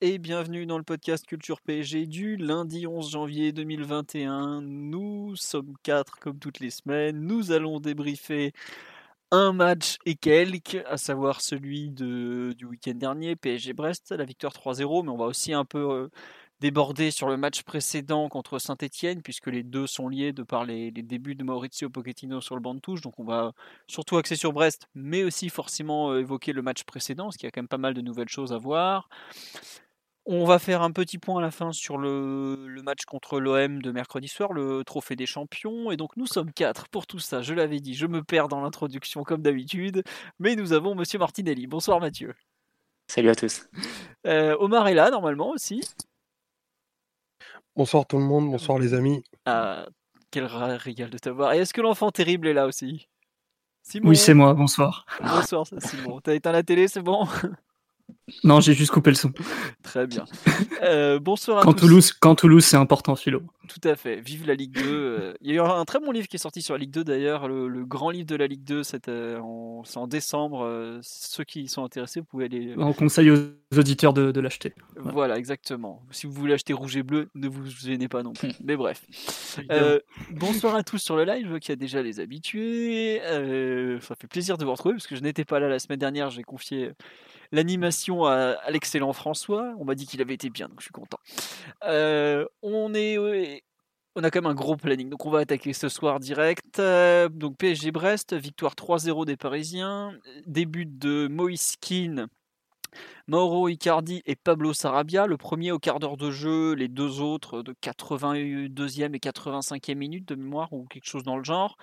Et bienvenue dans le podcast Culture PSG du lundi 11 janvier 2021. Nous sommes quatre comme toutes les semaines. Nous allons débriefer un match et quelques, à savoir celui du week-end dernier, PSG Brest, la victoire 3-0, mais on va aussi un peu déborder sur le match précédent contre Saint-Etienne, puisque les deux sont liés de par les, les débuts de Maurizio Pochettino sur le banc de touche, donc on va surtout axer sur Brest, mais aussi forcément euh, évoquer le match précédent, parce qu'il y a quand même pas mal de nouvelles choses à voir. On va faire un petit point à la fin sur le, le match contre l'OM de mercredi soir, le trophée des champions. Et donc nous sommes quatre pour tout ça. Je l'avais dit, je me perds dans l'introduction comme d'habitude. Mais nous avons Monsieur Martinelli. Bonsoir Mathieu. Salut à tous. Euh, Omar est là normalement aussi. Bonsoir tout le monde, bonsoir les amis. Ah, quel régal de t'avoir. Et est-ce que l'enfant terrible est là aussi? Simon? Oui, c'est moi, bonsoir. Bonsoir c'est Simon. T'as éteint la télé, c'est bon? Non, j'ai juste coupé le son. Très bien. Euh, bonsoir à Quand tous. Toulouse, quand Toulouse, c'est important, Philo. Tout à fait. Vive la Ligue 2. euh. Il y a eu un très bon livre qui est sorti sur la Ligue 2 d'ailleurs, le, le grand livre de la Ligue 2, c'est euh, en, c'est en décembre. Ceux qui sont intéressés, vous pouvez aller. On conseille aux auditeurs de, de l'acheter. Voilà, exactement. Si vous voulez acheter rouge et bleu, ne vous gênez pas non plus. Mais bref. Euh, bonsoir à tous sur le live, je vois qu'il y a déjà les habitués. Euh, ça fait plaisir de vous retrouver parce que je n'étais pas là la semaine dernière. J'ai confié l'animation à, l'excellent François. On m'a dit qu'il avait été bien, donc je suis content. Euh, on est. on a quand même un gros planning, donc on va attaquer ce soir direct. Euh, donc PSG Brest, victoire 3-0 des Parisiens, début de Moïse Keane, Mauro Icardi et Pablo Sarabia. Le premier au quart d'heure de jeu, les deux autres de 82e et 85e minute de mémoire ou quelque chose dans le genre.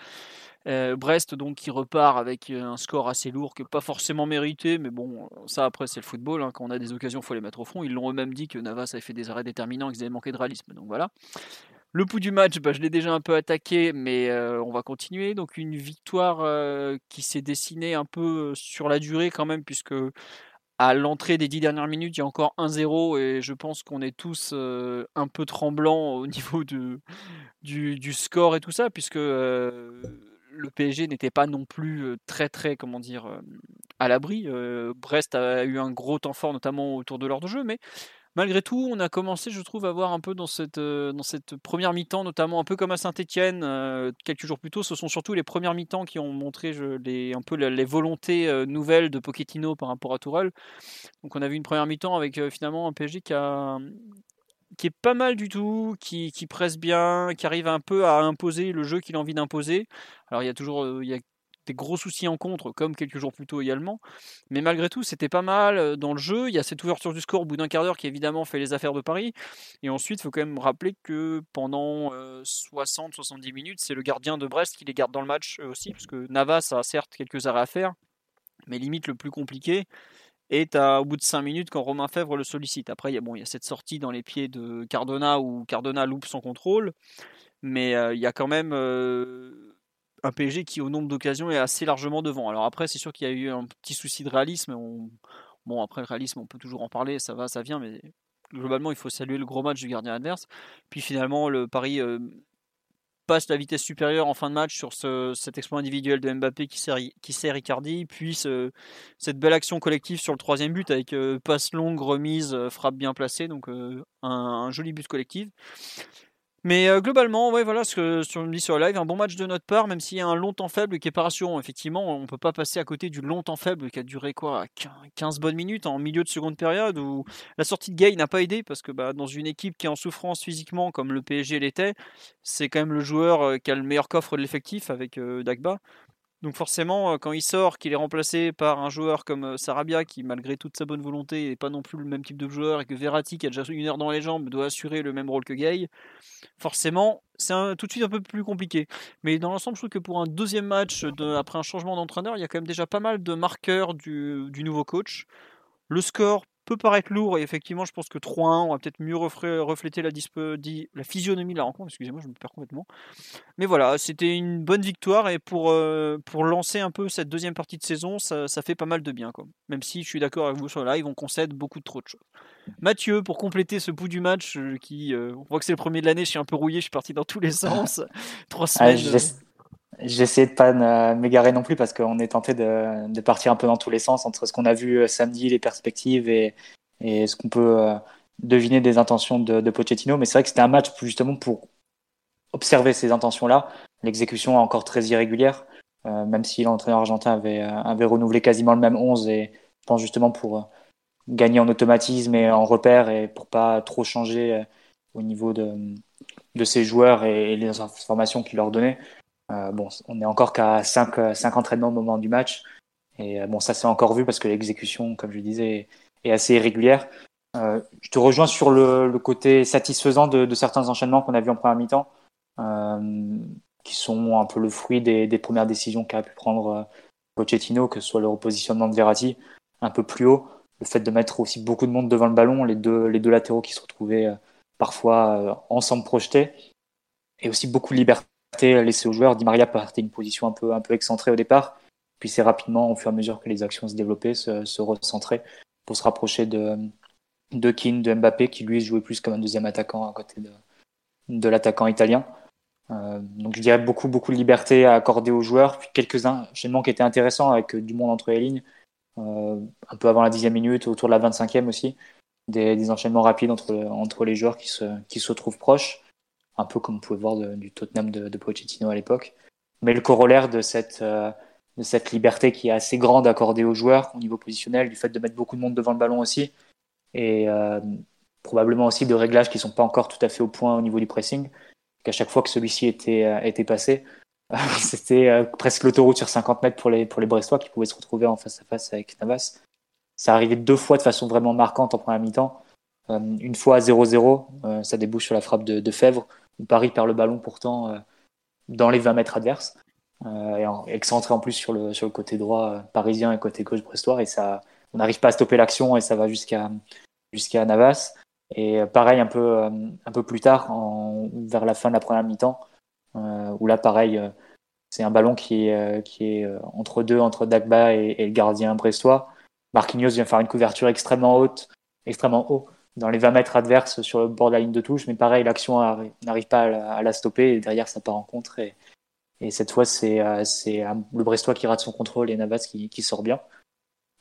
Euh, Brest donc qui repart avec un score assez lourd que pas forcément mérité, mais bon, ça après c'est le football, hein. quand on a des occasions, faut les mettre au fond. Ils l'ont eux-mêmes dit que Navas avait fait des arrêts déterminants, qu'ils avaient manqué de réalisme, donc voilà. Le pouls du match, bah, je l'ai déjà un peu attaqué, mais euh, on va continuer. Donc une victoire euh, qui s'est dessinée un peu sur la durée quand même, puisque à l'entrée des dix dernières minutes, il y a encore 1-0 et je pense qu'on est tous euh, un peu tremblants au niveau du, score et tout ça, puisque euh, le PSG n'était pas non plus euh, très très, comment dire, à l'abri. Brest a eu un gros temps fort, notamment autour de l'heure de jeu, mais malgré tout, on a commencé, je trouve, à voir un peu dans cette, euh, première mi-temps, notamment un peu comme à Saint-Etienne, quelques jours plus tôt, ce sont surtout les premières mi-temps qui ont montré un peu les volontés euh, nouvelles de Pochettino par rapport à Tourelle. Donc on a vu une première mi-temps avec euh, finalement un PSG qui est pas mal du tout, qui, presse bien, qui arrive un peu à imposer le jeu qu'il a envie d'imposer. Alors il y a toujours euh, gros soucis en contre, comme quelques jours plus tôt également. Mais malgré tout, c'était pas mal euh, dans le jeu. Il y a cette ouverture du score au bout d'un quart d'heure qui évidemment fait les affaires de Paris. Et ensuite, il faut quand même rappeler que pendant 60-70 minutes, c'est le gardien de Brest qui les garde dans le match euh, aussi, parce que Navas a certes quelques arrêts à faire, mais limite le plus compliqué est à, au bout de 5 minutes quand Romain Fèvre le sollicite. Après, il y bon, il y a cette sortie dans les pieds de Cardona où Cardona loupe son contrôle, mais euh, il y a quand même euh, un PSG qui, au nombre d'occasions, est assez largement devant. Alors après, c'est sûr qu'il y a eu un petit souci de réalisme. On- Bon, après, le réalisme, on peut toujours en parler, ça va, ça vient, mais globalement, il faut saluer le gros match du gardien adverse. Puis finalement, le Paris euh, passe la vitesse supérieure en fin de match sur ce- cet exploit individuel de Mbappé qui sert, qui sert Icardi, puis ce- cette belle action collective sur le troisième but avec euh, passe longue, remise, euh, frappe bien placée, donc euh, un joli but collectif. Mais euh, globalement, ouais, voilà ce que qu'on me dit sur le live, un bon match de notre part, même s'il y a un long temps faible qui est rassurant. Effectivement, on peut pas passer à côté du long temps faible qui a duré quoi 15 bonnes minutes en milieu de seconde période où la sortie de Gay n'a pas aidé parce que bah, dans une équipe qui est en souffrance physiquement comme le PSG l'était, c'est quand même le joueur euh, qui a le meilleur coffre de l'effectif avec euh, Dagba. Donc forcément, euh, quand il sort, qu'il est remplacé par un joueur comme euh, Sarabia, qui malgré toute sa bonne volonté n'est pas non plus le même type de joueur, et que Verratti, qui a déjà une heure dans les jambes, doit assurer le même rôle que Gay, forcément, c'est tout de suite un peu plus compliqué. Mais dans l'ensemble, je trouve que pour un deuxième match, après un changement d'entraîneur, il y a quand même déjà pas mal de marqueurs du nouveau coach. Le score peut paraître lourd et effectivement, je pense que 3-1, on va peut-être mieux refléter la, la physionomie de la rencontre. Excusez-moi, je me perds complètement. Mais voilà, c'était une bonne victoire et pour, euh, pour lancer un peu cette deuxième partie de saison, ça, fait pas mal de bien. Quoi. Même si je suis d'accord avec vous sur le live, on concède beaucoup trop de choses. Mathieu, pour compléter ce bout du match, euh, qui, euh, on voit que c'est le premier de l'année, je suis un peu rouillé, je suis parti dans tous les sens. Trois ah, J'essaie de pas m'égarer non plus parce qu'on est tenté de, de, partir un peu dans tous les sens entre ce qu'on a vu euh, samedi, les perspectives et, et ce qu'on peut euh, deviner des intentions de, de Pochettino. Mais c'est vrai que c'était un match justement pour observer ces intentions-là. L'exécution est encore très irrégulière, euh, même si l'entraîneur argentin avait, avait renouvelé quasiment le même 11 et je pense justement pour gagner en automatisme et en repère et pour pas trop changer au niveau de, de ses joueurs et, et les informations qu'il leur donnait. Euh, bon, on est encore qu'à 5, euh, cinq entraînements au moment du match. Et euh, bon, ça s'est encore vu parce que l'exécution, comme je disais, est assez irrégulière. Euh, je te rejoins sur le, le côté satisfaisant de, certains enchaînements qu'on a vus en première mi-temps, euh, qui sont un peu le fruit des, des premières décisions qu'a pu prendre Pochettino, que ce soit le repositionnement de Verratti un peu plus haut, le fait de mettre aussi beaucoup de monde devant le ballon, les deux, les deux latéraux qui se retrouvaient parfois ensemble projetés, et aussi beaucoup de liberté laissé aux joueurs. Di Maria partait une position un peu, un peu excentrée au départ, puis c'est rapidement, au fur et à mesure que les actions se développaient, se, se recentrer pour se rapprocher de, de Keane, de Mbappé, qui lui jouait plus comme un deuxième attaquant à côté de, de l'attaquant italien. Euh, donc je dirais beaucoup, beaucoup de liberté à accorder aux joueurs, puis quelques enchaînements qui étaient intéressants avec du monde entre les lignes, euh, un peu avant la dixième minute, autour de la 25e aussi, des, des enchaînements rapides entre, entre les joueurs qui se, qui se trouvent proches un peu comme vous pouvez voir du Tottenham de, Pochettino à l'époque. Mais le corollaire de cette, euh, de cette liberté qui est assez grande accordée aux joueurs au niveau positionnel, du fait de mettre beaucoup de monde devant le ballon aussi, et euh, probablement aussi de réglages qui ne sont pas encore tout à fait au point au niveau du pressing, qu'à chaque fois que celui-ci était, euh, était passé, c'était presque l'autoroute sur 50 mètres pour les, pour les Brestois qui pouvaient se retrouver en face à face avec Navas. Ça arrivait deux fois de façon vraiment marquante en première mi-temps. une fois à 0-0, ça débouche sur la frappe de, de Fèvre, Paris perd le ballon pourtant euh, dans les 20 mètres adverses. Euh, et excentré en plus sur le, côté droit euh, parisien et côté gauche brestois. Et ça, on n'arrive pas à stopper l'action et ça va jusqu'à Navas. Et pareil un peu, plus tard, en, vers la fin de la première mi-temps, où là pareil, c'est un ballon qui est, qui est entre deux, entre Dagba et, et, le gardien brestois. Marquinhos vient faire une couverture extrêmement haute, extrêmement haut, dans les 20 mètres adverses sur le bord de la ligne de touche. Mais pareil, l'action n'arrive pas à la, stopper et derrière, ça part en contre. Et, et cette fois, c'est euh, euh, le Brestois qui rate son contrôle et Navas qui, sort bien.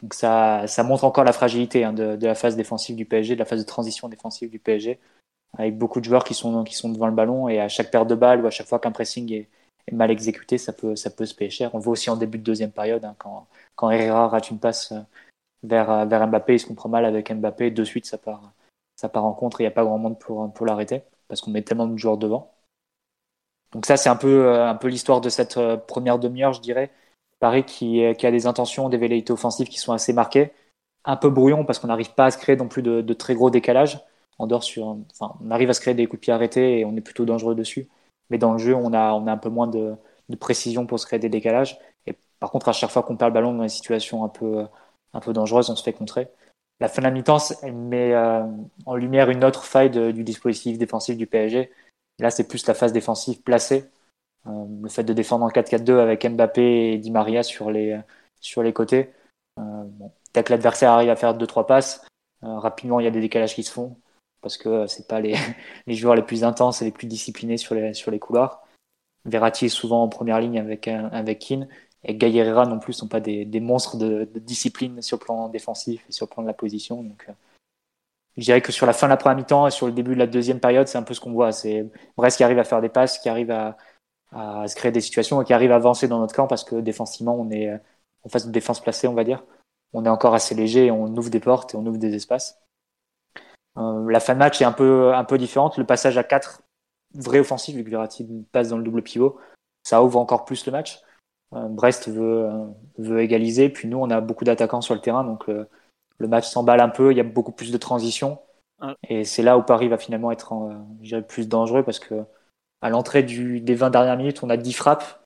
Donc ça, montre encore la fragilité hein, de, la phase défensive du PSG, de la phase de transition défensive du PSG, avec beaucoup de joueurs qui sont, devant le ballon et à chaque paire de balles ou à chaque fois qu'un pressing est, mal exécuté, ça peut, se payer cher. On voit aussi en début de deuxième période, hein, quand, Herrera rate une passe euh, vers Mbappé, il se comprend mal avec Mbappé, de suite ça part, ça part en contre, il n'y a pas grand monde pour, pour l'arrêter, parce qu'on met tellement de joueurs devant. Donc ça, c'est un peu, euh, un peu l'histoire de cette euh, première demi-heure, je dirais. Paris qui, qui, a des intentions, des velléités offensives qui sont assez marquées. Un peu brouillon parce qu'on n'arrive pas à se créer non plus de, très gros décalages. On, dort sur, enfin, on arrive à se créer des coups de pied arrêtés et on est plutôt dangereux dessus. Mais dans le jeu, on a, on a un peu moins de, de précision pour se créer des décalages. Et par contre, à chaque fois qu'on perd le ballon dans des situations un peu, un peu dangereuses, on se fait contrer la fin de la mi-temps met euh, en lumière une autre faille du dispositif défensif du PSG. Là, c'est plus la phase défensive placée. Euh, le fait de défendre en 4-4-2 avec Mbappé et Di Maria sur les, sur les côtés. Euh, dès que l'adversaire arrive à faire 2-3 passes, rapidement, il y a des décalages qui se font parce que c'est pas les, les, joueurs les plus intenses et les plus disciplinés sur les, sur les couloirs. Verratti est souvent en première ligne avec, avec Keane et Gaillera non plus sont pas des, monstres de, discipline sur le plan défensif et sur le plan de la position. Donc, euh, je dirais que sur la fin de la première mi-temps et sur le début de la deuxième période, c'est un peu ce qu'on voit. C'est Brest qui arrive à faire des passes, qui arrive à, se créer des situations et qui arrive à avancer dans notre camp parce que défensivement, on est euh, en phase de défense placée, on va dire. On est encore assez léger, et on ouvre des portes et on ouvre des espaces. Euh, la fin de match est un peu, différente. Le passage à 4 vrais offensifs, vu que Verratti passe dans le double pivot, ça ouvre encore plus le match. Euh, Brest veut, euh, veut égaliser, puis nous on a beaucoup d'attaquants sur le terrain, donc le, le match s'emballe un peu, il y a beaucoup plus de transitions. Et c'est là où Paris va finalement être euh, plus dangereux parce que à l'entrée des 20 dernières minutes, on a 10 frappes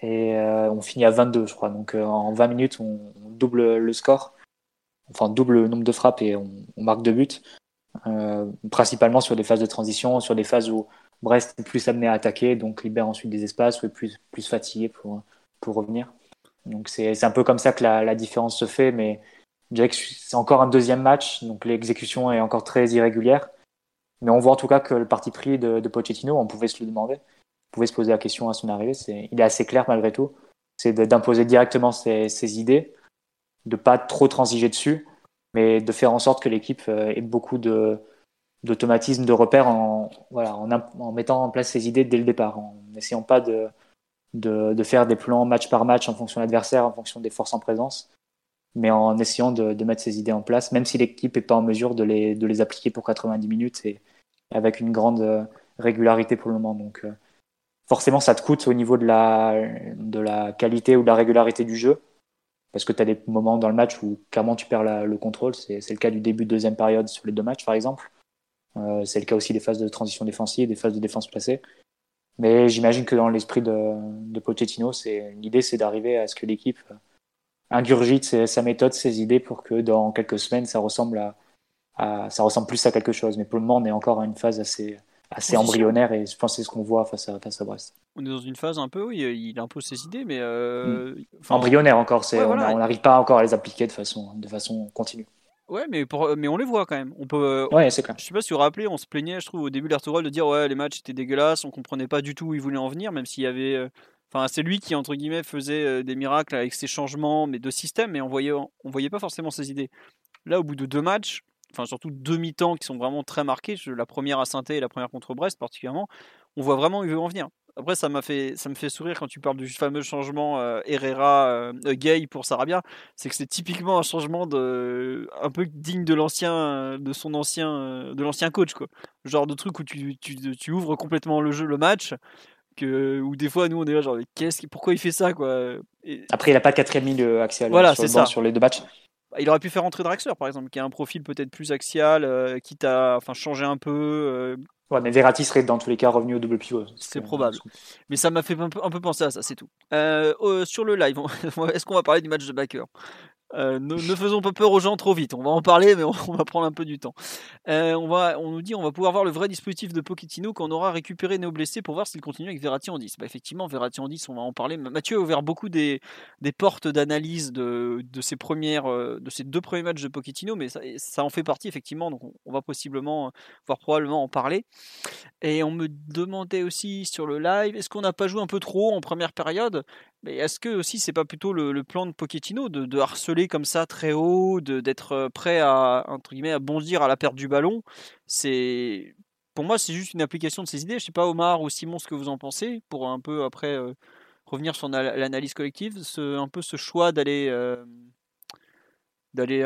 et on finit à 22, je crois. Donc en 20 minutes, on, double le score. enfin double nombre de frappes et on, marque deux buts, principalement sur des phases de transition, sur des phases où Brest est plus amené à attaquer, donc libère ensuite des espaces ou est plus, plus fatigué pour, revenir. Donc c'est un peu comme ça que la, différence se fait, mais c'est encore un deuxième match, donc l'exécution est encore très irrégulière. Mais on voit en tout cas que le parti pris de, de Pochettino, on pouvait se le demander, on pouvait se poser la question à son arrivée, il est assez clair malgré tout, c'est d'imposer directement ses, idées, de pas trop transiger dessus, mais de faire en sorte que l'équipe euh, ait beaucoup de, d'automatisme, de repères en, mettant en place ses idées dès le départ, en n'essayant pas de, de, faire des plans match par match en fonction de l'adversaire, en fonction des forces en présence, mais en essayant de, mettre ces idées en place, même si l'équipe n'est pas en mesure de les, appliquer pour 90 minutes et avec une grande euh, régularité pour le moment. Donc, euh, forcément, ça te coûte au niveau de la, qualité ou de la régularité du jeu, parce que tu as des moments dans le match où clairement tu perds le contrôle. C'est le cas du début de deuxième période sur les deux matchs, par exemple. Euh, c'est le cas aussi des phases de transition défensive, des phases de défense placée. Mais j'imagine que dans l'esprit de, de Pochettino, l'idée c'est d'arriver à ce que l'équipe ingurgite sa méthode, ses idées pour que dans quelques semaines, ça ressemble à, ça ressemble plus à quelque chose. Mais pour le moment, on est encore à une phase assez, assez embryonnaire et je pense que c'est ce qu'on voit face à, face à Brest. On est dans une phase un peu, oui, il impose ses idées, mais. Euh, mm. embryonnaire encore, on n'arrive pas encore à les appliquer de façon, de façon continue. Ouais, mais, pour, mais on les voit quand même. On peut, ouais, c'est clair. Je sais pas si vous vous rappelez, on se plaignait, je trouve, au début de de dire ouais, les matchs étaient dégueulasses, on comprenait pas du tout où il voulait en venir, même s'il y avait euh, Enfin, c'est lui qui, entre guillemets, faisait euh, des miracles avec ses changements mais de système, mais on voyait, on voyait pas forcément ses idées. Là, au bout de deux matchs, enfin surtout deux mi-temps qui sont vraiment très marqués, la première à saint et la première contre Brest particulièrement, on voit vraiment où il veut en venir. Après, ça m'a fait, ça me fait sourire quand tu parles du fameux changement euh, Herrera euh, Gay pour Sarabia. C'est que c'est typiquement un changement de, un peu digne de l'ancien, de son ancien, de l'ancien coach quoi. Le genre de truc où tu, tu, tu, ouvres complètement le jeu, le match, que, ou des fois nous on est là genre qu'est-ce pourquoi il fait ça quoi après il a pas de quatrième ligne axial voilà, sur, ça. sur les deux matchs il aurait pu faire entrer Draxler par exemple qui a un profil peut-être plus axial euh, qui t'a enfin changé un peu euh. ouais mais Verratti serait dans tous les cas revenu au double pivot. C'est probable. mais ça m'a fait un peu, un peu, penser à ça c'est tout. Euh, sur le live est-ce qu'on va parler du match de Backer euh, ne, faisons pas peur aux gens trop vite. On va en parler, mais on, va prendre un peu du temps. Euh, on, va, on nous dit on va pouvoir voir le vrai dispositif de Pochettino quand on aura récupéré nos blessés pour voir s'il continue avec Verratti en 10. Bah, effectivement, Verratti en 10, on va en parler. Mathieu a ouvert beaucoup des, des portes d'analyse de, de, ces premières, euh, de deux premiers matchs de Pochettino, mais ça, en fait partie effectivement. Donc on, va possiblement, voire probablement en parler. Et on me demandait aussi sur le live, est-ce qu'on n'a pas joué un peu trop en première période? Mais est-ce que aussi c'est pas plutôt le, plan de Pochettino de, harceler comme ça très haut, d'être euh, prêt à entre guillemets à bondir à la perte du ballon? C'est pour moi c'est juste une application de ses idées. Je sais pas Omar ou Simon ce que vous en pensez pour un peu après euh, revenir sur l'analyse collective, ce, un peu ce choix d'aller euh, d'aller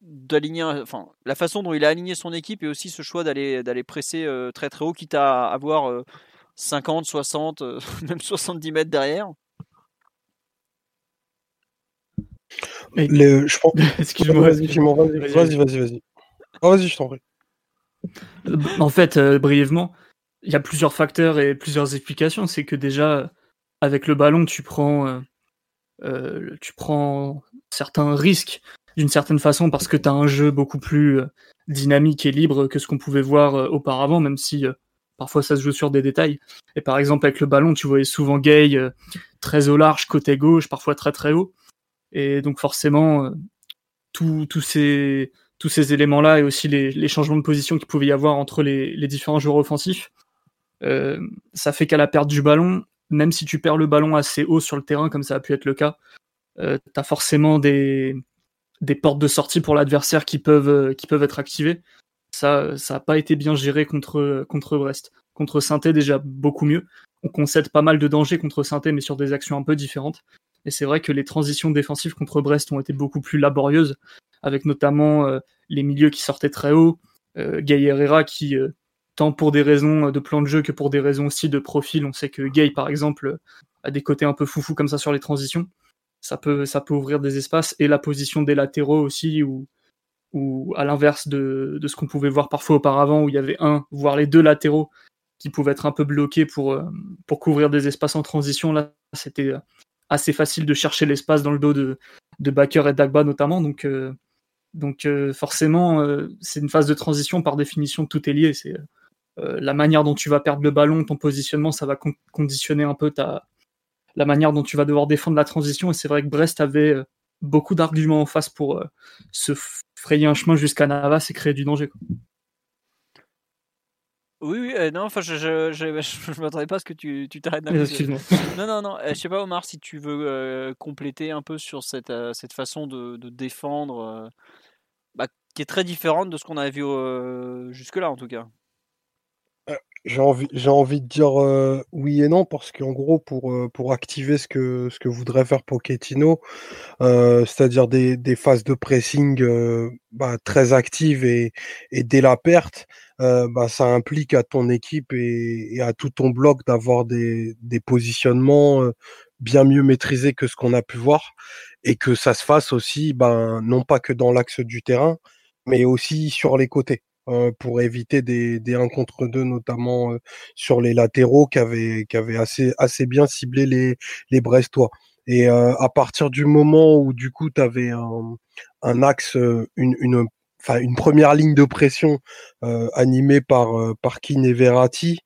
d'aligner enfin la façon dont il a aligné son équipe et aussi ce choix d'aller d'aller presser très très haut quitte à avoir 50, 60, même 70 mètres derrière. Je pense. Excuse-moi. Vas-y, vas-y, vas-y. vas-y, je t'en prie. Euh, en fait, euh, brièvement, il y a plusieurs facteurs et plusieurs explications. C'est que déjà, avec le ballon, tu prends, euh, tu prends certains risques d'une certaine façon parce que tu as un jeu beaucoup plus dynamique et libre que ce qu'on pouvait voir auparavant, même si parfois ça se joue sur des détails. Et par exemple, avec le ballon, tu voyais souvent Gay très au large, côté gauche, parfois très très haut. Et donc forcément, euh, tous ces, éléments-là et aussi les, changements de position qu'il pouvait y avoir entre les, différents joueurs offensifs, euh, ça fait qu'à la perte du ballon, même si tu perds le ballon assez haut sur le terrain, comme ça a pu être le cas, euh, tu as forcément des, portes de sortie pour l'adversaire qui peuvent, euh, être activées. Ça n'a pas été bien géré contre, Brest. Contre saint déjà beaucoup mieux. On concède pas mal de dangers contre saint mais sur des actions un peu différentes. Et c'est vrai que les transitions défensives contre Brest ont été beaucoup plus laborieuses, avec notamment euh, les milieux qui sortaient très haut, euh, Gay Herrera qui, euh, tant pour des raisons de plan de jeu que pour des raisons aussi de profil, on sait que Gay par exemple a des côtés un peu foufou comme ça sur les transitions. Ça peut, ça peut ouvrir des espaces et la position des latéraux aussi, ou ou à l'inverse de, de, ce qu'on pouvait voir parfois auparavant, où il y avait un, voire les deux latéraux qui pouvaient être un peu bloqués pour, pour couvrir des espaces en transition. Là, c'était assez facile de chercher l'espace dans le dos de, de et Dagba notamment. Donc, euh, Donc forcément, c'est une phase de transition par définition, tout est lié. C'est la manière dont tu vas perdre le ballon, ton positionnement, ça va conditionner un peu ta, la manière dont tu vas devoir défendre la transition. Et c'est vrai que Brest avait beaucoup d'arguments en face pour se frayer un chemin jusqu'à Navas et créer du danger. Oui, oui, euh, non, enfin, je, je, je, je m'attendais pas à ce que tu t'arrêtes d'un Excuse-moi. Non, non, non, euh, je sais pas, Omar, si tu veux euh, compléter un peu sur cette, cette façon de, de défendre, bah, qui est très différente de ce qu'on avait vu jusque-là, en tout cas. J'ai envie, j'ai envie de dire oui et non, parce qu'en gros, pour, pour activer ce que, ce que voudrait faire Pochettino, c'est-à-dire des, des phases de pressing bah, très actives et, et dès la perte, bah, ça implique à ton équipe et, et à tout ton bloc d'avoir des, des positionnements bien mieux maîtrisés que ce qu'on a pu voir et que ça se fasse aussi, ben, non pas que dans l'axe du terrain, mais aussi sur les côtés. Euh, pour éviter des, des 1 contre 2, notamment euh, sur les latéraux qui avaient, qui avaient assez, assez bien ciblé les, les Brestois. Et euh, à partir du moment où du coup tu avais un, un axe, une, une, enfin, une première ligne de pression animée par, par Keane et Verratti,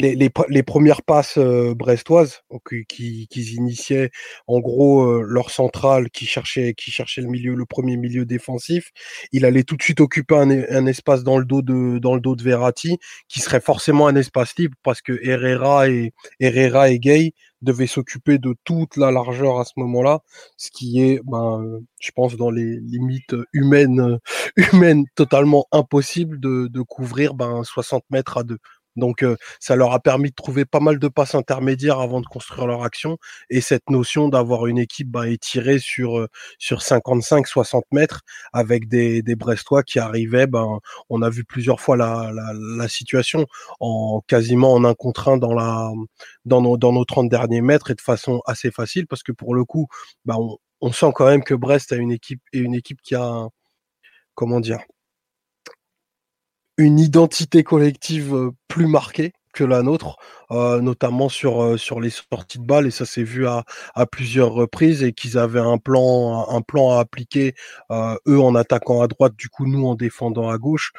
les, les, les, premières passes euh, brestoises qui, qui, initiaient en gros euh, leur centrale qui cherchait qui cherchait le milieu le premier milieu défensif il allait tout de suite occuper un, un, espace dans le dos de dans le dos de Verratti qui serait forcément un espace libre parce que Herrera et Herrera et Gay devaient s'occuper de toute la largeur à ce moment-là ce qui est ben je pense dans les limites humaines humaines totalement impossible de, de couvrir ben 60 mètres à deux donc ça leur a permis de trouver pas mal de passes intermédiaires avant de construire leur action. Et cette notion d'avoir une équipe bah, étirée sur sur 55-60 mètres avec des, des Brestois qui arrivaient, ben on a vu plusieurs fois la, la, situation en quasiment en un contre un dans la dans nos dans nos 30 derniers mètres et de façon assez facile parce que pour le coup, bah, on, on sent quand même que Brest a une équipe et une équipe qui a comment dire une identité collective plus marquée que la nôtre, euh, notamment sur euh, sur les sorties de balles et ça s'est vu à, à plusieurs reprises et qu'ils avaient un plan un plan à appliquer euh, eux en attaquant à droite, du coup nous en défendant à gauche,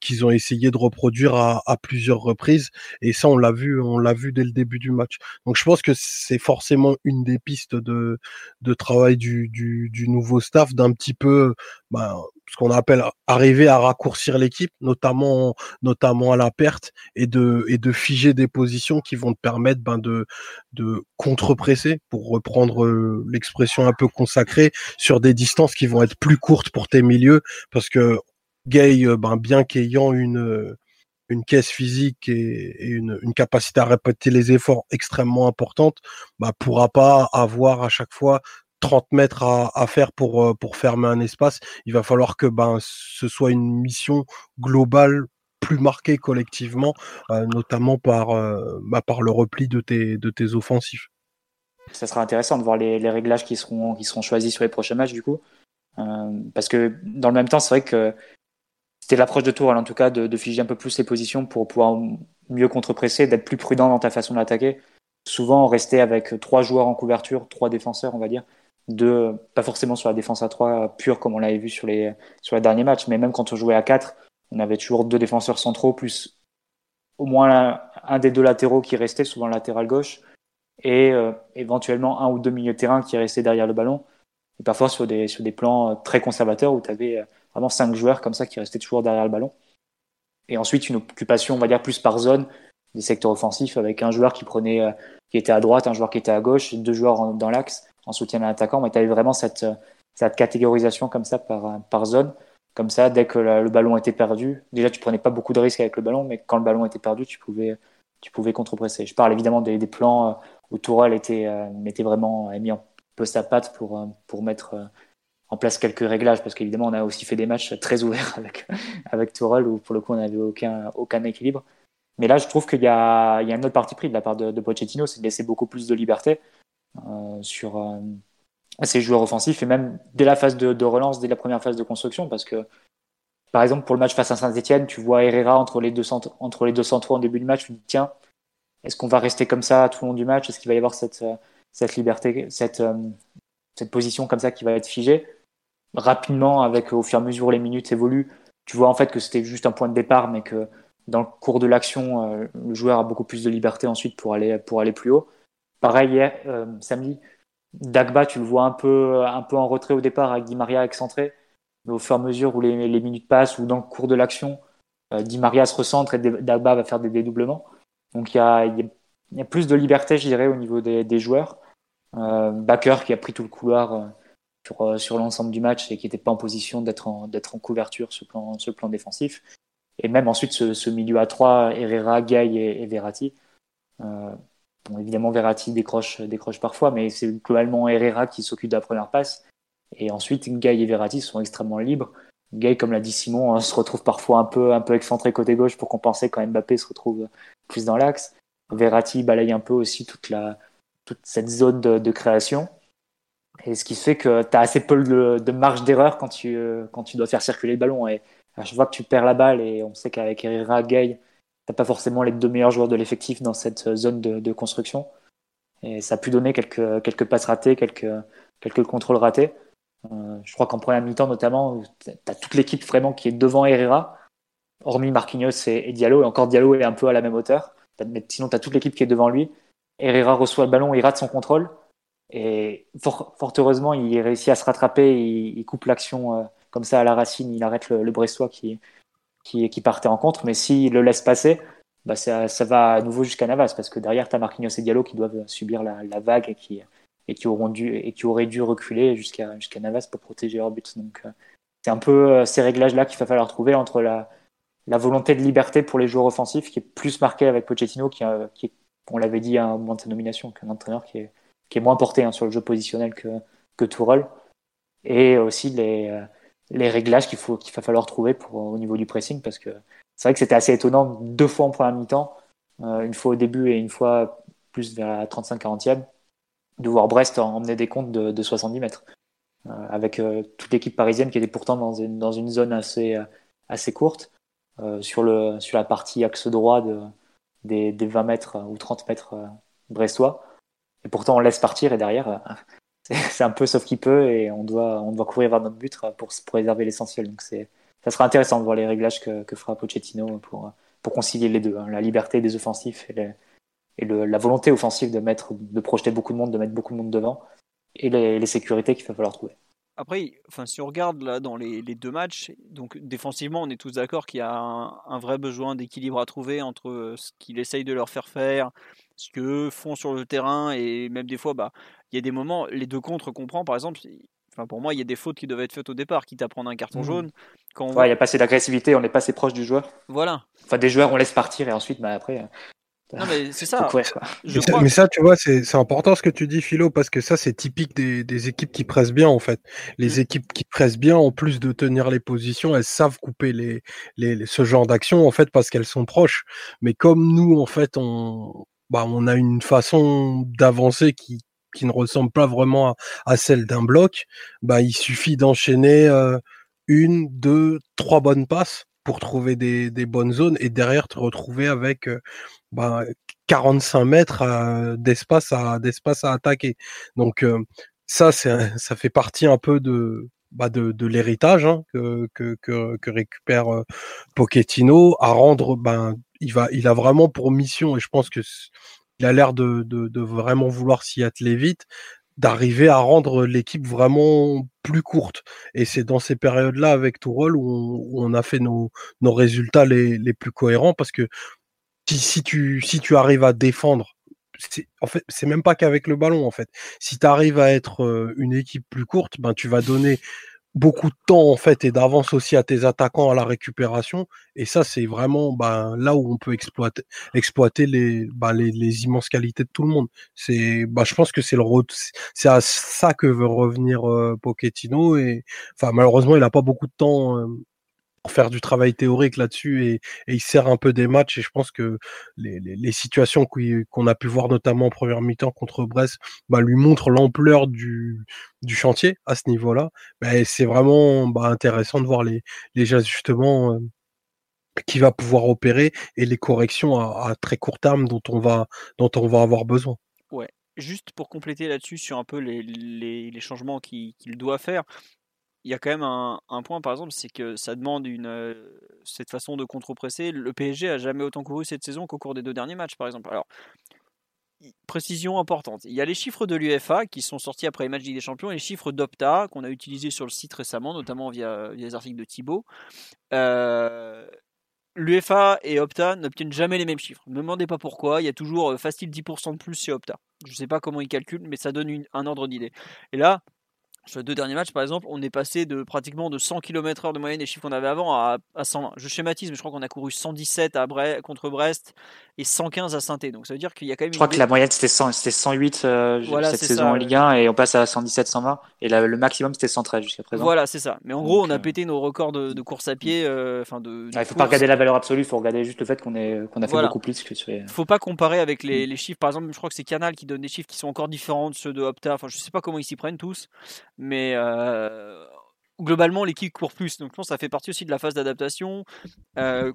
qu'ils ont essayé de reproduire à, à plusieurs reprises et ça on l'a vu on l'a vu dès le début du match. Donc je pense que c'est forcément une des pistes de de travail du du, du nouveau staff d'un petit peu bah, ce qu'on appelle arriver à raccourcir l'équipe, notamment notamment à la perte et de et de figer des positions qui vont te permettre ben de de contre-presser pour reprendre euh, l'expression un peu consacrée sur des distances qui vont être plus courtes pour tes milieux. Parce que Gay euh, ben bien qu'ayant une une caisse physique et, une, capacité à répéter les efforts extrêmement importante, bah, pourra pas avoir à chaque fois 30 mètres à, faire pour, euh, pour fermer un espace, il va falloir que ben, ce soit une mission globale plus marquée collectivement, euh, notamment par, euh, bah, par le repli de tes, de tes offensifs. Ça sera intéressant de voir les, réglages qui seront, qui seront choisis sur les prochains matchs du coup. parce que dans le même temps, c'est vrai que c'était l'approche de Tour, en tout cas, de, de, figer un peu plus les positions pour pouvoir mieux contre-presser, d'être plus prudent dans ta façon d'attaquer. Souvent, rester avec trois joueurs en couverture, trois défenseurs, on va dire, de, pas forcément sur la défense à 3 pure comme on l'avait vu sur les, sur les derniers matchs, mais même quand on jouait à 4, on avait toujours deux défenseurs centraux plus au moins un, des deux latéraux qui restait, souvent latéral gauche, et euh, éventuellement un ou deux milieux de terrain qui restaient derrière le ballon. Et parfois sur des, sur des plans euh, très conservateurs où tu avais euh, vraiment cinq joueurs comme ça qui restaient toujours derrière le ballon. Et ensuite une occupation, on va dire, plus par zone des secteurs offensifs avec un joueur qui prenait, qui était à droite, un joueur qui était à gauche, deux joueurs dans l'axe en soutien à l'attaquant, mais tu avais vraiment cette, cette catégorisation comme ça par, par zone. Comme ça, dès que le ballon était perdu, déjà tu prenais pas beaucoup de risques avec le ballon, mais quand le ballon était perdu, tu pouvais, tu pouvais contre-presser. Je parle évidemment des, des plans euh, où Tourelle était, euh, vraiment mis un peu sa patte pour, euh, pour mettre en place quelques réglages, parce qu'évidemment on a aussi fait des matchs très ouverts avec, avec Tourelle où pour le coup on n'avait aucun, aucun équilibre. Mais là, je trouve qu'il y y a un autre parti pris de la part de, de Pochettino, c'est de laisser beaucoup plus de liberté. Euh, sur euh, ces joueurs offensifs et même dès la phase de, relance, dès la première phase de construction, parce que par exemple pour le match face à Saint-Etienne, tu vois Herrera entre les deux centres, entre les deux centraux en début de match, tu te dis tiens, est-ce qu'on va rester comme ça tout le long du match? Est-ce qu'il va y avoir cette, cette liberté, cette, cette position comme ça qui va être figée? Rapidement, avec au fur et à mesure les minutes évoluent, tu vois en fait que c'était juste un point de départ, mais que dans le cours de l'action, euh, le joueur a beaucoup plus de liberté ensuite pour aller, pour aller plus haut. Pareil, hier, euh, samedi, Dagba, tu le vois un peu, un peu en retrait au départ avec Di Maria excentré, mais au fur et à mesure où les, minutes passent ou dans le cours de l'action, euh, Di Maria se recentre et Dagba va faire des dédoublements. Donc il y a, plus de liberté, je dirais, au niveau des, joueurs. Euh, Baker qui a pris tout le couloir sur, l'ensemble du match et qui n'était pas en position d'être en, couverture sur le plan, le plan défensif. Et même ensuite, ce, ce milieu à trois, Herrera, Gay et, Verratti. Euh, bon, évidemment, Verratti décroche, décroche parfois, mais c'est globalement Herrera qui s'occupe de la première passe. Et ensuite, Gay et Verratti sont extrêmement libres. Gay, comme l'a dit Simon, hein, se retrouve parfois un peu, un peu excentré côté gauche pour compenser quand Mbappé se retrouve plus dans l'axe. Verratti balaye un peu aussi toute, la, toute cette zone de, création. Et ce qui fait que tu as assez peu de, marge d'erreur quand tu, quand tu dois faire circuler le ballon. Et à chaque fois que tu perds la balle, et on sait qu'avec Herrera, Gay, t'as pas forcément les deux meilleurs joueurs de l'effectif dans cette zone de, construction. Et ça a pu donner quelques, quelques passes ratées, quelques, contrôles ratés. Euh, je crois qu'en première mi-temps, notamment, tu as toute l'équipe vraiment qui est devant Herrera, hormis Marquinhos et, Diallo, et encore Diallo est un peu à la même hauteur. Mais sinon, tu as toute l'équipe qui est devant lui. Herrera reçoit le ballon, il rate son contrôle. Et fort, heureusement, il réussit à se rattraper, il, il coupe l'action. Euh, comme ça à la racine, il arrête le, le Brestois qui, qui, qui, partait en contre. Mais s'il le laisse passer, bah ça, va à nouveau jusqu'à Navas parce que derrière, tu as Marquinhos et Diallo qui doivent subir la, vague et qui, et qui, auront dû, et qui auraient dû reculer jusqu'à jusqu'à Navas pour protéger leur but. Donc, euh, c'est un peu euh, ces réglages-là qu'il va falloir trouver entre la, la volonté de liberté pour les joueurs offensifs qui est plus marquée avec Pochettino, qui, euh, qui on l'avait dit à un moment de sa nomination, qu'un entraîneur qui est, qui est moins porté hein, sur le jeu positionnel que, que Tourelle, et aussi les, les réglages qu'il faut qu'il va falloir trouver pour, au niveau du pressing parce que c'est vrai que c'était assez étonnant deux fois en première mi-temps, euh, une fois au début et une fois plus vers la 35-40e, de voir Brest emmener des comptes de, de 70 mètres. Euh, avec euh, toute l'équipe parisienne qui était pourtant dans une, dans une zone assez, assez courte, euh, sur, le, sur la partie axe droit de, des, des 20 mètres ou 30 mètres brestois. Et pourtant on laisse partir et derrière c'est un peu sauf qu'il peut et on doit, on doit courir vers notre but pour, pour réserver l'essentiel. Donc ça sera intéressant de voir les réglages que, que fera Pochettino pour, pour concilier les deux, hein, la liberté des offensifs et, et le, la volonté offensive de mettre, de projeter beaucoup de monde, de mettre beaucoup de monde devant et les, sécurités qu'il va falloir trouver. Après, enfin, si on regarde là dans les, les deux matchs, donc défensivement, on est tous d'accord qu'il y a un, vrai besoin d'équilibre à trouver entre ce qu'il essaye de leur faire faire, ce qu'eux font sur le terrain, et même des fois, bah, il y a des moments, les deux contres qu'on prend, par exemple, enfin, pour moi, il y a des fautes qui doivent être faites au départ, quitte à prendre un carton mmh. jaune. Quand ouais, il n'y a pas assez d'agressivité, on n'est pas assez proche du joueur. Voilà. Enfin, des joueurs, on laisse partir, et ensuite, bah, après. Non, mais c'est ça. Courir, mais, ça mais, ça tu vois, c'est important ce que tu dis, Philo, parce que ça, c'est typique des, des, équipes qui pressent bien, en fait. Les mmh. équipes qui pressent bien, en plus de tenir les positions, elles savent couper les, les, les ce genre d'action, en fait, parce qu'elles sont proches. Mais comme nous, en fait, on, bah, on a une façon d'avancer qui, qui ne ressemble pas vraiment à, celle d'un bloc, bah, il suffit d'enchaîner euh, une, deux, trois bonnes passes pour trouver des, bonnes zones et derrière te retrouver avec euh, bah, 45 mètres euh, d'espace à à attaquer. Donc ça, ça fait partie un peu de bah de, l'héritage hein, que, que, récupère Pochettino à rendre ben il va il a vraiment pour mission et je pense que il a l'air de, vraiment vouloir s'y atteler vite d'arriver à rendre l'équipe vraiment plus courte. Et c'est dans ces périodes-là avec Tourelle où on, a fait nos, résultats les, plus cohérents parce que si, tu, arrives à défendre, c'est même pas qu'avec le ballon, en fait. Si tu arrives à être euh, une équipe plus courte, ben, tu vas donner beaucoup de temps en fait et d'avance aussi à tes attaquants à la récupération. Et ça c'est vraiment ben, là où on peut exploiter exploiter les, ben, les, les immenses qualités de tout le monde. C'est ben, je pense que c'est le c'est à ça que veut revenir euh, Pochettino et enfin malheureusement il a pas beaucoup de temps euh, pour faire du travail théorique là-dessus et, il sert un peu des matchs et je pense que les, situations qu'on a pu voir notamment en première mi-temps contre Brest bah, lui montrent l'ampleur du, chantier à ce niveau-là. Bah, c'est vraiment bah, intéressant de voir les, ajustements euh, qu'il va pouvoir opérer et les corrections à, très court terme dont on va, dont on va avoir besoin. Ouais. Juste pour compléter là-dessus sur un peu les, changements qu'il qu doit faire, il y a quand même un, point, par exemple, c'est que ça demande une, cette façon de contre-presser. Le PSG a jamais autant couru cette saison qu'au cours des deux derniers matchs, par exemple. Alors, précision importante. Il y a les chiffres de l'UFA qui sont sortis après les matchs des Champions et les chiffres d'Opta qu'on a utilisés sur le site récemment, notamment via, via les articles de Thibaut. Euh, L'UFA et Opta n'obtiennent jamais les mêmes chiffres. Ne me demandez pas pourquoi. Il y a toujours euh, facile 10% de plus chez Opta. Je ne sais pas comment ils calculent, mais ça donne un ordre d'idée. Et là, sur les deux derniers matchs, par exemple, on est passé de pratiquement de 100 km/h de moyenne des chiffres qu'on avait avant à, à 120. Je schématise, mais je crois qu'on a couru 117 à contre Brest et 115 à saint Donc ça veut dire qu'il y a quand même. Je crois que la moyenne c'était 108 euh, cette saison en Ligue 1 et on passe à 117, 120 et le maximum c'était 113 jusqu'à présent. Voilà, c'est ça. Mais en gros, on a euh, pété nos records de, course à pied. Euh, enfin de. il faut pas regarder la valeur absolue, il faut regarder juste le fait qu'on est qu'on a fait beaucoup plus que sur. Les... Faut pas comparer avec les, les, chiffres. Par exemple, je crois que c'est Canal qui donne des chiffres qui sont encore différents de ceux de Opta. Enfin, je sais pas comment ils s'y prennent tous, mais euh, globalement, l'équipe court plus. Donc, je pense que ça fait partie aussi de la phase d'adaptation. Euh,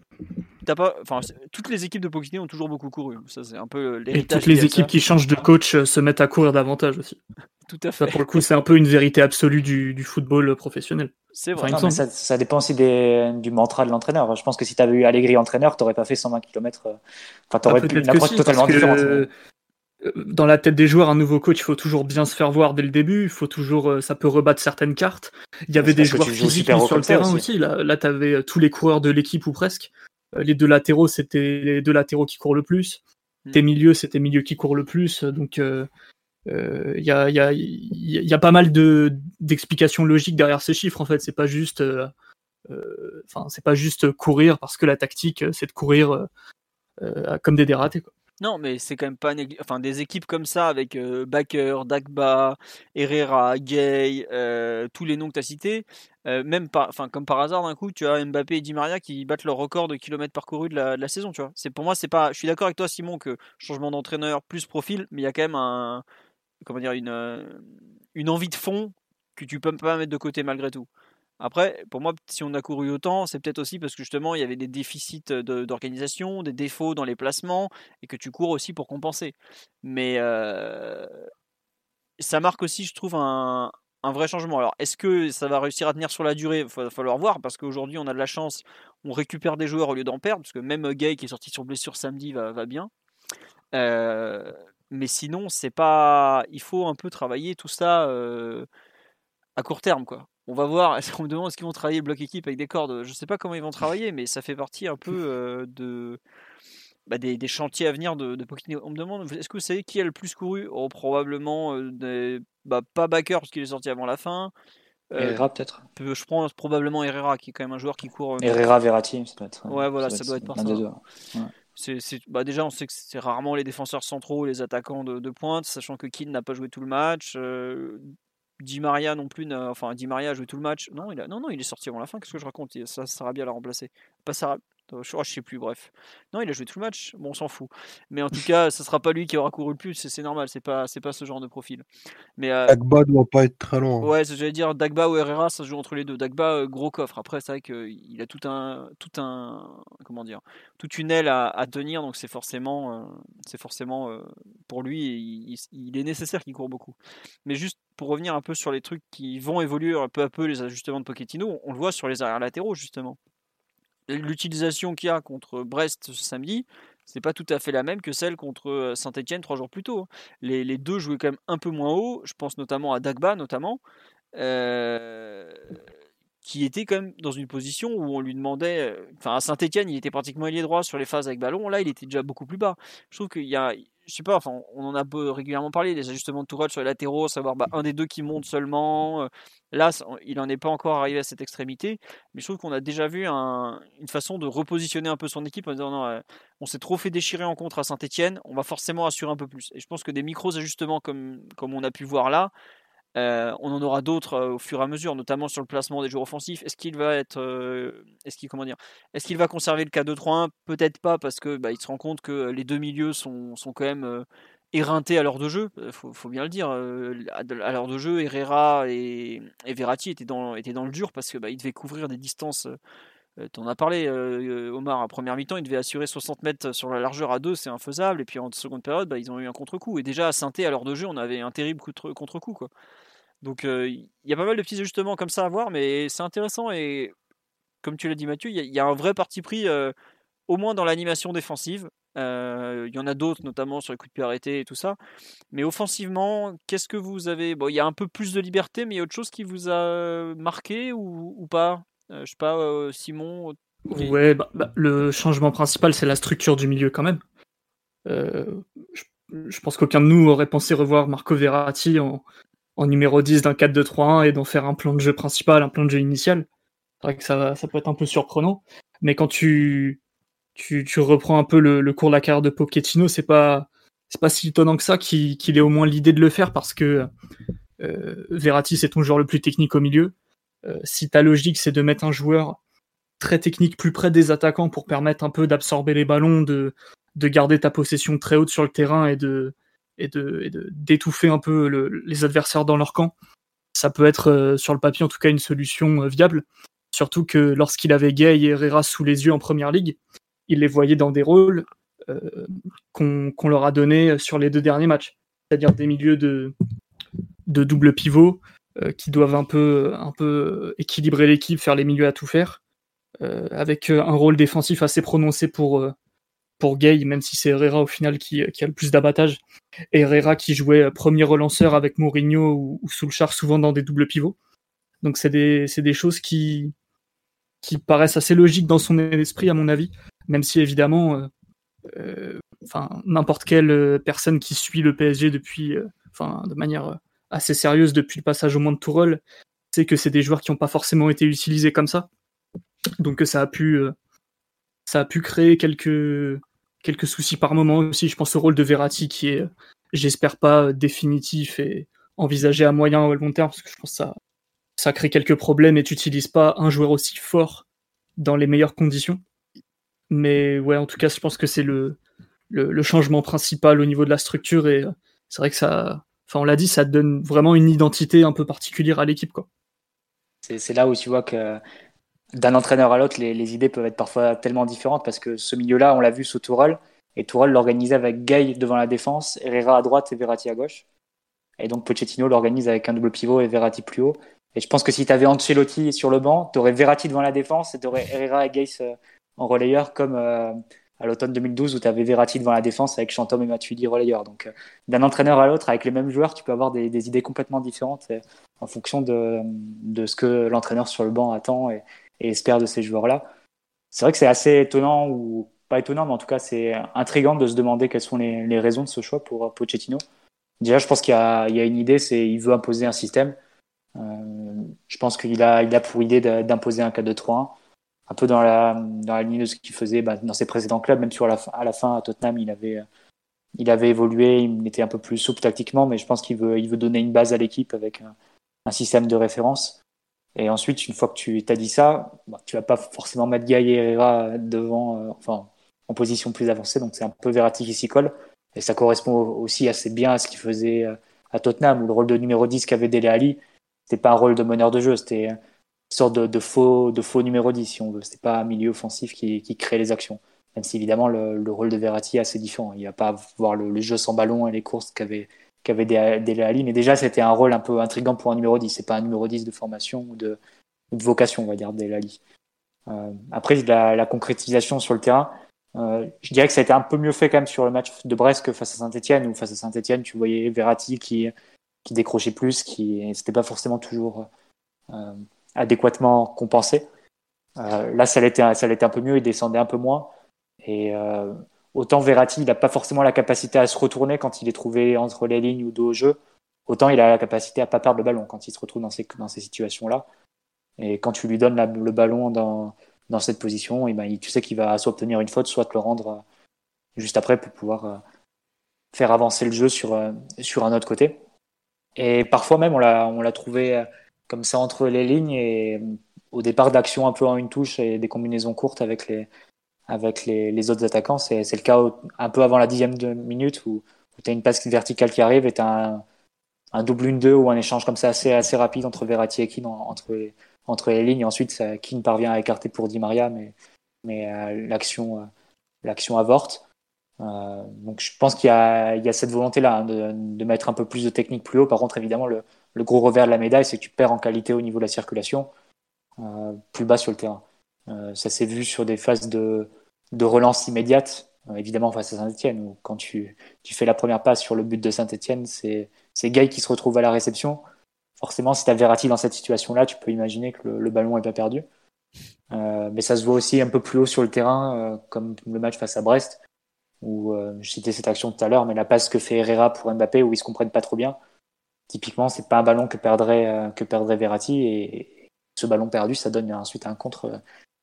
pas, enfin, toutes les équipes de Pokémon ont toujours beaucoup couru. Ça, c'est un peu l'héritage. toutes les équipes qui changent de coach euh, se mettent à courir davantage aussi. Tout à fait. pour le coup, c'est un peu une vérité absolue du, football professionnel. C'est vrai. ça, dépend aussi du mantra de l'entraîneur. Je pense que si tu avais eu Allegri entraîneur, tu n'aurais pas fait 120 km. Enfin, tu aurais ah, une approche totalement différente. Euh, dans la tête des joueurs, un nouveau coach, il faut toujours bien se faire voir dès le début. Il faut toujours, euh, ça peut rebattre certaines cartes. Il y avait des joueurs physiques sur le terrain aussi. Là, là tu avais euh, tous les coureurs de l'équipe ou presque. Les deux latéraux, c'était les deux latéraux qui courent le plus. Mm. Tes milieux, c'était milieux qui courent le plus. Donc, il y, a, y, a, y, a, pas mal de d'explications logiques derrière ces chiffres. En fait, c'est pas juste, enfin, c'est pas juste courir parce que la tactique, c'est de courir comme des dératés. Quoi. Non, mais c'est quand même pas enfin des équipes comme ça avec euh, Baker, Dagba, Herrera, Gay, euh, tous les noms que tu as cités, euh, même par, enfin comme par hasard d'un coup, tu as Mbappé et Di Maria qui battent leur record de kilomètres parcourus de la, de la saison, tu vois. C'est pour moi c'est pas je suis d'accord avec toi Simon que changement d'entraîneur plus profil, mais il y a quand même un comment dire une une envie de fond que tu peux pas mettre de côté malgré tout. Après, pour moi, si on a couru autant, c'est peut-être aussi parce que justement, il y avait des déficits d'organisation, des défauts dans les placements, et que tu cours aussi pour compenser. Mais euh, ça marque aussi, je trouve, un, vrai changement. Alors, est-ce que ça va réussir à tenir sur la durée? Il va falloir voir, parce qu'aujourd'hui, on a de la chance, on récupère des joueurs au lieu d'en perdre, parce que même Gay, qui est sorti sur blessure samedi, va, bien. Euh, mais sinon, c'est pas. Il faut un peu travailler tout ça euh, à court terme, quoi on va voir. Est-ce qu'on me demande est-ce qu'ils vont travailler le bloc équipe avec des cordes? Je ne sais pas comment ils vont travailler, mais ça fait partie un peu euh, de bah, des, chantiers à venir de, de On me demande est-ce que vous savez qui a le plus couru? Oh, Probablement euh, bah, pas Baker parce qu'il est sorti avant la fin. Euh, Herrera peut-être. Je pense probablement Herrera qui est quand même un joueur qui court. Herrera, Verratti, ça doit être. Ouais, voilà, ça, doit être, par ça. Bah déjà, on sait que c'est rarement les défenseurs centraux, les attaquants de, pointe, sachant que Keane n'a pas joué tout le match. Di Maria non plus, enfin Di Maria a joué tout le match. Non, il a, non, non, il est sorti avant la fin. Qu'est-ce que je raconte? Ça, Sarabia l'a remplacé. Pas Sarabia. Euh, je, je sais plus, bref. Non, il a joué tout le match. Bon, on s'en fout. Mais en tout cas, ce sera pas lui qui aura couru le plus. C'est normal. C'est pas, c'est pas ce genre de profil. Mais euh, Dagba doit pas être très loin. Ouais, j'allais dire Dagba ou Herrera, ça se joue entre les deux. Dagba, euh, gros coffre. Après, c'est vrai qu'il a tout un, tout un, comment dire, toute une aile à, tenir. Donc c'est forcément, c'est forcément pour lui, il, il est nécessaire qu'il court beaucoup. Mais juste pour revenir un peu sur les trucs qui vont évoluer un peu à peu, les ajustements de Pochettino, on le voit sur les arrières latéraux justement l'utilisation qu'il y a contre Brest ce samedi, c'est pas tout à fait la même que celle contre euh, Saint-Etienne trois jours plus tôt. Hein. Les, deux jouaient quand même un peu moins haut. Je pense notamment à Dagba, notamment, euh, qui était quand même dans une position où on lui demandait. Euh, enfin, à Saint-Etienne, il était pratiquement ailier droit sur les phases avec ballon. Là, il était déjà beaucoup plus bas. Je trouve qu'il y a, je sais pas, on en a régulièrement parlé, des ajustements de Tourelle sur les latéraux, savoir bah, un des deux qui monte seulement. Euh, là, il n'en est pas encore arrivé à cette extrémité, mais je trouve qu'on a déjà vu une façon de repositionner un peu son équipe en disant euh, on s'est trop fait déchirer en contre à Saint-Etienne, on va forcément assurer un peu plus. Et je pense que des micros ajustements comme on a pu voir là, euh, on en aura d'autres euh, au fur et à mesure, notamment sur le placement des joueurs offensifs. Est-ce qu'il va être, euh, est-ce qu'il va conserver le K2-3-1 Peut-être pas parce que bah, se rend compte que les deux milieux sont, quand même éreintés à l'heure de jeu. Faut, faut bien le dire. à l'heure de jeu, Herrera et, Verratti étaient dans, étaient dans le dur parce que bah, ils devaient couvrir des distances. Tu en as parlé, Omar, à première mi-temps, ils devaient assurer 60 mètres sur la largeur à deux, c'est infaisable. Et puis en seconde période, bah, ils ont eu un contre-coup. Et déjà à saint à l'heure de jeu, on avait un terrible contre-coup. Quoi. Donc il y a pas mal de petits ajustements comme ça à voir, mais c'est intéressant et comme tu l'as dit Mathieu, il y, a un vrai parti pris, au moins dans l'animation défensive. Il y en a d'autres, notamment sur les coups de pied arrêtés et tout ça. Mais offensivement, qu'est-ce que vous avez? Bon, il y a un peu plus de liberté, mais il y a autre chose qui vous a marqué ou, pas? Je sais pas, Simon. Ouais, bah, bah, le changement principal, c'est la structure du milieu quand même. je, pense qu'aucun de nous aurait pensé revoir Marco Verratti en, numéro 10 d'un 4-2-3-1 et d'en faire un plan de jeu principal, un plan de jeu initial. C'est vrai que ça, ça peut être un peu surprenant. Mais quand tu, tu, tu reprends un peu le, cours de la carrière de Pochettino, c'est pas c'est pas si étonnant que ça qu'il ait au moins l'idée de le faire parce que euh, Verratti c'est ton joueur le plus technique au milieu. Euh, si ta logique c'est de mettre un joueur très technique plus près des attaquants pour permettre un peu d'absorber les ballons, de, de garder ta possession très haute sur le terrain et de et d'étouffer un peu le, les adversaires dans leur camp, ça peut être euh, sur le papier en tout cas une solution euh, viable. Surtout que lorsqu'il avait Gay et Herrera sous les yeux en première ligue, il les voyait dans des rôles qu'on leur a donnés sur les deux derniers matchs, c'est-à-dire des milieux de, double pivot qui doivent un peu, un peu équilibrer l'équipe, faire les milieux à tout faire, euh, avec un rôle défensif assez prononcé pour, pour Gay, même si c'est Herrera au final qui, qui a le plus d'abattage. Herrera qui jouait premier relanceur avec Mourinho ou, ou Soulchar souvent dans des doubles pivots. Donc c'est des, des choses qui, qui paraissent assez logiques dans son esprit à mon avis même si évidemment, euh, euh, n'importe quelle euh, personne qui suit le PSG depuis, de manière assez sérieuse depuis le passage au monde de Tourelle, sait que c'est des joueurs qui n'ont pas forcément été utilisés comme ça, donc ça a pu, ça a pu créer quelques quelques soucis par moment aussi. Je pense au rôle de Verratti qui est, j'espère pas définitif et envisagé à moyen ou à long terme, parce que je pense que ça, ça crée quelques problèmes et tu n'utilises pas un joueur aussi fort dans les meilleures conditions. Mais ouais, en tout cas, je pense que c'est le, le, changement principal au niveau de la structure et euh, c'est vrai que ça, enfin, on l'a dit, ça donne vraiment une identité un peu particulière à l'équipe. C'est là où tu vois que d'un entraîneur à l'autre, les, les, idées peuvent être parfois tellement différentes parce que ce milieu-là, on l'a vu sous Tourelle, et Tourelle l'organisait avec Gay devant la défense, Herrera à droite et Verratti à gauche. Et donc Pochettino l'organise avec un double pivot et Verratti plus haut. Et je pense que si tu avais Ancelotti sur le banc, tu aurais Verratti devant la défense et tu aurais Herrera et Gay euh, en relayeur comme euh, à l'automne 2012 où tu avais Verratti devant la défense avec Chantôme et Matuidi relayeur. Donc euh, d'un entraîneur à l'autre avec les mêmes joueurs, tu peux avoir des, idées complètement différentes euh, en fonction de, ce que l'entraîneur sur le banc attend et, espère de ces joueurs-là. C'est vrai que c'est assez étonnant ou pas étonnant, mais en tout cas c'est intriguant de se demander quelles sont les, raisons de ce choix pour Pochettino. Déjà, je pense qu'il y, a une idée, c'est il veut imposer un système. je pense qu'il a, il a pour idée d'imposer un 4-2-3-1 un peu dans la, dans la ligne de ce qu'il faisait bah, dans ses précédents clubs, même sur à la fin à Tottenham, il avait, il avait évolué, il était un peu plus souple tactiquement, mais je pense qu'il veut, il veut donner une base à l'équipe avec un, système de référence. Et ensuite, une fois que tu t'as dit ça, bah, tu vas pas forcément mettre Gaï Herrera devant, euh, enfin, en position plus avancée, donc c'est un peu Verratti qui s'y colle. Et ça correspond aussi assez bien à ce qu'il faisait euh, à Tottenham, où le rôle de numéro 10 qu'avait Dele Ali, c'était pas un rôle de meneur de jeu, c'était sorte de, faux, de faux numéro 10, si on veut. C'est pas un milieu offensif qui, qui crée les actions. Même si évidemment le, rôle de Verratti est assez différent. Il n'y a pas voir le, jeu sans ballon et les courses qu'avait qu'avait Dele Ali, mais déjà c'était un rôle un peu intrigant pour un numéro 10. C'est pas un numéro 10 de formation ou de, de vocation, on va dire, Dele Ali. Euh, après, la, la, concrétisation sur le terrain, euh, je dirais que ça a été un peu mieux fait quand même sur le match de Brest que face à Saint-Etienne, où face à Saint-Etienne, tu voyais Verratti qui, qui décrochait plus, qui c'était pas forcément toujours euh, adéquatement compensé. Euh, là, ça l'était, ça l'était un peu mieux, il descendait un peu moins. Et euh, autant Verratti, il n'a pas forcément la capacité à se retourner quand il est trouvé entre les lignes ou dos au jeu. Autant il a la capacité à pas perdre le ballon quand il se retrouve dans ces, dans ces situations-là. Et quand tu lui donnes le ballon dans, dans cette position, et ben, tu sais qu'il va soit obtenir une faute, soit te le rendre euh, juste après pour pouvoir faire avancer le jeu sur, sur un autre côté. Et parfois même, on l'a, on l'a trouvé comme ça entre les lignes et au départ d'action un peu en une touche et des combinaisons courtes avec les, avec les, autres attaquants. C'est, le cas un peu avant la dixième de minute où, où tu as une passe verticale qui arrive et tu as un, un double une deux ou un échange comme ça assez, assez rapide entre Verratti et Keane entre, les, entre les lignes. ensuite, ça, Keane parvient à écarter pour Di Maria, mais, mais euh, l'action, euh, l'action avorte. Euh, donc je pense qu'il y y a cette volonté-là hein, de, de, mettre un peu plus de technique plus haut. Par contre, évidemment, le, le gros revers de la médaille, c'est que tu perds en qualité au niveau de la circulation, euh, plus bas sur le terrain. Euh, ça s'est vu sur des phases de, relance immédiate, euh, évidemment face à Saint-Etienne, où quand tu, fais la première passe sur le but de Saint-Etienne, c'est Gay qui se retrouve à la réception. Forcément, si tu as dans cette situation-là, tu peux imaginer que le, ballon n'est pas perdu. Mais ça se voit aussi un peu plus haut sur le terrain, comme le match face à Brest, où je citais cette action tout à l'heure, mais la passe que fait Herrera pour Mbappé, où ils se comprennent pas trop bien. Typiquement, c'est pas un ballon que perdrait, que perdrait Verratti, et, ce ballon perdu, ça donne ensuite un contre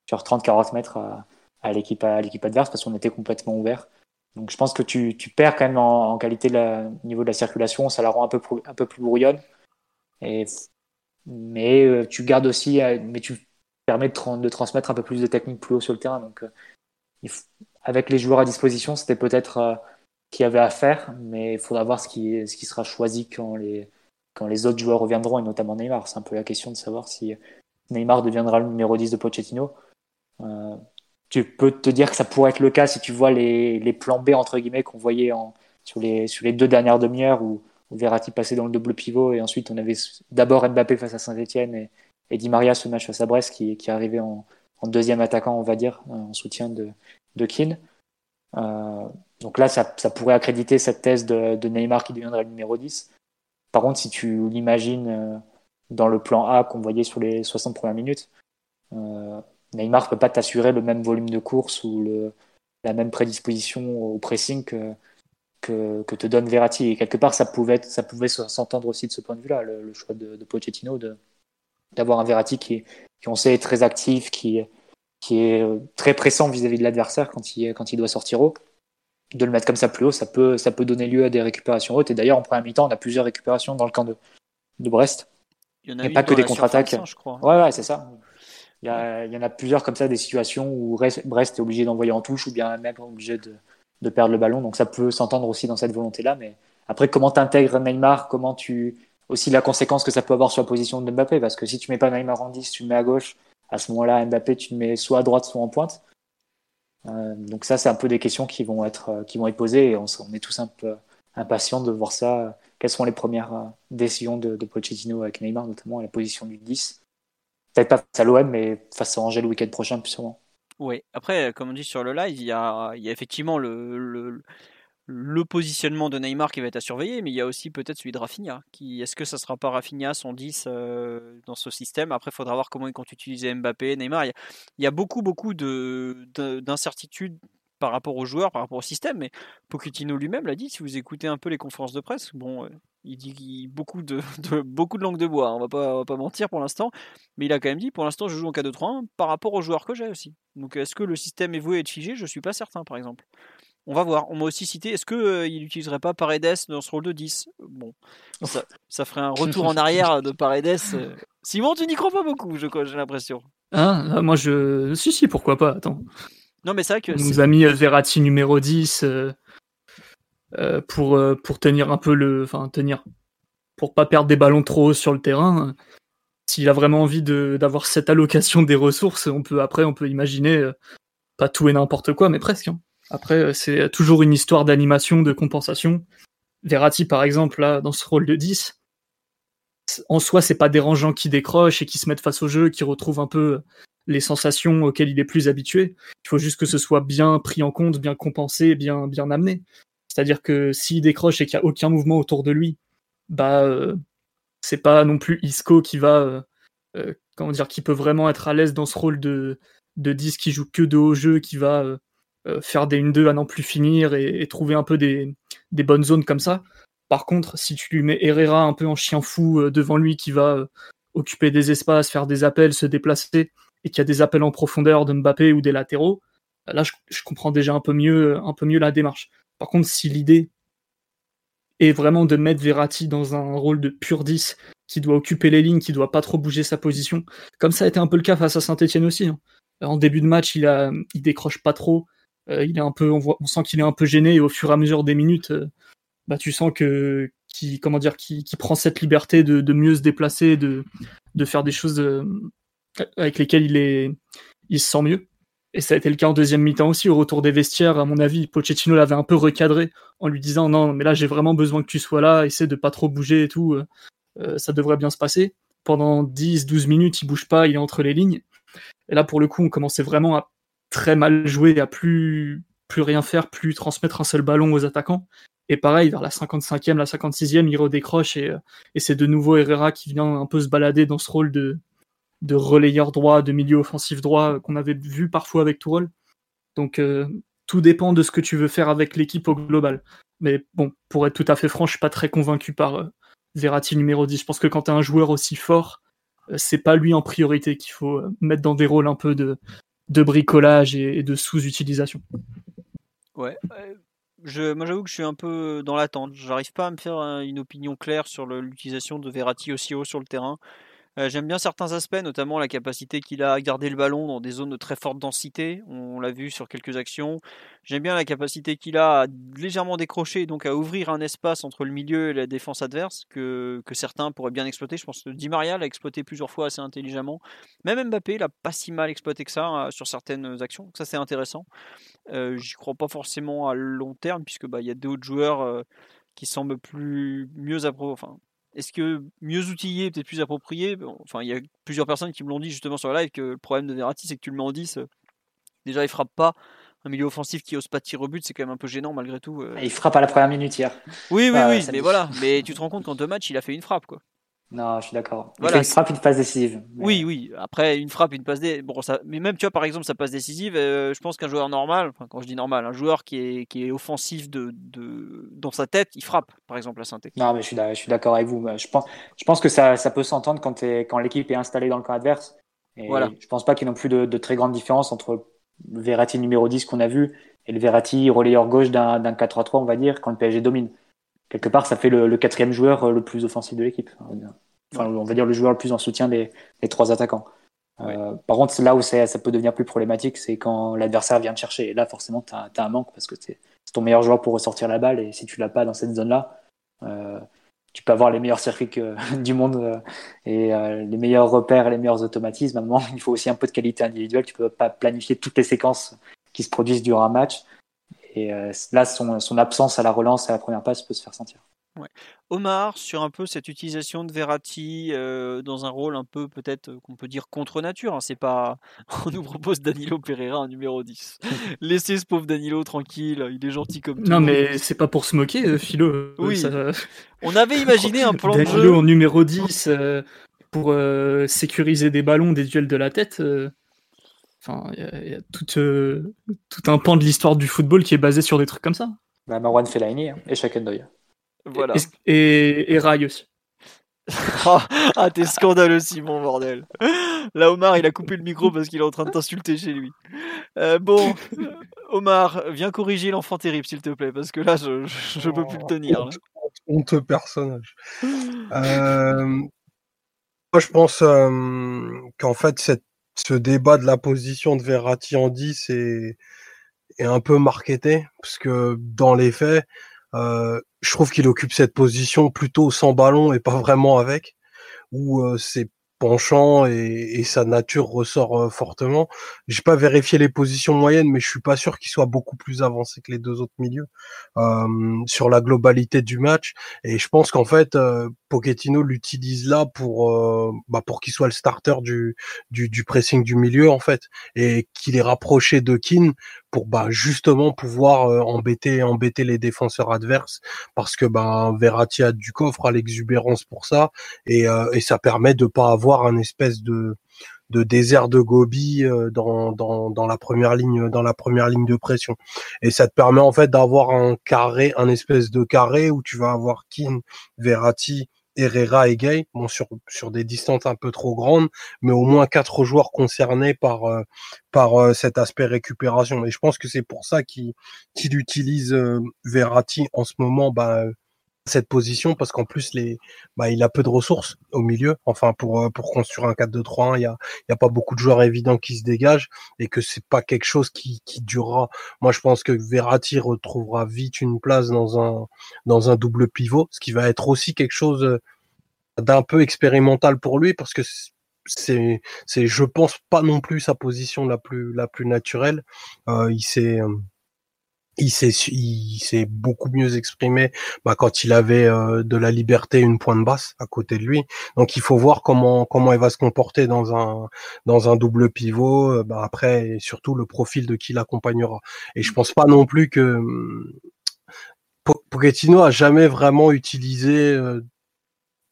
sur 30-40 mètres à, à l'équipe adverse parce qu'on était complètement ouvert. Donc je pense que tu, tu perds quand même en, qualité au niveau de la circulation, ça la rend un peu, un peu plus brouillonne. Et, mais euh, tu gardes aussi, euh, mais tu permets de, de, transmettre un peu plus de technique plus haut sur le terrain. Donc euh, avec les joueurs à disposition, c'était peut-être qu'il y avait à faire, mais il faudra voir ce qui, ce qui sera choisi quand les, quand les autres joueurs reviendront, et notamment Neymar. C'est un peu la question de savoir si Neymar deviendra le numéro 10 de Pochettino tu peux te dire que ça pourrait être le cas si tu vois les, les plans B entre guillemets qu'on voyait sur, les, sur les deux dernières demi-heures où, Verratti passait dans le double pivot et ensuite on avait d'abord Mbappé face à Saint-Etienne et, et, Di Maria ce match face à Brest qui, arrivé en, en, deuxième attaquant on va dire en soutien de, de Keane. Euh, donc là ça, ça, pourrait accréditer cette thèse de, de, Neymar qui deviendrait le numéro 10. Par contre si tu l'imagines euh, dans le plan A qu'on voyait sur les 60 premières minutes, euh, Neymar ne peut pas t'assurer le même volume de course ou la même prédisposition au pressing que, te donne Verratti. Et quelque part, ça pouvait, s'entendre aussi de ce point de vue-là, le, choix de, Pochettino d'avoir un Verratti qui, on sait, est très actif, qui, est très pressant vis-à-vis de l'adversaire quand il, quand il doit sortir haut. De le mettre comme ça plus haut, ça peut, ça peut donner lieu à des récupérations hautes. Et d'ailleurs, en première mi-temps, on a plusieurs récupérations dans le camp de, de Brest. Il y en a pas que des contre-attaques. Ouais, ouais, c'est ça. Il y, en a plusieurs comme ça, des situations où Brest est obligé d'envoyer en touche ou bien même obligé de, de perdre le ballon. Donc ça peut s'entendre aussi dans cette volonté-là. Mais après, comment tu intègres Neymar? Comment tu. Aussi la conséquence que ça peut avoir sur la position de Mbappé? Parce que si tu mets pas Neymar en 10, tu le mets à gauche. À ce moment-là, Mbappé, tu le mets soit à droite, soit en pointe. Euh, donc ça, c'est un peu des questions qui vont être, euh, qui vont être posées. Et on, est tous un peu impatients de voir ça. Quelles sont les premières euh, décisions de, de Pochettino avec Neymar, notamment à la position du 10 peut-être pas face à l'OM, mais face à Angers le week-end prochain, plus sûrement. Oui, après, comme on dit sur le live, il y a, effectivement le, le, positionnement de Neymar qui va être à surveiller, mais il y a aussi peut-être celui de Rafinha. Est-ce que ça sera pas Rafinha, son 10 euh, dans ce système? Après, il faudra voir comment il compte utiliser Mbappé, Neymar. Il y a, beaucoup, beaucoup de, d'incertitudes par rapport aux joueurs, par rapport au système, mais Pochettino lui-même l'a dit, si vous écoutez un peu les conférences de presse, euh, il dit beaucoup de, de langue de bois, hein, on va pas, va pas mentir pour l'instant, mais il a quand même dit pour l'instant je joue en 4-2-3-1 par rapport aux joueurs que j'ai aussi. Donc est-ce que le système est voué à être figé? Je suis pas certain par exemple. On va voir. On m'a aussi cité, est-ce qu'il euh, il n'utiliserait pas Paredes dans ce rôle de 10 Bon, ça, ça, ferait un retour en arrière de Paredes. Euh. Simon, tu n'y crois pas beaucoup, j'ai l'impression. Ah, moi je. Si, si, pourquoi pas, attends. Non, mais c'est vrai que. On nous a mis Verratti numéro 10. Euh, pour, euh, pour tenir un peu le. Enfin, tenir. Pour pas perdre des ballons trop hauts sur le terrain. S'il a vraiment envie d'avoir cette allocation des ressources, on peut après on peut imaginer euh, pas tout et n'importe quoi, mais presque. Hein. Après, c'est toujours une histoire d'animation, de compensation. Verratti, par exemple, là, dans ce rôle de 10, en soi, c'est pas dérangeant qu'il décroche et qu'il se mette face au jeu, qu'il retrouve un peu les sensations auxquelles il est plus habitué. Il faut juste que ce soit bien pris en compte, bien compensé, bien, amené. C'est-à-dire que s'il décroche et qu'il n'y a aucun mouvement autour de lui, bah euh, c'est pas non plus Isco qui va euh, euh, comment dire qui peut vraiment être à l'aise dans ce rôle de de 10 qui joue que de haut jeu, qui va faire des 1-2 à n'en plus finir et, trouver un peu des, bonnes zones comme ça. Par contre, si tu lui mets Herrera un peu en chien fou devant lui qui va occuper des espaces, faire des appels, se déplacer, et qu'il y a des appels en profondeur de Mbappé ou des latéraux, là je, comprends déjà un peu mieux, un peu mieux la démarche. Par contre, si l'idée est vraiment de mettre Verratti dans un rôle de pur 10, qui doit occuper les lignes, qui doit pas trop bouger sa position, comme ça a été un peu le cas face à Saint-Etienne aussi. Hein. En début de match, il, a, il décroche pas trop, euh, il est un peu, on, voit, on sent qu'il est un peu gêné et au fur et à mesure des minutes, euh, bah, tu sens que qui comment dire qui, prend cette liberté de, de, mieux se déplacer, de, de faire des choses euh, avec lesquelles il est il se sent mieux. Et ça a été le cas en deuxième mi-temps aussi, au retour des vestiaires. À mon avis, Pochettino l'avait un peu recadré en lui disant non, mais là j'ai vraiment besoin que tu sois là, essaie de pas trop bouger et tout. ça devrait bien se passer. Pendant 10-12 minutes, il bouge pas, il est entre les lignes. Et là, pour le coup, on commençait vraiment à très mal jouer, à plus, plus rien faire, plus transmettre un seul ballon aux attaquants. Et pareil, vers la 55e, la 56e, il redécroche et, et c'est de nouveau Herrera qui vient un peu se balader dans ce rôle de, relayeur droit, de milieu offensif droit qu'on avait vu parfois avec Tourelle. Donc euh, tout dépend de ce que tu veux faire avec l'équipe au global. Mais bon, pour être tout à fait franc, je suis pas très convaincu par euh, Verratti numéro 10. Je pense que quand tu as un joueur aussi fort, euh, c'est pas lui en priorité qu'il faut mettre dans des rôles un peu de, de bricolage et, de sous-utilisation. Ouais. Je, moi j'avoue que je suis un peu dans l'attente. J'arrive pas à me faire une opinion claire sur l'utilisation de Verratti aussi haut sur le terrain. Euh, j'aime bien certains aspects, notamment la capacité qu'il a à garder le ballon dans des zones de très forte densité. On l'a vu sur quelques actions. J'aime bien la capacité qu'il a à légèrement décrocher, donc à ouvrir un espace entre le milieu et la défense adverse que, que certains pourraient bien exploiter. Je pense que Di Maria l'a exploité plusieurs fois assez intelligemment. Même Mbappé l'a pas si mal exploité que ça hein, sur certaines actions. ça c'est intéressant. Euh, J'y crois pas forcément à long terme puisque bah il y a d'autres joueurs. Euh, qui semblent plus mieux appro enfin, est-ce que mieux outillé, peut-être plus approprié? Enfin, il y a plusieurs personnes qui me l'ont dit justement sur la live que le problème de Verratti, c'est que tu le mets en 10. Euh, déjà, il frappe pas. Un milieu offensif qui ose pas tirer au but, c'est quand même un peu gênant malgré tout. Euh. Il frappe à la première minute hier. Oui, oui, oui, mais voilà. Mais tu te rends compte qu'en deux matchs, il a fait une frappe, quoi. Non, je suis d'accord. Voilà, une frappe, une passe décisive. Oui, oui. Après, une frappe, une passe décisive. Bon, ça... Mais même, tu vois, par exemple, sa passe décisive, euh, je pense qu'un joueur normal, enfin, quand je dis normal, un joueur qui est, qui est offensif de, de... dans sa tête, il frappe, par exemple, la synthé. Non, mais je suis d'accord avec vous. Je pense, je pense que ça, ça peut s'entendre quand, quand l'équipe est installée dans le camp adverse. Et voilà. Je pense pas qu'il y ait non plus de, de, très grande différence entre le Verratti numéro 10 qu'on a vu et le Verratti relayeur gauche d'un 4-3-3, on va dire, quand le PSG domine quelque part, ça fait le, quatrième joueur euh, le plus offensif de l'équipe. Enfin, on va dire le joueur le plus en soutien des, trois attaquants. Euh, par contre, là où ça peut devenir plus problématique, c'est quand l'adversaire vient te chercher. Et là, forcément, tu as, un manque parce que c'est ton meilleur joueur pour ressortir la balle. Et si tu l'as pas dans cette zone-là, euh, tu peux avoir les meilleurs circuits du monde et les meilleurs repères et les meilleurs automatismes. À un moment, il faut aussi un peu de qualité individuelle. Tu peux pas planifier toutes les séquences qui se produisent durant un match. Et euh, là, son, absence à la relance et à la première passe peut se faire sentir. Omar, sur un peu cette utilisation de Verratti euh, dans un rôle un peu peut-être euh, qu'on peut dire contre nature, hein, c'est pas. On nous propose Danilo Pereira en numéro 10. Laissez ce pauvre Danilo tranquille, il est gentil comme tout. Non, mais c'est pas pour se moquer, Philo. Oui. On avait imaginé un plan de jeu. en numéro 10 pour sécuriser des ballons, des duels de la tête. Enfin, il y a, tout, euh, tout, un pan de l'histoire du football qui est basé sur des trucs comme ça. Bah, Marwan Fellaini hein, et Shakendoy. Voilà. Et, et, Rai aussi. ah, t'es scandaleux, Simon, bordel. Là, Omar, il a coupé le micro parce qu'il est en train de t'insulter chez lui. Euh, bon, Omar, viens corriger l'enfant terrible, s'il te plaît, parce que là, je, je, peux plus le tenir. Là. Honteux personnage. Euh, moi, je pense qu'en fait, cette ce débat de la position de Verratti en 10 est, un peu marketé, parce que dans les faits, euh, je trouve qu'il occupe cette position plutôt sans ballon et pas vraiment avec, où euh, c'est penchant et, sa nature ressort euh, fortement. J'ai pas vérifié les positions moyennes, mais je suis pas sûr qu'il soit beaucoup plus avancé que les deux autres milieux euh, sur la globalité du match. Et je pense qu'en fait, euh, Pochettino l'utilise là pour euh, bah pour qu'il soit le starter du, du, du pressing du milieu en fait, et qu'il est rapproché de Keane pour bah justement pouvoir embêter embêter les défenseurs adverses parce que bah Verratti a du coffre, a l'exubérance pour ça et, et ça permet de pas avoir un espèce de de désert de Gobi euh, dans, dans, dans la première ligne dans la première ligne de pression. Et ça te permet en fait d'avoir un carré un espèce de carré où tu vas avoir Keane, Verratti Herrera et Gay, bon sur sur des distances un peu trop grandes, mais au moins quatre joueurs concernés par euh, par euh, cet aspect récupération. Et je pense que c'est pour ça qu'il qu'il utilise Verratti en ce moment, bah, cette position parce qu'en plus les bah, il a peu de ressources au milieu. Enfin pour euh, pour construire un 4-2-3-1 il y a il y a pas beaucoup de joueurs évidents qui se dégagent et que c'est pas quelque chose qui qui durera. Moi je pense que Verratti retrouvera vite une place dans un dans un double pivot ce qui va être aussi quelque chose euh, d'un peu expérimental pour lui parce que c'est c'est je pense pas non plus sa position la plus la plus naturelle. Euh, il s'est il s'est il s'est beaucoup mieux exprimé bah, quand il avait euh, de la liberté une pointe basse à côté de lui. Donc il faut voir comment comment il va se comporter dans un dans un double pivot euh, bah, après surtout le profil de qui l'accompagnera. Et je pense pas non plus que hum, Pochettino a jamais vraiment utilisé euh,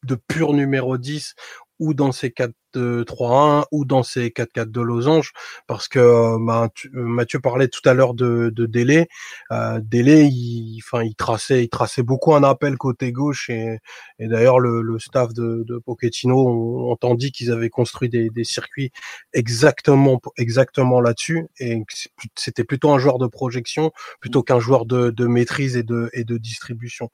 de pur numéro 10 ou dans ses 4-3-1 ou dans ces 4-4 de losange parce que euh, bah, euh, Mathieu parlait tout à l'heure de, de délai euh, délai il enfin il traçait il traçait beaucoup un appel côté gauche et, et d'ailleurs le, le, staff de, de Pochettino dit qu'ils avaient construit des, des, circuits exactement exactement là-dessus et c'était plutôt un joueur de projection plutôt qu'un joueur de, de, maîtrise et de et de distribution.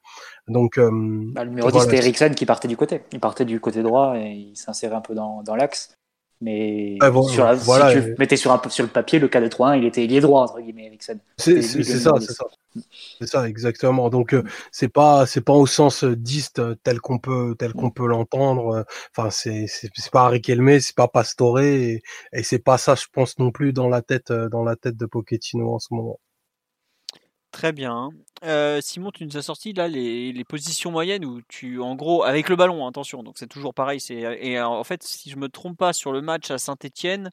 Donc euh, bah, le numéro 10 c'était Eriksen qui partait du côté. Il partait du côté droit et il s'insérait un peu dans dans l'axe. Mais ah, sur si tu mettais sur, un, sur le papier, le cas de 3-1, il était ailier droit, entre guillemets, C'est ça, c'est ça. C'est ça, exactement. Donc, euh, c'est pas, c'est pas au sens 10 euh, tel qu'on peut, tel qu'on peut l'entendre. Euh, enfin, c'est, c'est pas Riquelme, c'est pas Pastore, et, et c'est pas ça, je pense non plus dans la tête, dans la tête de Pochettino en ce moment. Très bien. Euh, Simon, tu nous as sorti là les, les, positions moyennes où tu, en gros, avec le ballon, attention, donc c'est toujours pareil. C'est, et en fait, si je me trompe pas sur le match à Saint-Etienne,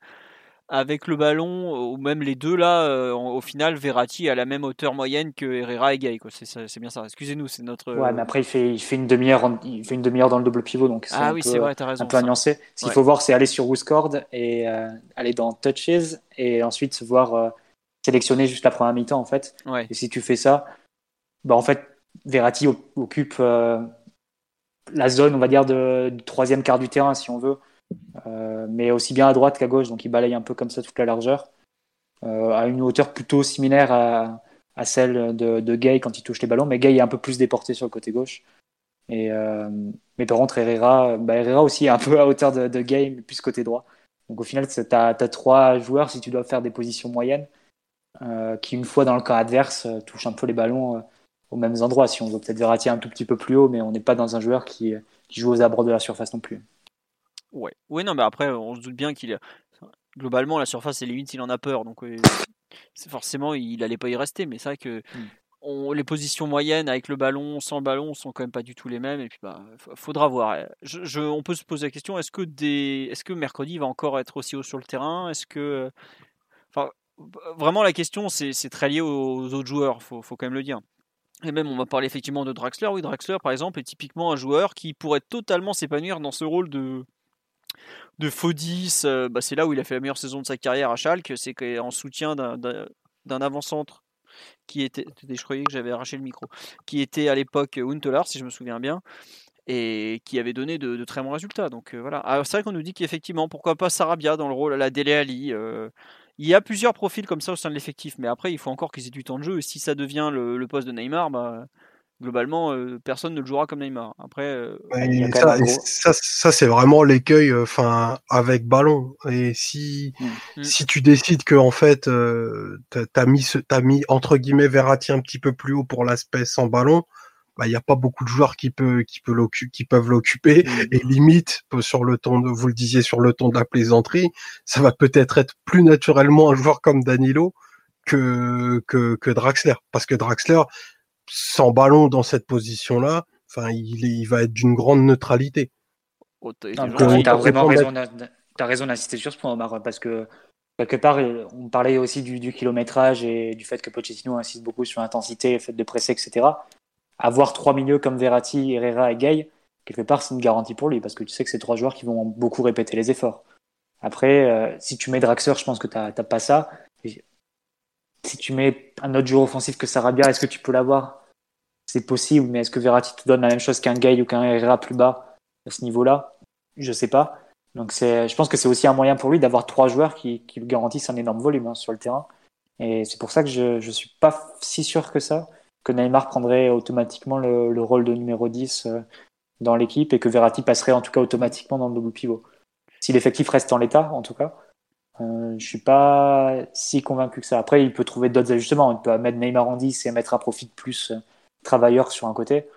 avec le ballon, ou même les deux là, euh, au final, Verratti a la même hauteur moyenne que Herrera et Gay. C'est, bien ça. Excusez-nous, c'est notre. Ouais, mais après, il fait, il fait une demi-heure, dans le double pivot, donc ah oui, c'est vrai, raison. Un peu à. Ce qu'il faut voir, c'est aller sur Wooscord et euh, aller dans Touches et ensuite voir sélectionner juste la première mi-temps en fait. Et si tu fais ça, bah en fait Verratti occupe euh, la zone, on va dire, de, du troisième quart du terrain si on veut, euh, mais aussi bien à droite qu'à gauche, donc il balaye un peu comme ça toute la largeur, euh, à une hauteur plutôt similaire à, à celle de, de, Gay quand il touche les ballons, mais Gay est un peu plus déporté sur le côté gauche. Et, mais par contre, Herrera, bah Herrera aussi est un peu à hauteur de, de Gay, mais plus côté droit. Donc au final, tu as, as, trois joueurs si tu dois faire des positions moyennes. Euh, qui, une fois dans le camp adverse, euh, touche un peu les ballons euh, aux mêmes endroits. Si on veut peut-être Verratti un tout petit peu plus haut, mais on n'est pas dans un joueur qui, qui, joue aux abords de la surface non plus. Ouais, ouais non, mais après, on se doute bien qu'il globalement la surface, c'est limite, il en a peur, donc forcément, il allait pas y rester. Mais c'est vrai que hmm. on, les positions moyennes avec le ballon, sans le ballon, sont quand même pas du tout les mêmes. Et puis, bah, faudra voir. Je, on peut se poser la question est-ce que des, est-ce que mercredi va encore être aussi haut sur le terrain? Est-ce que, vraiment la question, c'est très lié aux autres joueurs, faut, quand même le dire. Et même, on va parler effectivement de Draxler. Oui, Draxler, par exemple, est typiquement un joueur qui pourrait totalement s'épanouir dans ce rôle de, de faux 10. Euh, bah, c'est là où il a fait la meilleure saison de sa carrière à Schalke. C'est en soutien d'un avant-centre qui était. Je croyais que j'avais arraché le micro. Qui était à l'époque Huntelaar, si je me souviens bien. Et qui avait donné de, très bons résultats. Donc euh, voilà. c'est vrai qu'on nous dit qu'effectivement, pourquoi pas Sarabia dans le rôle à la Dele Ali. Euh, il y a plusieurs profils comme ça au sein de l'effectif, mais après, il faut encore qu'ils aient du temps de jeu. Et si ça devient le, poste de Neymar, bah, globalement, euh, personne ne le jouera comme Neymar. Après, euh, ça, ça, c'est vraiment l'écueil euh, avec ballon. Et si, mmh. Mmh. si tu décides que en fait, mis, as mis entre guillemets Verratti un petit peu plus haut pour l'aspect sans ballon, bah, il n'y a pas beaucoup de joueurs qui, peut, qui, peut qui peuvent l'occuper. Mmh. Et limite, sur le ton, de, vous le disiez, sur le ton de la plaisanterie, ça va peut-être être plus naturellement un joueur comme Danilo que, que, que Draxler. Parce que Draxler, sans ballon dans cette position-là, enfin, il, il va être d'une grande neutralité. Oh, tu as, vraiment raison, as raison d'insister sur ce point, Omar, parce que quelque part, on parlait aussi du, du, kilométrage et du fait que Pochettino insiste beaucoup sur l'intensité, le fait de presser, etc avoir trois milieux comme Verratti, Herrera et Gay, quelque part, c'est une garantie pour lui, parce que tu sais que c'est trois joueurs qui vont beaucoup répéter les efforts. Après, euh, si tu mets Draxler, je pense que tu n'as pas ça. si tu mets un autre joueur offensif que Sarabia, est-ce que tu peux l'avoir? C'est possible, mais est-ce que Verratti te donne la même chose qu'un Gay ou qu'un Herrera plus bas à ce niveau-là? Je sais pas. Donc je pense que c'est aussi un moyen pour lui d'avoir trois joueurs qui, qui lui garantissent un énorme volume hein, sur le terrain. Et c'est pour ça que je ne suis pas si sûr que ça que Neymar prendrait automatiquement le, rôle de numéro 10 euh, dans l'équipe et que Verratti passerait en tout cas automatiquement dans le double pivot. Si l'effectif reste en l'état, en tout cas, euh, je suis pas si convaincu que ça. Après, il peut trouver d'autres ajustements. Il peut mettre Neymar en 10 et mettre à profit de plus euh, travailleurs sur un côté.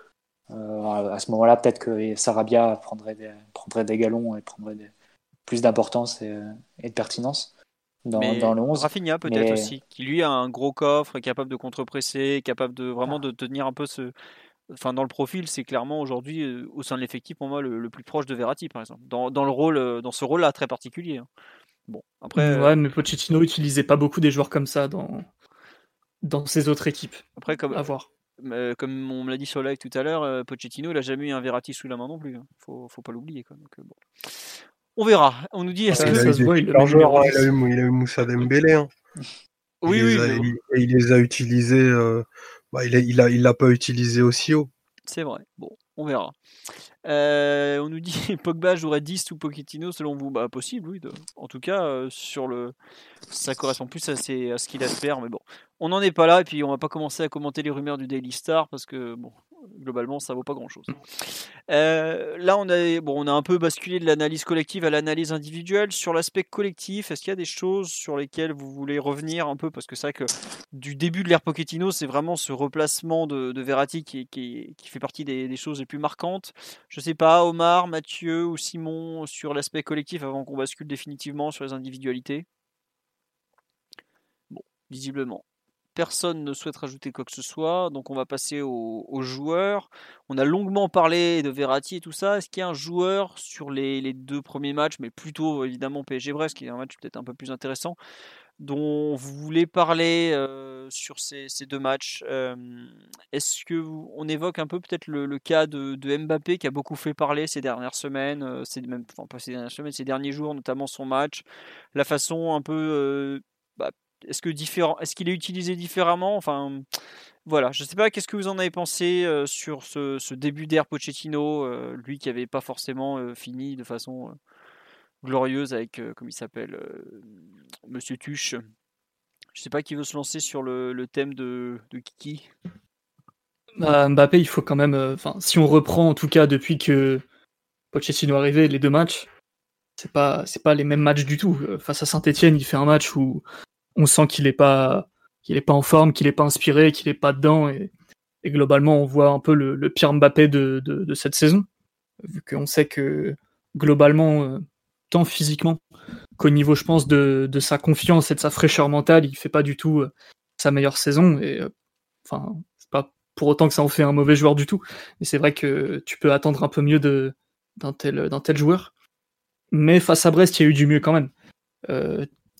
Euh, à ce moment-là, peut-être que Sarabia prendrait des, galons et prendrait plus d'importance et, de pertinence. Dans, Mais dans le 11. Rafinha peut-être mais- aussi, qui lui a un gros coffre, est capable de contre-presser, capable de vraiment de tenir un peu ce. Enfin, dans le profil, c'est clairement aujourd'hui euh, au sein de l'effectif pour moi le, le plus proche de Verratti, par exemple, dans, dans le rôle, euh, dans ce rôle-là très particulier. hein. Bon, après, euh, Ouais, mais Pochettino utilisait pas beaucoup des joueurs comme ça dans, dans ses autres équipes. après comme, À voir. euh, comme on me l'a dit sur le live tout à l'heure, Pochettino, il a jamais eu un Verratti sous la main non plus. hein. Faut, faut pas l'oublier. quoi. Donc, bon. On verra. On nous dit est-ce Ouais, que ça se voit, il a 10. eu, Moussa Dembélé. hein. Oui, oui, a- il, il les a utilisés. euh, bah, il, a, il, a, il l'a pas utilisé aussi haut. c'est vrai. Bon, on verra. Euh, on nous dit Pogba jouerait 10 ou Pochettino selon vous? Bah, Possible, oui. de- En tout cas, euh, sur le... ça correspond plus à, ses- à ce qu'il espère. Mais bon, on n'en est pas là. Et puis, on va pas commencer à commenter les rumeurs du Daily Star parce que, bon, globalement, ça vaut pas grand chose. là, on a, bon, on a un peu basculé de l'analyse collective à l'analyse individuelle. Sur l'aspect collectif, est-ce qu'il y a des choses sur lesquelles vous voulez revenir un peu? Parce que c'est vrai que du début de l'ère Pochettino, c'est vraiment ce replacement de, de Verratti qui, qui, fait partie des, choses les plus marquantes. Je sais pas, Omar, Mathieu ou Simon, sur l'aspect collectif avant qu'on bascule définitivement sur les individualités? Bon, visiblement, personne ne souhaite rajouter quoi que ce soit, donc on va passer aux, joueurs. On a longuement parlé de Verratti et tout ça. Est-ce qu'il y a un joueur sur les, deux premiers matchs, mais plutôt évidemment PSG-Brest, qui est un match peut-être un peu plus intéressant, dont vous voulez parler euh, sur ces, deux matchs? Euh, Est-ce que vous- on évoque un peu peut-être le, cas de, Mbappé qui a beaucoup fait parler ces dernières semaines, euh, ces, même, ces dernières semaines, ces derniers jours, notamment son match, la façon un peu est-ce que différent, est-ce qu'il est utilisé différemment? Enfin, voilà, je sais pas. Qu'est-ce que vous en avez pensé sur ce, début d'ère Pochettino, lui qui avait pas forcément fini de façon glorieuse avec, comme il s'appelle, Monsieur Tuche? Je sais pas qui veut se lancer sur le, thème de, de Kiki. Bah, Mbappé, il faut quand même. Enfin, si on reprend en tout cas depuis que Pochettino est arrivé, les deux matchs, c'est pas c'est pas les mêmes matchs du tout. Face à Saint-Etienne, il fait un match où on sent qu'il est pas qu'il pas en forme, qu'il est pas inspiré, qu'il est pas dedans et, globalement on voit un peu le, pire Mbappé de, cette saison, vu qu'on sait que globalement, euh, tant physiquement qu'au niveau, je pense, de, sa confiance et de sa fraîcheur mentale, il fait pas du tout euh, sa meilleure saison et euh, enfin c'est pas pour autant que ça en fait un mauvais joueur du tout, mais c'est vrai que tu peux attendre un peu mieux d'un tel joueur. Mais face à Brest, il y a eu du mieux quand même.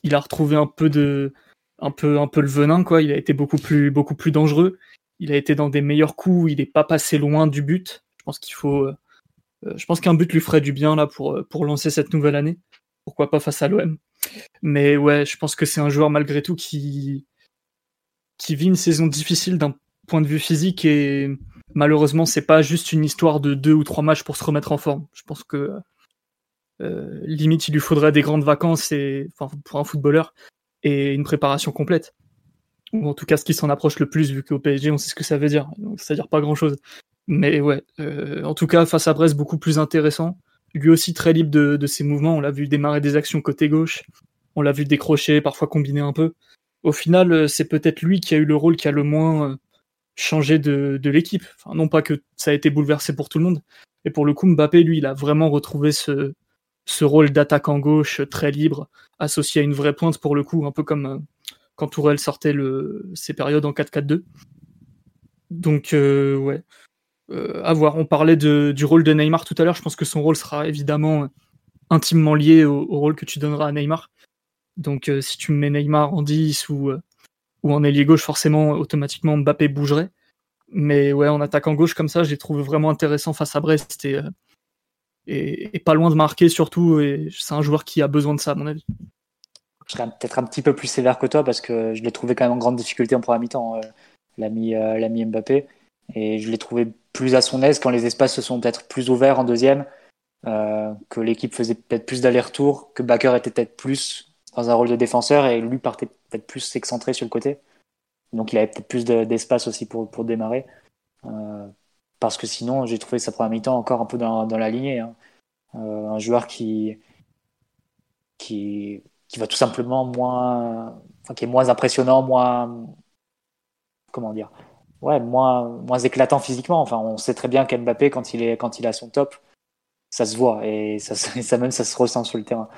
Il a retrouvé un peu de un peu un peu le venin quoi. Il a été beaucoup plus beaucoup plus dangereux. Il a été dans des meilleurs coups. Il n'est pas passé loin du but. Je pense qu'il faut. euh, euh, je pense qu'un but lui ferait du bien là pour euh, lancer cette nouvelle année. Pourquoi pas face à l'OM. Mais ouais, je pense que c'est un joueur malgré tout qui qui vit une saison difficile d'un point de vue physique et malheureusement c'est pas juste une histoire de deux ou trois matchs pour se remettre en forme. Je pense que euh, limite il lui faudrait des grandes vacances et enfin pour un footballeur et une préparation complète. Ou en tout cas ce qui s'en approche le plus vu qu'au PSG on sait ce que ça veut dire. Donc c'est à dire pas grand chose mais ouais euh, en tout cas face à Brest beaucoup plus intéressant. Lui aussi très libre de, ses mouvements. On l'a vu démarrer des actions côté gauche. On l'a vu décrocher parfois combiner un peu. Au final euh, c'est peut-être lui qui a eu le rôle qui a le moins changé de, de l'équipe. Enfin non pas que ça a été bouleversé pour tout le monde. Et pour le coup Mbappé lui il a vraiment retrouvé ce ce rôle d'attaquant gauche très libre, associé à une vraie pointe pour le coup, un peu comme euh, quand Tourelle sortait ses périodes en 4-4-2. Donc euh, ouais, euh, à voir. On parlait du rôle de Neymar tout à l'heure. Je pense que son rôle sera évidemment intimement lié au, rôle que tu donneras à Neymar. Donc si tu mets Neymar en 10 ou, en ailier gauche, forcément, automatiquement Mbappé bougerait. Mais ouais, en attaquant gauche comme ça, j'ai trouvé vraiment intéressant face à Brest et, et, pas loin de marquer surtout. Et c'est un joueur qui a besoin de ça, à mon avis. Je serais peut-être un petit peu plus sévère que toi parce que je l'ai trouvé quand même en grande difficulté en première mi-temps, euh, l'ami euh, Mbappé. Et je l'ai trouvé plus à son aise quand les espaces se sont peut-être plus ouverts en deuxième, euh, que l'équipe faisait peut-être plus d'allers-retours, que Baker était peut-être plus dans un rôle de défenseur et lui partait peut-être plus excentré sur le côté. Donc il avait peut-être plus de- d'espace aussi pour, pour démarrer. Parce que sinon, j'ai trouvé sa première mi-temps encore un peu dans, la lignée. hein. Euh, un joueur qui, qui, qui va tout simplement moins, qui est moins impressionnant, moins, comment dire, ouais, moins, moins éclatant physiquement. Enfin, on sait très bien qu'Mbappé, quand il est, quand il à son top, ça se voit et ça même ça se ressent sur le terrain.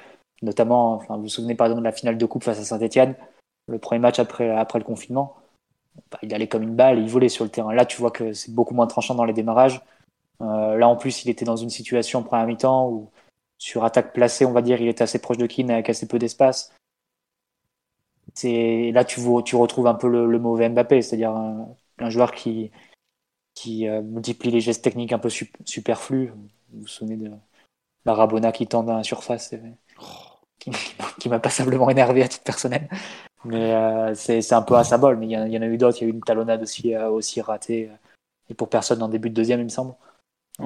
notamment, enfin, vous vous souvenez par exemple de la finale de coupe face à Saint-Etienne, le premier match après, après le confinement, bah, il allait comme une balle, il volait sur le terrain. Là, tu vois que c'est beaucoup moins tranchant dans les démarrages. Euh, là, en plus, il était dans une situation en première mi-temps où, sur attaque placée, on va dire, il était assez proche de Keane avec assez peu d'espace. C'est là tu, tu retrouves un peu le, mauvais Mbappé, c'est-à-dire un, joueur qui, qui euh, multiplie les gestes techniques un peu superflus. Vous vous souvenez de la Rabona qui tend dans la surface, qui, m'a passablement énervé à titre personnel. Mais euh, c'est un peu un symbole. Mais il y, en a eu d'autres. Il y a eu une talonnade aussi, euh, aussi ratée. et pour personne en début de deuxième, il me semble. il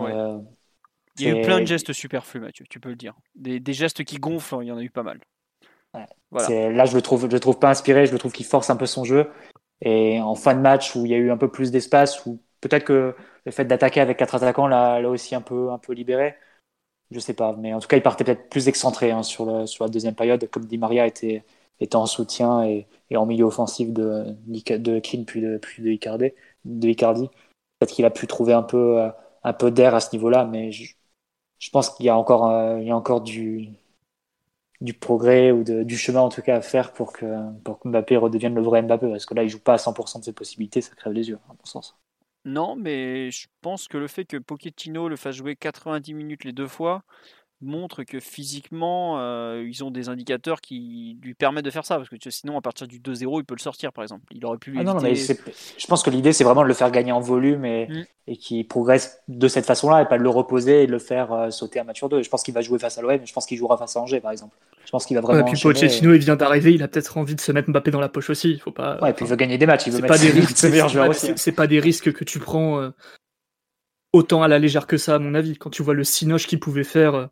y a eu plein de gestes superflus, Mathieu, tu peux le dire. Des, des gestes qui gonflent, il y en a eu pas mal. Là, je le trouve, je le trouve pas inspiré. Je le trouve qu'il force un peu son jeu. Et en fin de match où il y a eu un peu plus d'espace, où peut-être que le fait d'attaquer avec quatre attaquants l'a aussi un peu, un peu libéré. Je sais pas, mais en tout cas, il partait peut-être plus excentré hein, sur, la deuxième période, comme Di Maria était, en soutien et, en milieu offensif de, de puis de, puis de Icardi. Peut-être qu'il a pu trouver un peu, un peu d'air à ce niveau-là, mais je, pense qu'il y a encore, euh, du, progrès ou du chemin en tout cas à faire pour que, pour que Mbappé redevienne le vrai Mbappé. Parce que là, il joue pas à 100% de ses possibilités, ça crève les yeux, à mon sens. Non, mais je pense que le fait que Pochettino le fasse jouer 90 minutes les deux fois, montre que physiquement, euh, ils ont des indicateurs qui lui permettent de faire ça. Parce que sinon, à partir du 2-0, il peut le sortir, par exemple. Il aurait pu. Ah non, mais je pense que l'idée, c'est vraiment de le faire gagner en volume et, mm. et qu'il progresse de cette façon-là et pas de le reposer et de le faire euh, sauter à match 2. Je pense qu'il va jouer face à l'OM, mais je pense qu'il jouera face à Angers, par exemple. Je pense qu'il va vraiment. Ouais, puis Pochettino, il vient d'arriver, il a peut-être envie de se mettre Mbappé dans la poche aussi. Il faut pas. Ouais, puis il veut gagner des matchs. Il veut mettre pas des risques. C'est pas, des risques que tu prends. Euh, autant à la légère que ça, à mon avis. Quand tu vois le Sinoche qu'il pouvait faire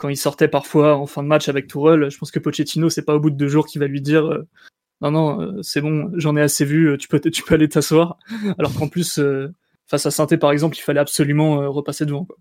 quand il sortait parfois en fin de match avec Tourelle, je pense que Pochettino, c'est pas au bout de deux jours qu'il va lui dire euh, non non, euh, c'est bon, j'en ai assez vu, tu peux tu peux aller t'asseoir. Alors qu'en plus euh, face à saint par exemple, il fallait absolument repasser devant. Quoi.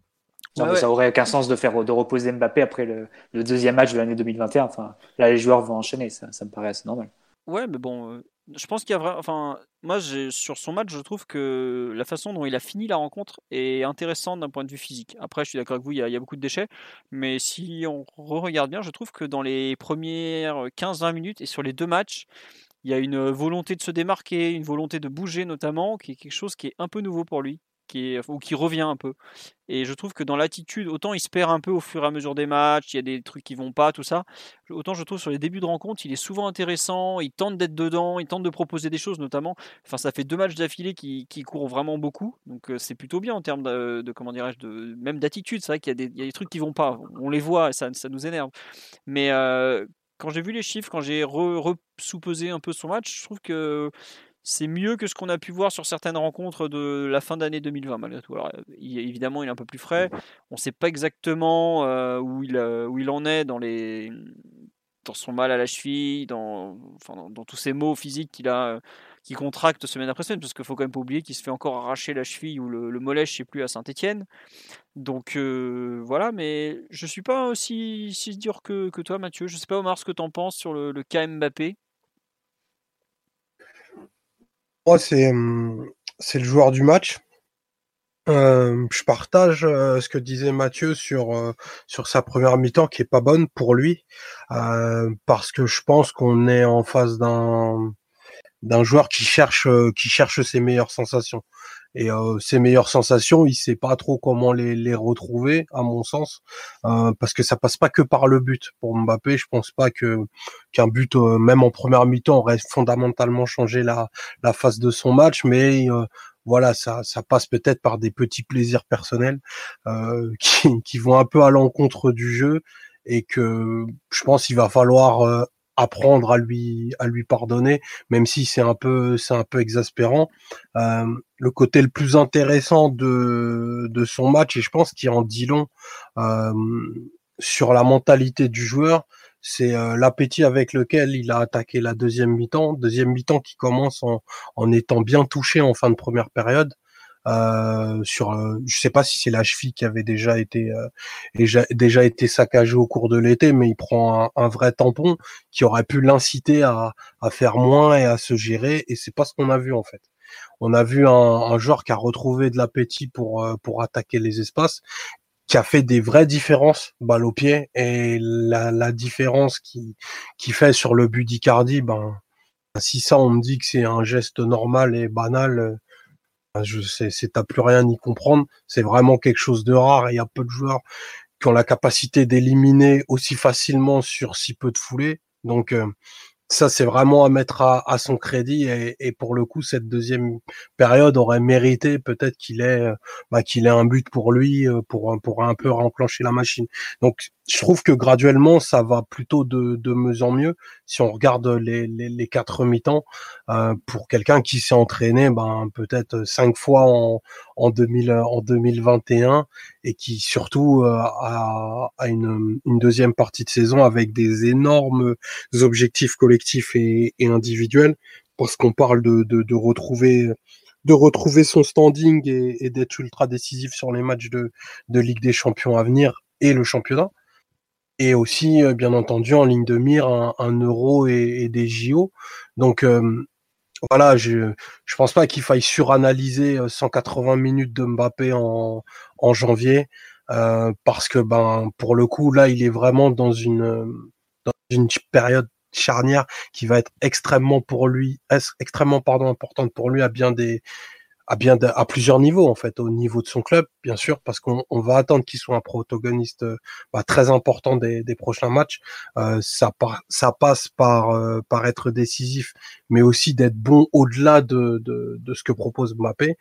Ça aurait aucun sens de faire de reposer Mbappé après le, deuxième match de l'année 2021. Enfin, là, les joueurs vont enchaîner, ça, ça me paraît assez normal. Ouais, mais bon, je pense qu'il y a vraiment. Enfin, moi, sur son match, je trouve que la façon dont il a fini la rencontre est intéressante d'un point de vue physique. Après, je suis d'accord avec vous, il y, a, beaucoup de déchets. Mais si on regarde bien, je trouve que dans les premières 15-20 minutes et sur les deux matchs, il y a une volonté de se démarquer, une volonté de bouger notamment, qui est quelque chose qui est un peu nouveau pour lui qui ou qui revient un peu. Et je trouve que dans l'attitude, autant il se perd un peu au fur et à mesure des matchs, il y a des trucs qui vont pas, tout ça. Autant je trouve sur les débuts de rencontre, il est souvent intéressant, il tente d'être dedans, il tente de proposer des choses notamment. Enfin, ça fait deux matchs d'affilée qui, qui courent vraiment beaucoup, donc euh, c'est plutôt bien en termes de, comment dirais-je, de même d'attitude. C'est vrai qu'il y, y, a des trucs qui vont pas, on les voit, ça, ça nous énerve. Mais euh, quand j'ai vu les chiffres, quand j'ai re-soupesé un peu son match, je trouve que c'est mieux que ce qu'on a pu voir sur certaines rencontres de la fin d'année 2020 malgré tout. Alors, évidemment, il est un peu plus frais. On ne sait pas exactement euh, où, il, euh, où il en est dans, les, dans son mal à la cheville, dans, dans, tous ces maux physiques qu'il a, euh, contracte semaine après semaine, parce qu'il faut quand même pas oublier qu'il se fait encore arracher la cheville ou le, mollet, je sais plus, à Saint-Etienne. Donc voilà, mais je suis pas aussi, si dur que, toi, Mathieu. Je sais pas, Omar, ce que tu en penses sur le, le Mbappé c'est le joueur du match. je partage ce que disait Mathieu sur, sur sa première mi-temps qui est pas bonne pour lui, parce que je pense qu'on est en face d'un d'un joueur qui cherche qui cherche ses meilleures sensations. Et ses meilleures sensations, il sait pas trop comment les, les retrouver, à mon sens, parce que ça passe pas que par le but. Pour Mbappé, je pense pas que qu'un but, même en première mi-temps, aurait fondamentalement changé la, la face de son match, mais voilà, ça, ça passe peut-être par des petits plaisirs personnels qui, qui vont un peu à l'encontre du jeu et que je pense qu'il va falloir apprendre à lui à lui pardonner, même si c'est un peu c'est un peu exaspérant. Euh, le côté le plus intéressant de de son match et je pense qu'il en dit long euh, sur la mentalité du joueur, c'est euh, l'appétit avec lequel il a attaqué la deuxième mi-temps, deuxième mi-temps qui commence en, en étant bien touché en fin de première période. Euh, sur, euh, je sais pas si c'est la cheville qui avait déjà été euh, déjà, été saccagée au cours de l'été, mais il prend un, vrai tampon qui aurait pu l'inciter à, à faire moins et à se gérer, et c'est pas ce qu'on a vu en fait. On a vu un, un joueur qui a retrouvé de l'appétit pour pour attaquer les espaces qui a fait des vraies différences balle au pied et la, la différence qui qui fait sur le but d'Icardi ben si ça on me dit que c'est un geste normal et banal ben, je sais c'est t'as plus rien à y comprendre. C'est vraiment quelque chose de rare il y a peu de joueurs qui ont la capacité d'éliminer aussi facilement sur si peu de foulées. Donc euh, ça c'est vraiment à mettre à, son crédit et, et, pour le coup cette deuxième période aurait mérité peut-être qu'il ait euh, bah, qu'il ait un but pour lui euh, pour pour un peu renclencher la machine. Donc je trouve que graduellement ça va plutôt de, de mieux en mieux. Si on regarde les, les, les quatre mi-temps euh, pour quelqu'un qui s'est entraîné ben peut-être cinq fois en en 2000 en 2021 et qui surtout euh, a, une, deuxième partie de saison avec des énormes objectifs collectifs et, individuels parce qu'on parle de, retrouver de retrouver son standing et, d'être ultra décisif sur les matchs de, de Ligue des Champions à venir et le championnat et aussi, euh, bien entendu, en ligne de mire, un, euro et, des JO. Donc, euh, voilà, je je pense pas qu'il faille suranalyser 180 euh, minutes de Mbappé en, en janvier, parce que ben pour le coup, là, il est vraiment dans une, dans une période charnière qui va être extrêmement pour lui, extrêmement pardon importante pour lui à bien des à bien à plusieurs niveaux en fait, au niveau de son club bien sûr, parce qu'on va attendre qu'il soit un protagoniste euh, bah, très important des, des prochains matchs. Euh, ça, ça passe par euh, par être décisif, mais aussi d'être bon au-delà de, de, de ce que propose Mbappé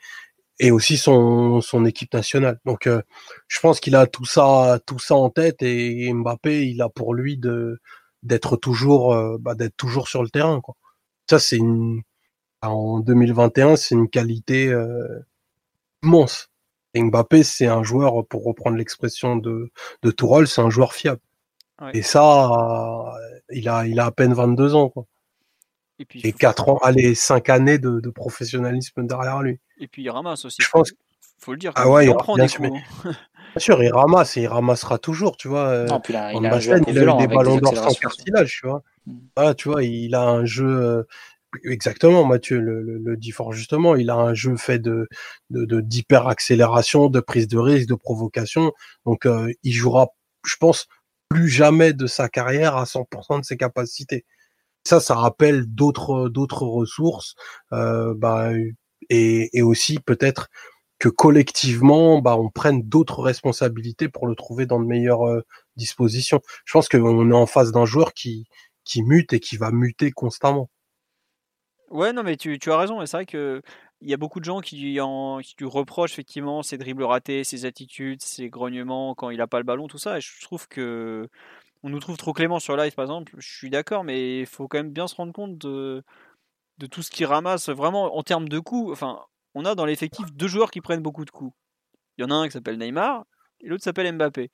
et aussi son, son équipe nationale. Donc euh, je pense qu'il a tout ça tout ça en tête et Mbappé il a pour lui de d'être toujours bah, d'être toujours sur le terrain quoi. Ça c'est une en 2021, c'est une qualité euh, immense. Et Mbappé, c'est un joueur, pour reprendre l'expression de, de Tourelle, c'est un joueur fiable. Et ça, il a, il a à peine 22 ans. Quoi. Et, puis, et 4 ans, allez, 5 années de, de, professionnalisme derrière lui. Et puis il ramasse aussi. Je pense. Faut le dire. Ah ouais, il, bien, sûr, hein. bien sûr, il ramasse et il ramassera toujours, tu vois. Euh, non, puis là, il, a, a, il a eu des ballons d'or sans cartilage, tu vois. Mm. Voilà, tu vois, il a un jeu euh, Exactement, Mathieu le, le, dit fort justement. Il a un jeu fait de d'hyper de, accélération, de prise de risque, de provocation. Donc, euh, il jouera, je pense, plus jamais de sa carrière à 100% de ses capacités. Ça, ça rappelle d'autres d'autres ressources, euh, bah, et, et aussi peut-être que collectivement, bah, on prenne d'autres responsabilités pour le trouver dans de meilleures euh, dispositions. Je pense qu'on est en face d'un joueur qui qui mute et qui va muter constamment. Ouais, non, mais tu, tu as raison. C'est vrai que il y a beaucoup de gens qui, en, qui lui reprochent effectivement ses dribbles ratés, ses attitudes, ses grognements quand il n'a pas le ballon, tout ça. Et je trouve que on nous trouve trop clément sur live, par exemple. Je suis d'accord, mais il faut quand même bien se rendre compte de, de tout ce qu'il ramasse. Vraiment, en termes de coups, enfin, on a dans l'effectif deux joueurs qui prennent beaucoup de coups. Il y en a un qui s'appelle Neymar et l'autre s'appelle Mbappé.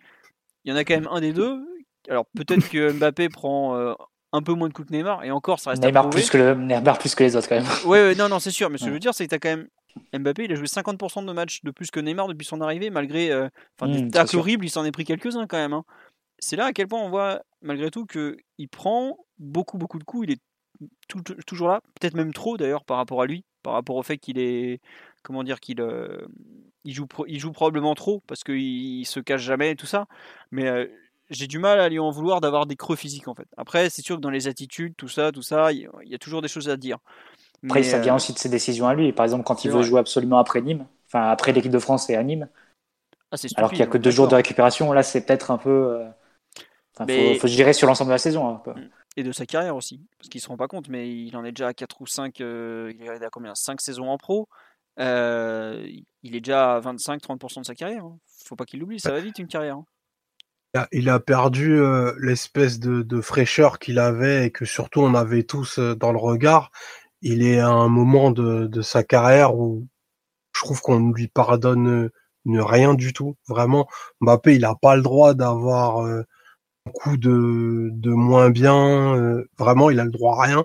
Il y en a quand même un des deux. Alors peut-être que Mbappé prend euh, un peu moins de coups que Neymar, et encore, ça reste Neymar plus que le, Neymar plus que les autres quand même. Oui, ouais, non, non, c'est sûr, mais ce que je veux dire, c'est que tu as quand même Mbappé, il a joué 50% de matchs de plus que Neymar depuis son arrivée, malgré euh, des mmh, tacles horribles, il s'en est pris quelques-uns quand même. Hein. C'est là à quel point on voit, malgré tout, qu'il prend beaucoup, beaucoup de coups, il est toujours là, peut-être même trop d'ailleurs par rapport à lui, par rapport au fait qu'il est, comment dire, qu'il euh, il joue, il joue probablement trop parce qu'il il se cache jamais et tout ça, mais euh, j'ai du mal à lui en vouloir d'avoir des creux physiques en fait. Après, c'est sûr que dans les attitudes, tout ça, tout ça, il y a toujours des choses à dire. Après, ça vient euh, aussi de ses décisions à lui. Par exemple, quand il veut jouer absolument après Nîmes, enfin après l'équipe de France et à Nîmes, ah, alors qu'il n'y a que deux jours de récupération, là c'est peut-être un peu. Euh... faut, faut gérer sur l'ensemble de la saison. Un peu. Mm. Et de sa carrière aussi, parce qu'il ne se rend pas compte, mais il en est déjà à 4 ou 5, euh, il est à combien? 5 saisons en pro. Euh, il est déjà à 25-30% de sa carrière. Hein. Faut pas qu'il l'oublie, ça va vite une carrière. Hein il a perdu euh, l'espèce de, de, fraîcheur qu'il avait et que surtout on avait tous euh, dans le regard. Il est à un moment de, de sa carrière où je trouve qu'on ne lui pardonne ne rien du tout. Vraiment, Mbappé, il n'a pas le droit d'avoir euh, un coup de, de moins bien. vraiment, il a le droit à rien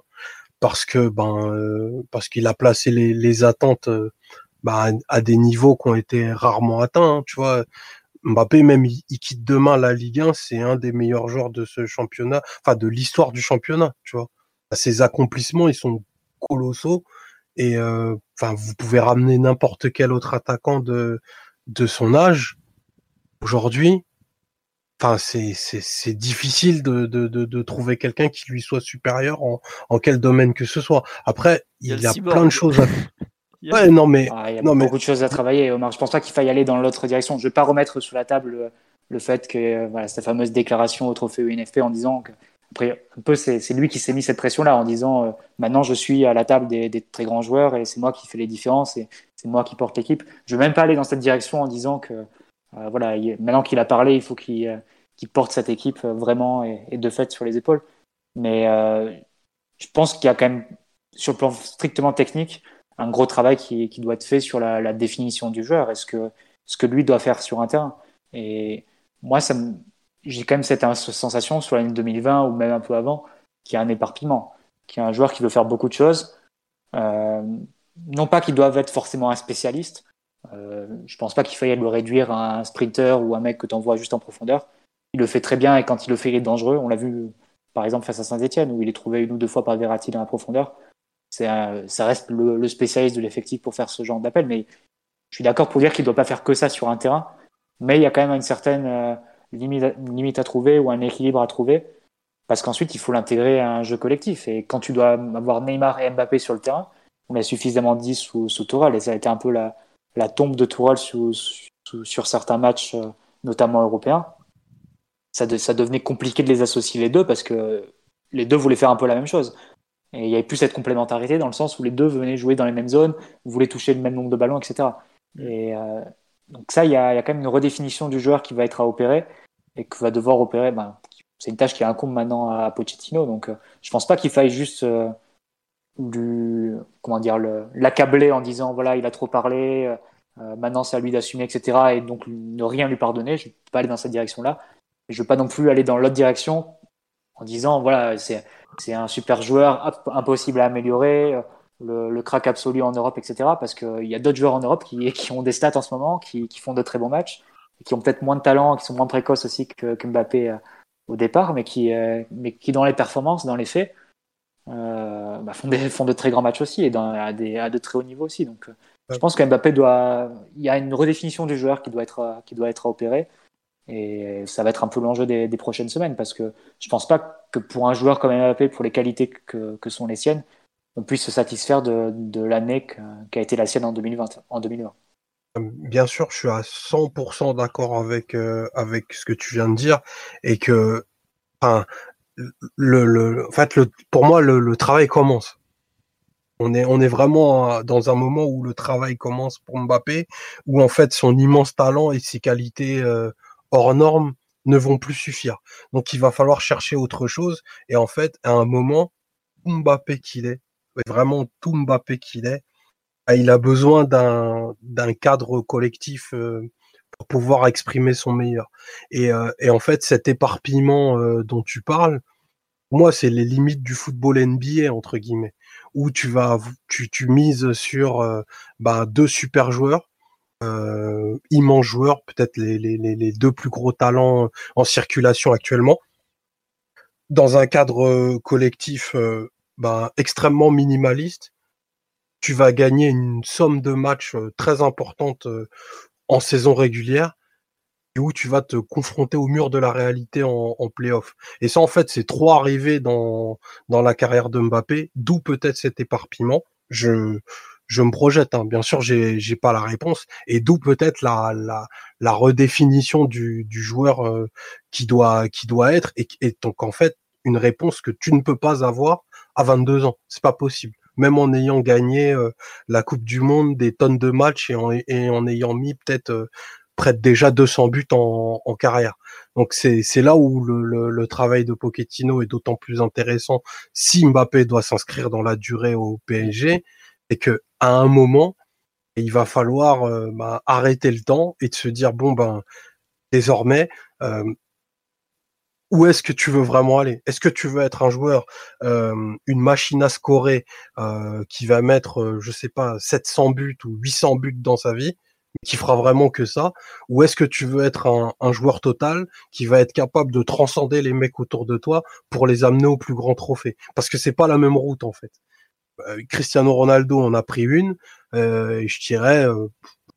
parce que ben parce qu'il a placé les, les attentes ben, à des niveaux qui ont été rarement atteints. Hein, tu vois, Mbappé, même, il, quitte demain la Ligue 1, c'est un des meilleurs joueurs de ce championnat, enfin de l'histoire du championnat, tu vois. Ses accomplissements, ils sont colossaux. Et euh, enfin, vous pouvez ramener n'importe quel autre attaquant de, de son âge. aujourd'hui, enfin c'est c'est difficile de, de, de, trouver quelqu'un qui lui soit supérieur en, en quel domaine que ce soit. Après, il y a, plein de choses. À... Ouais, non mais ah, il y a beaucoup de choses à travailler. Omar, je pense pas qu'il faille aller dans l'autre direction. Je vais pas remettre sur la table le, fait que voilà cette fameuse déclaration au trophée UNFP en disant que après, un peu, c'est lui qui s'est mis cette pression-là en disant euh, maintenant je suis à la table des, des très grands joueurs et c'est moi qui fais les différences et c'est moi qui porte l'équipe. Je ne veux même pas aller dans cette direction en disant que euh, voilà, maintenant qu'il a parlé, il faut qu'il euh, porte cette équipe vraiment et, de fait sur les épaules. Mais je pense qu'il y a quand même, sur le plan strictement technique, un gros travail qui, doit être fait sur la, définition du joueur et ce que, ce que lui doit faire sur un terrain. Et moi, j'ai quand même cette sensation sur l'année 2020 ou même un peu avant qu'il y a un éparpillement, qu'il y a un joueur qui veut faire beaucoup de choses. Euh, non pas qu'il doive être forcément un spécialiste. Euh, je pense pas qu'il faille le réduire à un sprinter ou un mec que tu envoies juste en profondeur. Il le fait très bien et quand il le fait, il est dangereux. On l'a vu par exemple face à Saint-Etienne où il est trouvé une ou deux fois par Verratti dans la profondeur. Un, ça reste le, spécialiste de l'effectif pour faire ce genre d'appel. Mais je suis d'accord pour dire qu'il ne doit pas faire que ça sur un terrain. Mais il y a quand même une certaine. Euh, limite, limite à trouver ou un équilibre à trouver. Parce qu'ensuite, il faut l'intégrer à un jeu collectif. Et quand tu dois avoir Neymar et Mbappé sur le terrain, on a suffisamment dit sous, sous. Et ça a été un peu la, la tombe de Tourelle sous, sur certains matchs, euh, notamment européens. Ça, ça devenait compliqué de les associer les deux parce que les deux voulaient faire un peu la même chose. Et il n'y avait plus cette complémentarité dans le sens où les deux venaient jouer dans les mêmes zones, voulaient toucher le même nombre de ballons, etc. Et euh, donc ça, il y, a, quand même une redéfinition du joueur qui va être à opérer et que va devoir opérer. Ben, c'est une tâche qui incombe maintenant à Pochettino. Donc, euh, je pense pas qu'il faille juste euh, du, comment dire, l'accabler en disant voilà, il a trop parlé, euh, maintenant c'est à lui d'assumer, etc. Et donc ne rien lui pardonner. Je ne peux pas aller dans cette direction-là. Je ne veux pas non plus aller dans l'autre direction en disant voilà, c'est un super joueur, impossible à améliorer le, le, crack absolu en Europe, etc. Parce qu'il y a d'autres joueurs en Europe qui, qui, ont des stats en ce moment, qui, qui font de très bons matchs, et qui ont peut-être moins de talent, qui sont moins précoces aussi que, que Mbappé euh, au départ, mais qui, euh, mais qui dans les performances, dans les faits, euh, bah, font, des, font de très grands matchs aussi et dans, à, des, à de très hauts niveaux aussi. Donc, je pense que Mbappé doit, il y a une redéfinition du joueur qui doit être, qui doit être opérée. Et ça va être un peu l'enjeu des, prochaines semaines parce que je pense pas que pour un joueur comme Mbappé, pour les qualités que, sont les siennes, on puisse se satisfaire de, de l'année qui a été la sienne en 2020. En 2020. Bien sûr, je suis à 100% d'accord avec euh, avec ce que tu viens de dire et que, enfin, le, en fait, le, pour moi, le, le, travail commence. On est on est vraiment dans un moment où le travail commence pour Mbappé, où en fait son immense talent et ses qualités euh, hors normes ne vont plus suffire. Donc il va falloir chercher autre chose et en fait à un moment Mbappé qu'il est, vraiment tout Mbappé qu'il est, ah, il a besoin d'un cadre collectif euh, pour pouvoir exprimer son meilleur. Et, euh, et en fait, cet éparpillement euh, dont tu parles, moi, c'est les limites du football NBA entre guillemets, où tu vas, tu, tu mises sur bah, deux super joueurs, euh, immenses joueurs, peut-être les, deux plus gros talents en circulation actuellement, dans un cadre collectif bah, extrêmement minimaliste, tu vas gagner une somme de matchs très importante en saison régulière et où tu vas te confronter au mur de la réalité en, en playoff. Et ça, en fait, c'est trop arrivé dans, dans la carrière de Mbappé, d'où peut-être cet éparpillement. Je, je me projette, hein. bien sûr, j'ai, j'ai pas la réponse, et d'où peut-être la, la, la redéfinition du, du joueur qui doit qui doit être, et, donc en fait une réponse que tu ne peux pas avoir à 22 ans. C'est pas possible. Même en ayant gagné euh, la Coupe du Monde, des tonnes de matchs et en, ayant mis peut-être euh, près de déjà 200 buts en, carrière. Donc c'est là où le, travail de Pochettino est d'autant plus intéressant si Mbappé doit s'inscrire dans la durée au PSG et que à un moment il va falloir euh, bah, arrêter le temps et de se dire bon ben désormais où est-ce que tu veux vraiment aller? Est-ce que tu veux être un joueur, euh, une machine à scorer euh, qui va mettre, euh, je sais pas, 700 buts ou 800 buts dans sa vie, qui fera vraiment que ça? Ou est-ce que tu veux être un, un, joueur total qui va être capable de transcender les mecs autour de toi pour les amener au plus grand trophée? Parce que c'est pas la même route en fait. Cristiano Ronaldo en a pris une, et je dirais,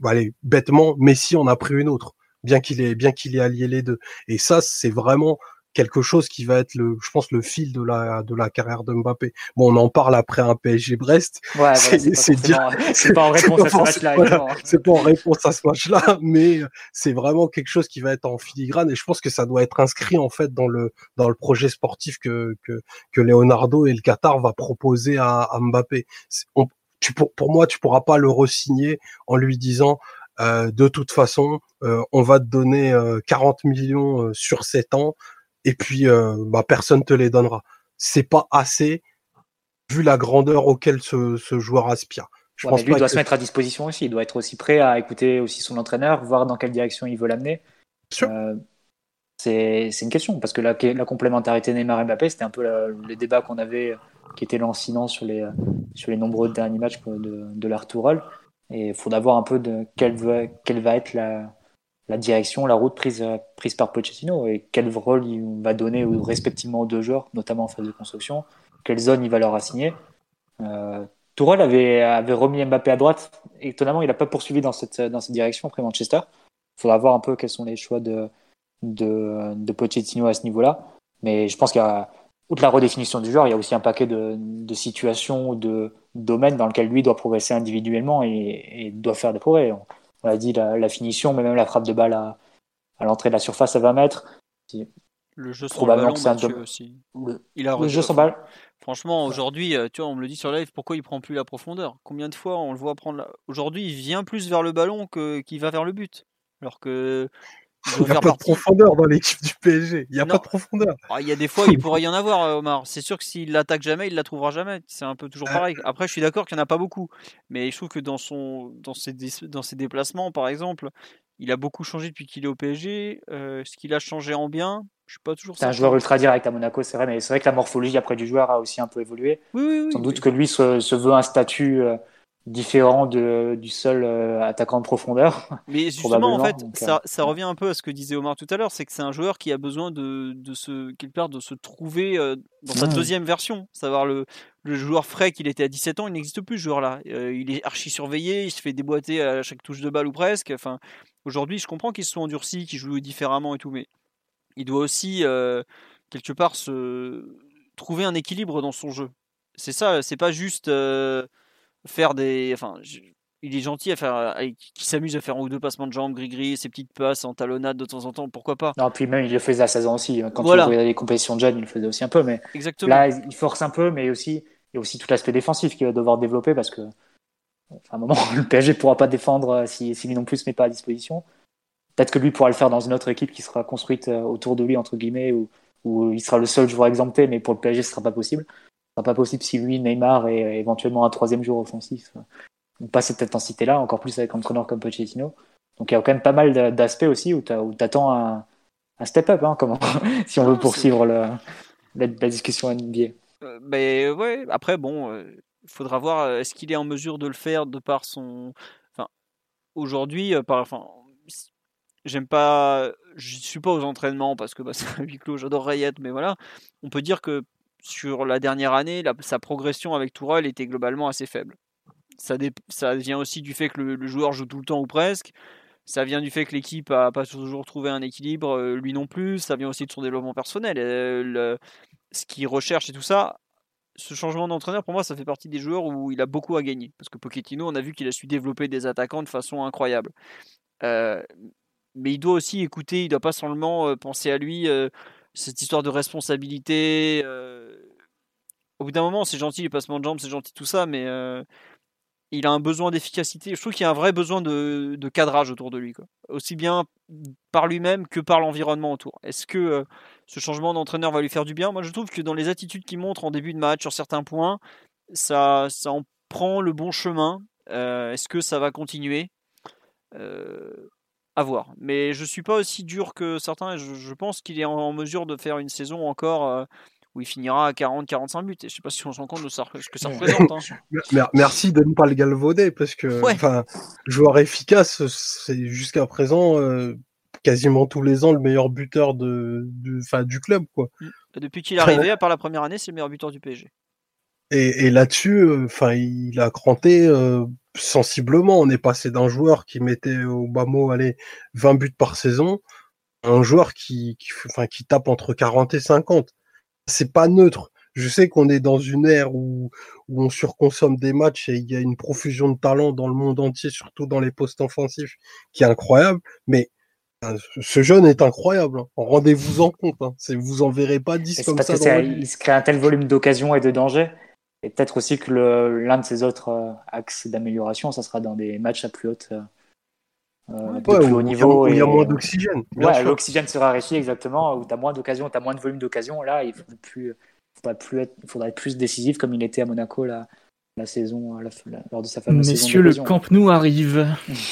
allez, bêtement, Messi en a pris une autre bien qu'il ait, bien qu'il ait allié les deux. Et ça, c'est vraiment quelque chose qui va être le, je pense, le fil de la, de la carrière de Mbappé. Bon, on en parle après un PSG Brest. Ouais, c'est dire, c'est pas en réponse à ce match-là. c'est pas en réponse à ce match-là, mais c'est vraiment quelque chose qui va être en filigrane et je pense que ça doit être inscrit, en fait, dans le, dans le projet sportif que, que, que Leonardo et le Qatar va proposer à, à Mbappé. tu, pour, pour moi, tu pourras pas le resigner en lui disant, euh, de toute façon, euh, on va te donner 40 euh, millions sur 7 ans et puis bah, personne te les donnera. C'est pas assez vu la grandeur auquel ce, joueur aspire. Je pense lui doit se mettre à disposition aussi. Il doit être aussi prêt à écouter aussi son entraîneur, voir dans quelle direction il veut l'amener. c'est une question parce que la, la complémentarité Neymar et Mbappé, c'était un peu le débat qu'on avait, qui était lancinant sur les, sur les nombreux derniers matchs de, de l'Artourol. Et il faudra voir un peu de quelle va, quelle va être la, la, direction, la route prise, prise par Pochettino et quel rôle il va donner respectivement aux deux joueurs, notamment en phase de construction, quelle zone il va leur assigner. Euh, avait, avait remis Mbappé à droite. Étonnamment, il n'a pas poursuivi dans cette, dans cette direction après Manchester. Il faudra voir un peu quels sont les choix de, de, de Pochettino à ce niveau-là. Mais je pense qu'il y a outre la redéfinition du joueur, il y a aussi un paquet de, de situations ou de domaines dans lesquels lui doit progresser individuellement et, doit faire des progrès. A dit la, finition, mais même la frappe de balle à, à l'entrée de la surface à 20 mètres. Le jeu sans ballon, aussi. Le, il a le jeu sans balle. Franchement, aujourd'hui, euh, tu vois, on me le dit sur live, pourquoi il prend plus la profondeur? Combien de fois on le voit prendre la... Aujourd'hui, il vient plus vers le ballon que qu'il va vers le but. Alors que il n'y a pas de profondeur dans l'équipe du PSG. Il n'y a pas de profondeur. Ah, il y a des fois, il pourrait y en avoir, euh, Omar. C'est sûr que s'il l'attaque jamais, il la trouvera jamais. C'est un peu toujours ah. pareil. Après, je suis d'accord qu'il n'y en a pas beaucoup. Mais je trouve que dans, son, dans, ses, dans ses déplacements, par exemple, il a beaucoup changé depuis qu'il est au PSG. Euh, ce qu'il a changé en bien, je suis pas toujours. C'est un joueur ultra direct à Monaco, c'est vrai. Mais c'est vrai que la morphologie après du joueur a aussi un peu évolué. Oui, oui, Sans doute que lui se, veut un statut. Euh, différent de, du seul euh, attaquant de profondeur. Mais justement, en fait, ça, euh, ça, revient un peu à ce que disait Omar tout à l'heure, c'est que c'est un joueur qui a besoin de, de se, quelque part, de se trouver euh, dans sa deuxième version, savoir le, le joueur frais qu'il était à 17 ans, il n'existe plus ce joueur-là. il est archi surveillé, il se fait déboîter à chaque touche de balle ou presque. Enfin, aujourd'hui, je comprends qu'il se soit endurci, qu'il joue différemment et tout, mais il doit aussi quelque part se trouver un équilibre dans son jeu. C'est ça, c'est pas juste faire des. Enfin, il est gentil à faire, qui s'amuse à faire un ou deux passements de jambes, gris-gris, ses petites passes en talonnade de temps en temps, pourquoi pas Non, puis même il le faisait à 16 ans aussi. Hein. Quand voilà. regardais les compétitions de jeunes, il le faisait aussi un peu, mais Exactement. là il force un peu, mais aussi il y a aussi tout l'aspect défensif qu'il va devoir développer parce que, à un moment, le PSG pourra pas défendre euh, si, si lui non plus se met pas à disposition. Peut-être que lui pourra le faire dans une autre équipe qui sera construite euh, autour de lui entre guillemets, où, où il sera le seul joueur exempté, mais pour le PSG ce sera pas possible sera pas possible si lui, Neymar et éventuellement un troisième jour offensif pas cette intensité-là, encore plus avec un entraîneur comme Pochettino. Donc il y a quand même pas mal d'aspects aussi où tu attends un, un step-up, hein, comment, si on veut poursuivre le, la, discussion NBA. Euh, mais ouais, après, bon, il euh, faudra voir, euh, est-ce qu'il est en mesure de le faire de par son. Enfin, aujourd'hui, par. Enfin, j'aime pas. Je suis pas aux entraînements parce que bah, c'est un huis clos, j'adore Rayette, mais voilà. On peut dire que sur la dernière année, sa progression avec Tourelle était globalement assez faible. Ça, vient aussi du fait que le, joueur joue tout le temps ou presque. Ça vient du fait que l'équipe a pas toujours trouvé un équilibre, euh, lui non plus. Ça vient aussi de son développement personnel. Euh, ce qu'il recherche et tout ça. Ce changement d'entraîneur, pour moi, ça fait partie des joueurs où il a beaucoup à gagner. Parce que Pochettino, on a vu qu'il a su développer des attaquants de façon incroyable. Euh, mais il doit aussi écouter, il ne doit pas seulement penser à lui cette histoire de responsabilité. Euh, au bout d'un moment, c'est gentil les passements de jambes, c'est gentil tout ça, mais euh, il a un besoin d'efficacité. Je trouve qu'il y a un vrai besoin de, cadrage autour de lui, quoi. aussi bien par lui-même que par l'environnement autour. Est-ce que euh, ce changement d'entraîneur va lui faire du bien? Moi, je trouve que dans les attitudes qu'il montre en début de match sur certains points, ça, ça en prend le bon chemin. Est-ce que ça va continuer? À voir. Mais je suis pas aussi dur que certains. Je, je pense qu'il est en, mesure de faire une saison encore euh, où il finira à 40-45 buts. Et je sais pas si on se rend compte de ce que ça représente. Hein. Merci de ne pas le galvauder parce que joueur efficace, c'est jusqu'à présent euh, quasiment tous les ans le meilleur buteur de, du club. Quoi. Mmh. Depuis qu'il est arrivé, à part la première année, c'est le meilleur buteur du PSG. Et, là-dessus, enfin, il a cranté sensiblement. On est passé d'un joueur qui mettait au bas mot, allez, 20 buts par saison, à un joueur qui, qui, enfin, qui tape entre 40 et 50. C'est pas neutre. Je sais qu'on est dans une ère où, où on surconsomme des matchs et il y a une profusion de talent dans le monde entier, surtout dans les postes offensifs, qui est incroyable. Mais ce jeune est incroyable. Hein. Rendez-vous en compte. Hein. Vous en verrez pas 10 comme ça. Dans il se crée un tel volume d'occasions et de dangers et peut-être aussi que l'un de ses autres euh, axes d'amélioration, ça sera dans des matchs à plus haute. Euh, euh plus haut niveau. il y a moins d'oxygène. Ouais, l'oxygène sera réussi exactement, où tu as moins d'occasions, tu as moins de volume d'occasion. Là, il faudrait plus, faudrait plus être, faudrait être plus décisif comme il était à Monaco là, la saison, lors de sa fameuse Messieurs, le Camp Nou arrive.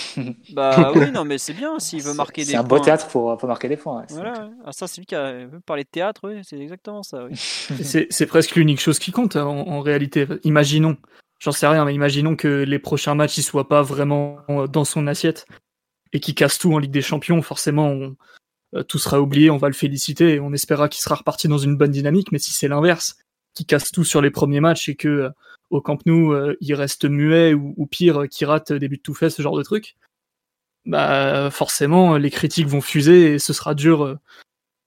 bah oui, non, mais c'est bien s'il veut marquer des points. C'est un beau théâtre pour, pour marquer des points. voilà, ah, ça, c'est lui qui a parlé de théâtre, oui, c'est exactement ça. Oui. c'est presque l'unique chose qui compte en, en réalité. Imaginons, j'en sais rien, mais imaginons que les prochains matchs ne soient pas vraiment dans son assiette et qu'il casse tout en Ligue des Champions. Forcément, euh, tout sera oublié, on va le féliciter et on espérera qu'il sera reparti dans une bonne dynamique. Mais si c'est l'inverse, qui casse tout sur les premiers matchs et que euh, au Camp Nou euh, il reste muet ou, pire qui rate des buts tout faits, ce genre de truc, bah forcément les critiques vont fuser et ce sera dur. Euh,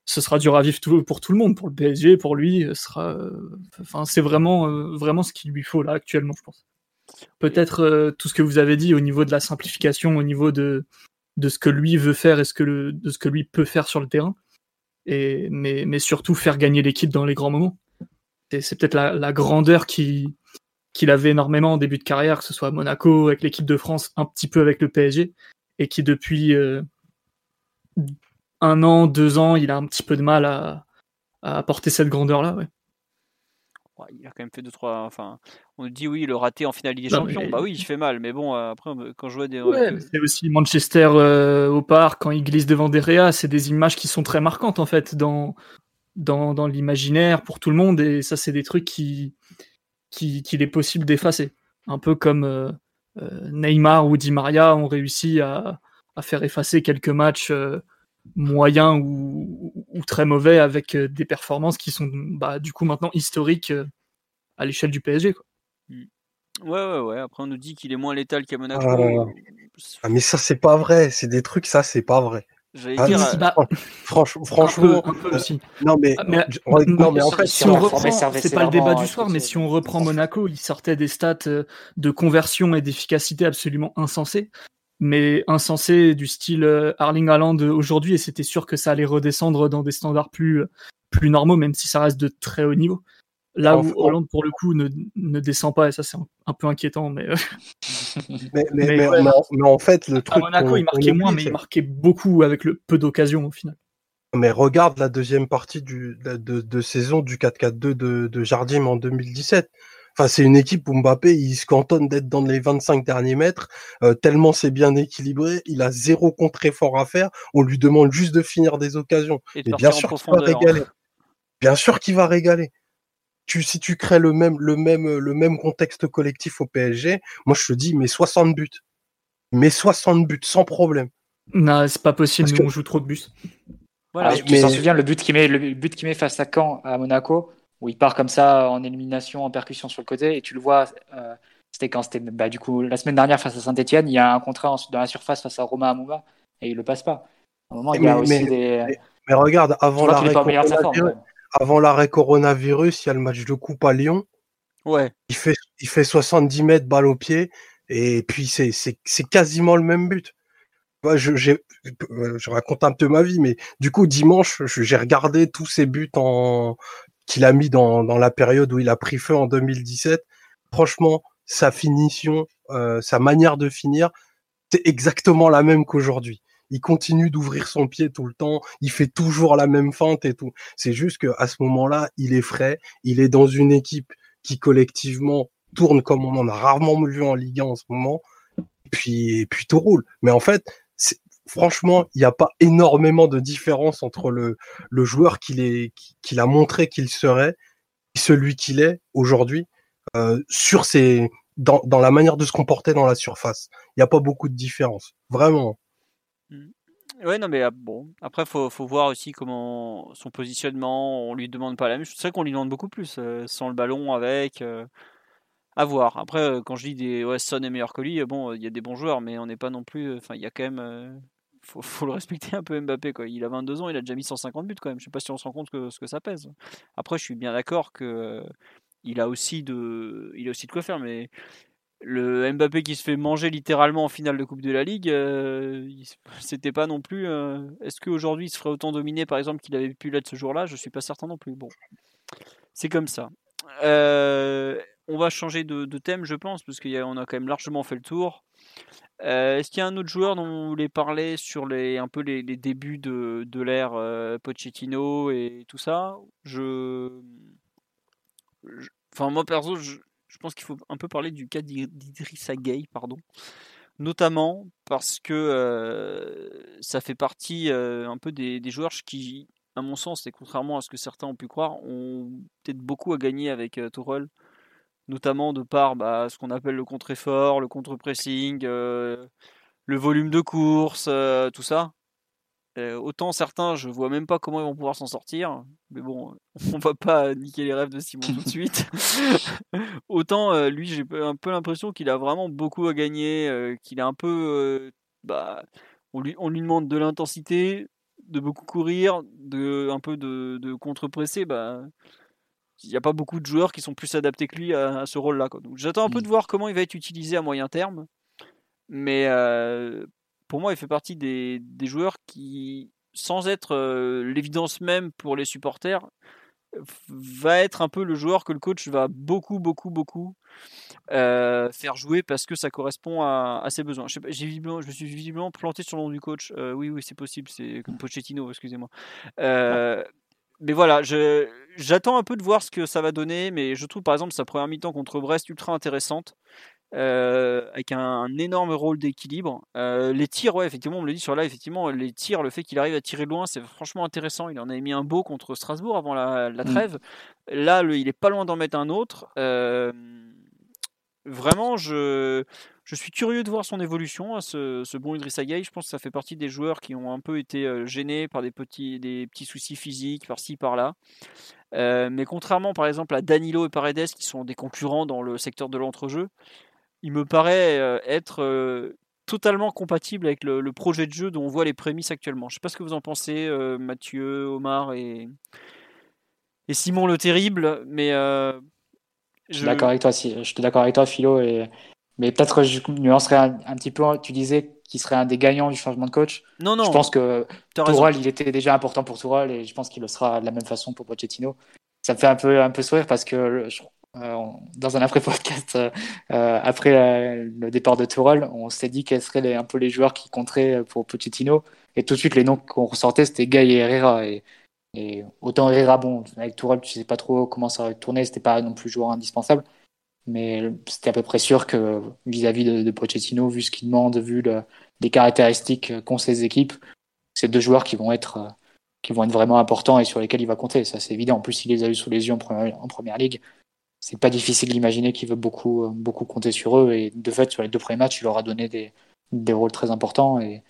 ce sera dur à vivre pour tout le monde, pour le PSG, pour lui. C'est vraiment, ce qu'il lui faut là actuellement, je pense. Peut-être tout ce que vous avez dit au niveau de la simplification, au niveau de, ce que lui veut faire et ce que de ce que lui peut faire sur le terrain. Mais, surtout faire gagner l'équipe dans les grands moments c'est peut-être la, grandeur qu'il avait énormément en début de carrière, que ce soit à Monaco, avec l'équipe de France, un petit peu avec le PSG, et qui depuis euh, un an, deux ans, il a un petit peu de mal à, apporter cette grandeur-là. il a quand même fait deux trois. Enfin, on dit oui, le raté en finale des Champions. Bah oui, il fait mal, mais bon, euh, après quand je vois des. c'est aussi Manchester euh, au parc quand il glisse devant Derrea, c'est des images qui sont très marquantes en fait dans dans, dans l'imaginaire pour tout le monde et ça c'est des trucs qui qu'il est possible d'effacer un peu comme euh, euh, Neymar ou Di Maria ont réussi à, à faire effacer quelques matchs euh, moyens ou, ou, très mauvais avec des performances qui sont bah, du coup maintenant historiques à l'échelle du PSG quoi. Mmh. Ouais, ouais, ouais. Après, on nous dit qu'il est moins létal qu'à Monaco. Ah, mais ça, c'est pas vrai. C'est des trucs, ça, c'est pas vrai. Ah, dire, euh, franchement, un peu, aussi. Non mais, ah, non, mais en fait, si on reprend, c'est pas le débat du soir, mais si on reprend Monaco, il sortait des stats euh, de conversion et d'efficacité absolument insensés, mais insensés du style euh, Arling Haaland aujourd'hui, et c'était sûr que ça allait redescendre dans des standards plus plus normaux, même si ça reste de très haut niveau. Là où Hollande, pour le coup, ne, ne descend pas, et ça, c'est un, peu inquiétant. Mais, euh. mais, mais, mais, en fait, le truc. À Monaco, il marquait moins, mais il marquait beaucoup avec le peu d'occasions au final. Mais regarde la deuxième partie du, de, de, saison du 4-4-2 de, de Jardim en 2017. Enfin, c'est une équipe où Mbappé, il se cantonne d'être dans les 25 derniers mètres, euh, tellement c'est bien équilibré, il a zéro contre-effort à faire, on lui demande juste de finir des occasions. Et, bien sûr qu'il va régaler. Bien sûr qu'il va régaler tu, si tu crées le même, le même, le même contexte collectif au PSG, moi je te dis, mais 60 buts. Mais 60 buts, sans problème. Non, c'est pas possible, nous, on joue trop de buts. Voilà, ah, tu t'en souviens, le but qu'il met, le but qu'il met face à Caen, à Monaco, où il part comme ça en élimination, en percussion sur le côté, et tu le vois, euh, c'était quand c'était, bah, du coup, la semaine dernière face à Saint-Etienne, il y a un contrat dans la surface face à Romain Amouma, et il le passe pas. À un moment, il y a aussi des. Mais, regarde, avant la avant l'arrêt coronavirus, il y a le match de coupe à Lyon. Ouais. Il fait, il fait 70 mètres balle au pied. Et puis, c'est, c'est, c'est quasiment le même but. Moi, je, j'ai, je raconte un peu ma vie, mais du coup, dimanche, j'ai regardé tous ces buts en, qu'il a mis dans, dans la période où il a pris feu en 2017. Franchement, sa finition, euh, sa manière de finir, c'est exactement la même qu'aujourd'hui il continue d'ouvrir son pied tout le temps, il fait toujours la même feinte et tout. C'est juste que à ce moment-là, il est frais, il est dans une équipe qui collectivement tourne comme on en a rarement vu en Ligue 1 en ce moment. Puis, puis tout roule. Mais en fait, franchement, il n'y a pas énormément de différence entre le, joueur qu'il a montré qu'il serait et celui qu'il est aujourd'hui euh, sur dans, dans la manière de se comporter dans la surface. Il n'y a pas beaucoup de différence. Vraiment. Ouais, non, mais ah, bon, après, faut, faut voir aussi comment son positionnement, on lui demande pas la même chose. C'est vrai qu'on lui demande beaucoup plus, euh, sans le ballon, avec. Euh, à voir. Après, euh, quand je dis des ouais, est meilleur que lui, bon, il y a des bons joueurs, mais on n'est pas non plus. Enfin, il y a quand même. Faut, faut, le respecter un peu Mbappé quoi. Il a 22 ans, il a déjà mis 150 buts quand même. Je sais pas si on se rend compte que ce que ça pèse. Après, je suis bien d'accord que il a aussi de il a aussi de quoi faire mais le Mbappé qui se fait manger littéralement en finale de Coupe de la Ligue, euh, c'était pas non plus. Euh, est-ce qu'aujourd'hui il se ferait autant dominer par exemple qu'il avait pu l'être ce jour-là? Je suis pas certain non plus. Bon, c'est comme ça. Euh, on va changer de, thème, je pense, parce qu'on a, quand même largement fait le tour. Est-ce qu'il y a un autre joueur dont vous voulez parler sur les, un peu les, débuts de, de l'ère Pochettino et tout ça? Je... Enfin, moi perso, je, je pense qu'il faut un peu parler du cas d'Idrissa Gueye, pardon. Notamment parce que ça fait partie un peu des, joueurs qui, à mon sens, et contrairement à ce que certains ont pu croire, ont peut-être beaucoup à gagner avec euh, notamment de par bah, ce qu'on appelle le contre-effort, le contre-pressing, le volume de course, tout ça. Euh, autant certains, je vois même pas comment ils vont pouvoir s'en sortir. Mais bon, on va pas niquer les rêves de Simon tout de suite. autant euh, lui, j'ai un peu l'impression qu'il a vraiment beaucoup à gagner, euh, qu'il a un peu, bah, on lui, on lui demande de l'intensité, de beaucoup courir, de un peu de, de contre-presser. Bah, il n'y a pas beaucoup de joueurs qui sont plus adaptés que lui à, ce rôle-là. Donc j'attends un peu mmh. de voir comment il va être utilisé à moyen terme. Mais pour moi, il fait partie des, joueurs qui, sans être euh, l'évidence même pour les supporters, va être un peu le joueur que le coach va beaucoup, beaucoup, beaucoup euh, faire jouer parce que ça correspond à, ses besoins. Je, je me suis visiblement planté sur le nom du coach. Euh, oui, oui, c'est possible, c'est comme Pochettino, excusez-moi. mais voilà, j'attends un peu de voir ce que ça va donner, mais je trouve par exemple sa première mi-temps contre Brest ultra intéressante. Euh, avec un, énorme rôle d'équilibre. Euh, les tirs, ouais, effectivement, on me le dit sur là, effectivement, les tirs, le fait qu'il arrive à tirer loin, c'est franchement intéressant. Il en avait mis un beau contre Strasbourg avant la, mm. trêve. Là, il est pas loin d'en mettre un autre. Euh, vraiment, je, je suis curieux de voir son évolution à ce, bon Idrissa Gueye. Je pense que ça fait partie des joueurs qui ont un peu été gênés par des petits, des petits soucis physiques par-ci, par-là. mais contrairement par exemple à Danilo et Paredes qui sont des concurrents dans le secteur de l'entrejeu, il me paraît être totalement compatible avec le, projet de jeu dont on voit les prémices actuellement. Je ne sais pas ce que vous en pensez, euh, Mathieu, Omar et, et Simon le Terrible, mais je... je suis d'accord avec toi, si, je suis d'accord avec toi, Philo, et... mais peut-être je nuancerais un, un, petit peu. Tu disais qu'il serait un des gagnants du changement de coach. Non, non. Je pense que Toural, il était déjà important pour Toural, et je pense qu'il le sera de la même façon pour Pochettino. Ça me fait un peu un peu sourire parce que je, dans un après-podcast, euh, euh, après le départ de Tourelle, on s'est dit quels seraient un peu les joueurs qui compteraient pour Pochettino. Et tout de suite, les noms qu'on ressortait, c'était Gay et Herrera. Et, et autant Herrera, bon, avec Tourelle, tu sais pas trop comment ça va tourner, c'était pas non plus joueur indispensable. Mais c'était à peu près sûr que vis-à-vis de, de, Pochettino, vu ce qu'il demande, vu le, les caractéristiques qu'ont ces équipes, c'est deux joueurs qui vont être qui vont être vraiment importants et sur lesquels il va compter. Ça, c'est évident. En plus, il les a eu sous les yeux en première, en première ligue c'est pas difficile d'imaginer qu'il veut beaucoup, euh, beaucoup compter sur eux. Et de fait, sur les deux premiers matchs, il leur a donné des, rôles très importants et,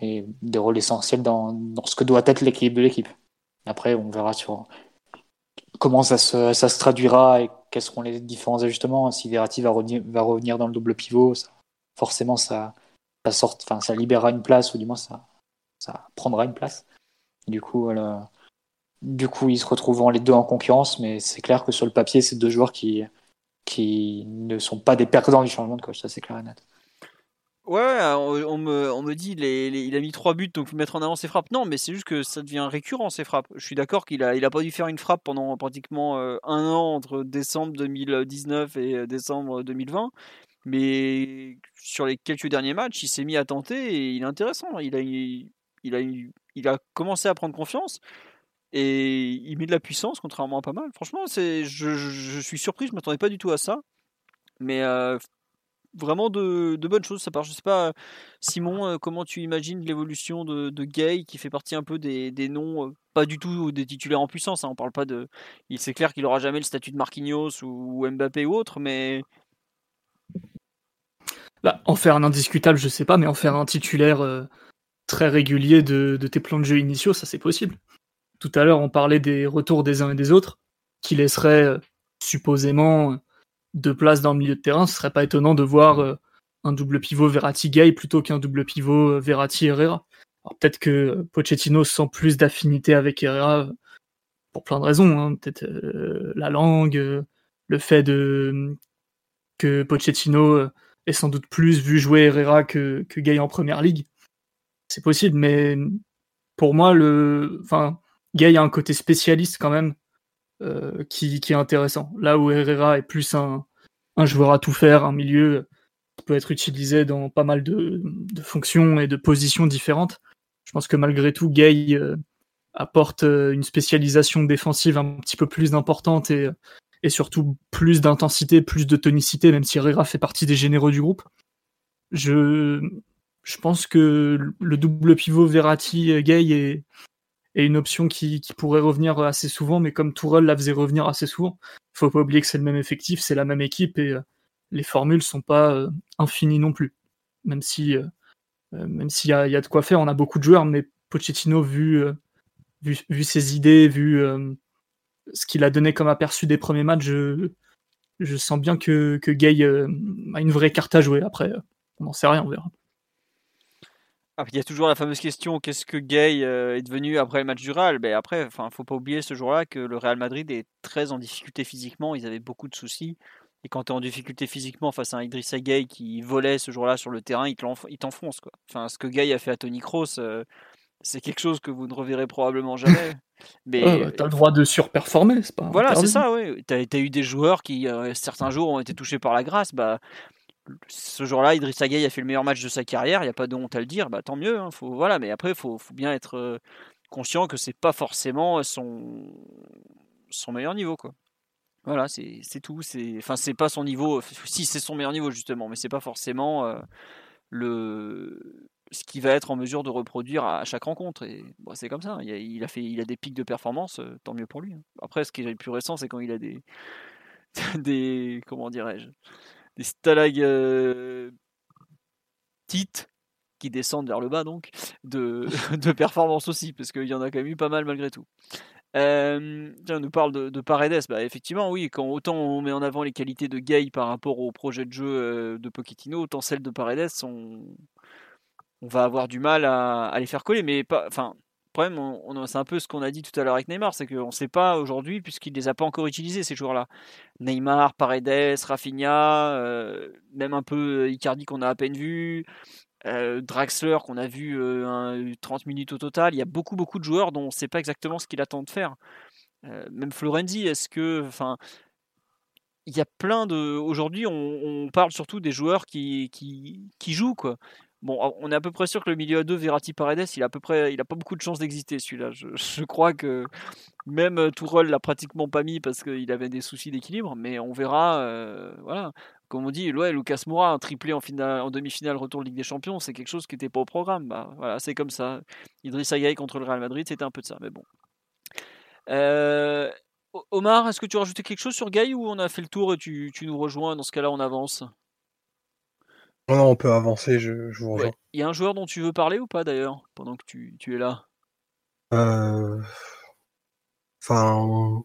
des rôles essentiels dans, ce que doit être l'équilibre de l'équipe. Après, on verra sur comment ça se, traduira et quels seront les différents ajustements. Si Verratti va revenir, dans le double pivot, forcément, ça, ça, sort, ça libérera une place, ou du moins, ça, ça prendra une place. du coup, voilà du coup, ils se retrouveront les deux en concurrence, mais c'est clair que sur le papier, c'est deux joueurs qui, qui ne sont pas des perdants du changement de coach, ça c'est clair et net. Ouais, on, me, on me dit il a mis trois buts, donc mettre en avant ses frappes. Non, mais c'est juste que ça devient récurrent ces frappes. Je suis d'accord qu'il a, il a pas dû faire une frappe pendant pratiquement euh, un an entre décembre 2019 et euh, décembre 2020. Mais sur les quelques derniers matchs, il s'est mis à tenter et il est intéressant. Il a, il, a, il a commencé à prendre confiance. Et il met de la puissance, contrairement à pas mal. Franchement, c'est, je, suis surpris, je m'attendais pas du tout à ça. Mais euh, vraiment de, de, bonnes choses, ça part. Je sais pas, Simon, euh, comment tu imagines l'évolution de, de Gay, qui fait partie un peu des, des noms, euh, pas du tout des titulaires en puissance. Hein, on parle pas de. Il c'est clair qu'il aura jamais le statut de Marquinhos ou, Mbappé ou autre, mais. Bah, en faire un indiscutable, je sais pas, mais en faire un titulaire très régulier de, tes plans de jeu initiaux, ça c'est possible. Tout à l'heure, on parlait des retours des uns et des autres, qui laisseraient euh, supposément deux places dans le milieu de terrain. Ce serait pas étonnant de voir un double pivot Verratti-Gay plutôt qu'un double pivot Verratti-Herrera. Peut-être que Pochettino sent plus d'affinité avec Herrera pour plein de raisons. Hein. Peut-être la langue, le fait de que Pochettino ait sans doute plus vu jouer Herrera que, Gay en première ligue. C'est possible, mais pour moi, le, enfin, Gay a un côté spécialiste quand même euh, qui, est intéressant. Là où Herrera est plus un, joueur à tout faire, un milieu qui peut être utilisé dans pas mal de, fonctions et de positions différentes. Je pense que malgré tout, Gay euh, apporte euh, une spécialisation défensive un petit peu plus importante et, et surtout plus d'intensité, plus de tonicité, même si Herrera fait partie des généraux du groupe. Je, je pense que le double pivot Verratti-Gay est, est, une option qui, pourrait revenir assez souvent, mais comme Tourelle la faisait revenir assez souvent, faut pas oublier que c'est le même effectif, c'est la même équipe et euh, les formules sont pas euh, infinies non plus. Même si, euh, même s'il y a, de quoi faire, on a beaucoup de joueurs, mais Pochettino, vu, vu, ses idées, vu ce qu'il a donné comme aperçu des premiers matchs, je, sens bien que, que Gay a une vraie carte à jouer. Après, on n'en sait rien, on verra. Ah, il y a toujours la fameuse question qu'est-ce que Gay euh, est devenu après le match du Real? Ben Après, il ne faut pas oublier ce jour-là que le Real Madrid est très en difficulté physiquement. Ils avaient beaucoup de soucis. Et quand tu es en difficulté physiquement face à un Idrissa Gay qui volait ce jour-là sur le terrain, il t'enfonce. Enfin, ce que Gay a fait à Tony Kroos, c'est quelque chose que vous ne reverrez probablement jamais. Mais ouais, t'as le droit de surperformer, c'est pas. Voilà, c'est ça, oui. T'as as eu des joueurs qui, euh, certains jours, ont été touchés par la grâce. Bah, ce jour-là, Idriss Gueye a fait le meilleur match de sa carrière. Il n'y a pas de honte à le dire. Bah, tant mieux. Hein, faut, voilà, mais après, il faut, bien être euh, conscient que c'est pas forcément son, meilleur niveau. Voilà, c'est tout. Enfin, c'est pas son niveau. Si, c'est son meilleur niveau, justement, mais c'est pas forcément euh, le ce qu'il va être en mesure de reproduire à chaque rencontre. Et c'est comme ça. Il a, fait, il a des pics de performance, euh, tant mieux pour lui. Hein. Après, ce qui est le plus récent, c'est quand il a des comment dirais-je, des stalagmites euh, qui descendent vers le bas, donc de, de performance aussi, parce qu'il y en a quand même eu pas mal malgré tout. Euh, on nous parle de, de Paredes. Bah, effectivement, oui, quand autant on met en avant les qualités de Gay par rapport au projet de jeu euh, de Pochettino, autant celles de Paredes sont, on va avoir du mal à, les faire coller. Mais pas, enfin, problème, c'est un peu ce qu'on a dit tout à l'heure avec Neymar, c'est qu'on ne sait pas aujourd'hui, puisqu'il ne les a pas encore utilisés ces joueurs-là. Neymar, Paredes, Rafinha, euh, même un peu Icardi qu'on a à peine vu, euh, Draxler qu'on a vu 30 euh, minutes au total. Il y a beaucoup, beaucoup de joueurs dont on ne sait pas exactement ce qu'il attend de faire. même Florenzi, est-ce que. Enfin, il y a plein de. Aujourd'hui, on, parle surtout des joueurs qui, qui, qui jouent, quoi. Bon, on est à peu près sûr que le milieu à deux, Verratti Paredes, il a peu près, pas beaucoup de chances d'exister celui-là. Je, crois que même euh, Tourelle l'a pratiquement pas mis parce qu'il avait des soucis d'équilibre, mais on verra. Euh, voilà, comme on dit, ouais, Lucas Moura, un triplé en, finale, en demi-finale retour de Ligue des Champions, c'est quelque chose qui n'était pas au programme. Bah, voilà, c'est comme ça. Idriss Gueye contre le Real Madrid, c'était un peu de ça, mais bon. Euh, Omar, est-ce que tu as rajouté quelque chose sur Gay ou on a fait le tour et tu nous rejoins? Dans ce cas-là, on avance. Non, on peut avancer, je, vous rejoins. Il y a un joueur dont tu veux parler ou pas d'ailleurs, pendant que tu, es là? Euh, Enfin,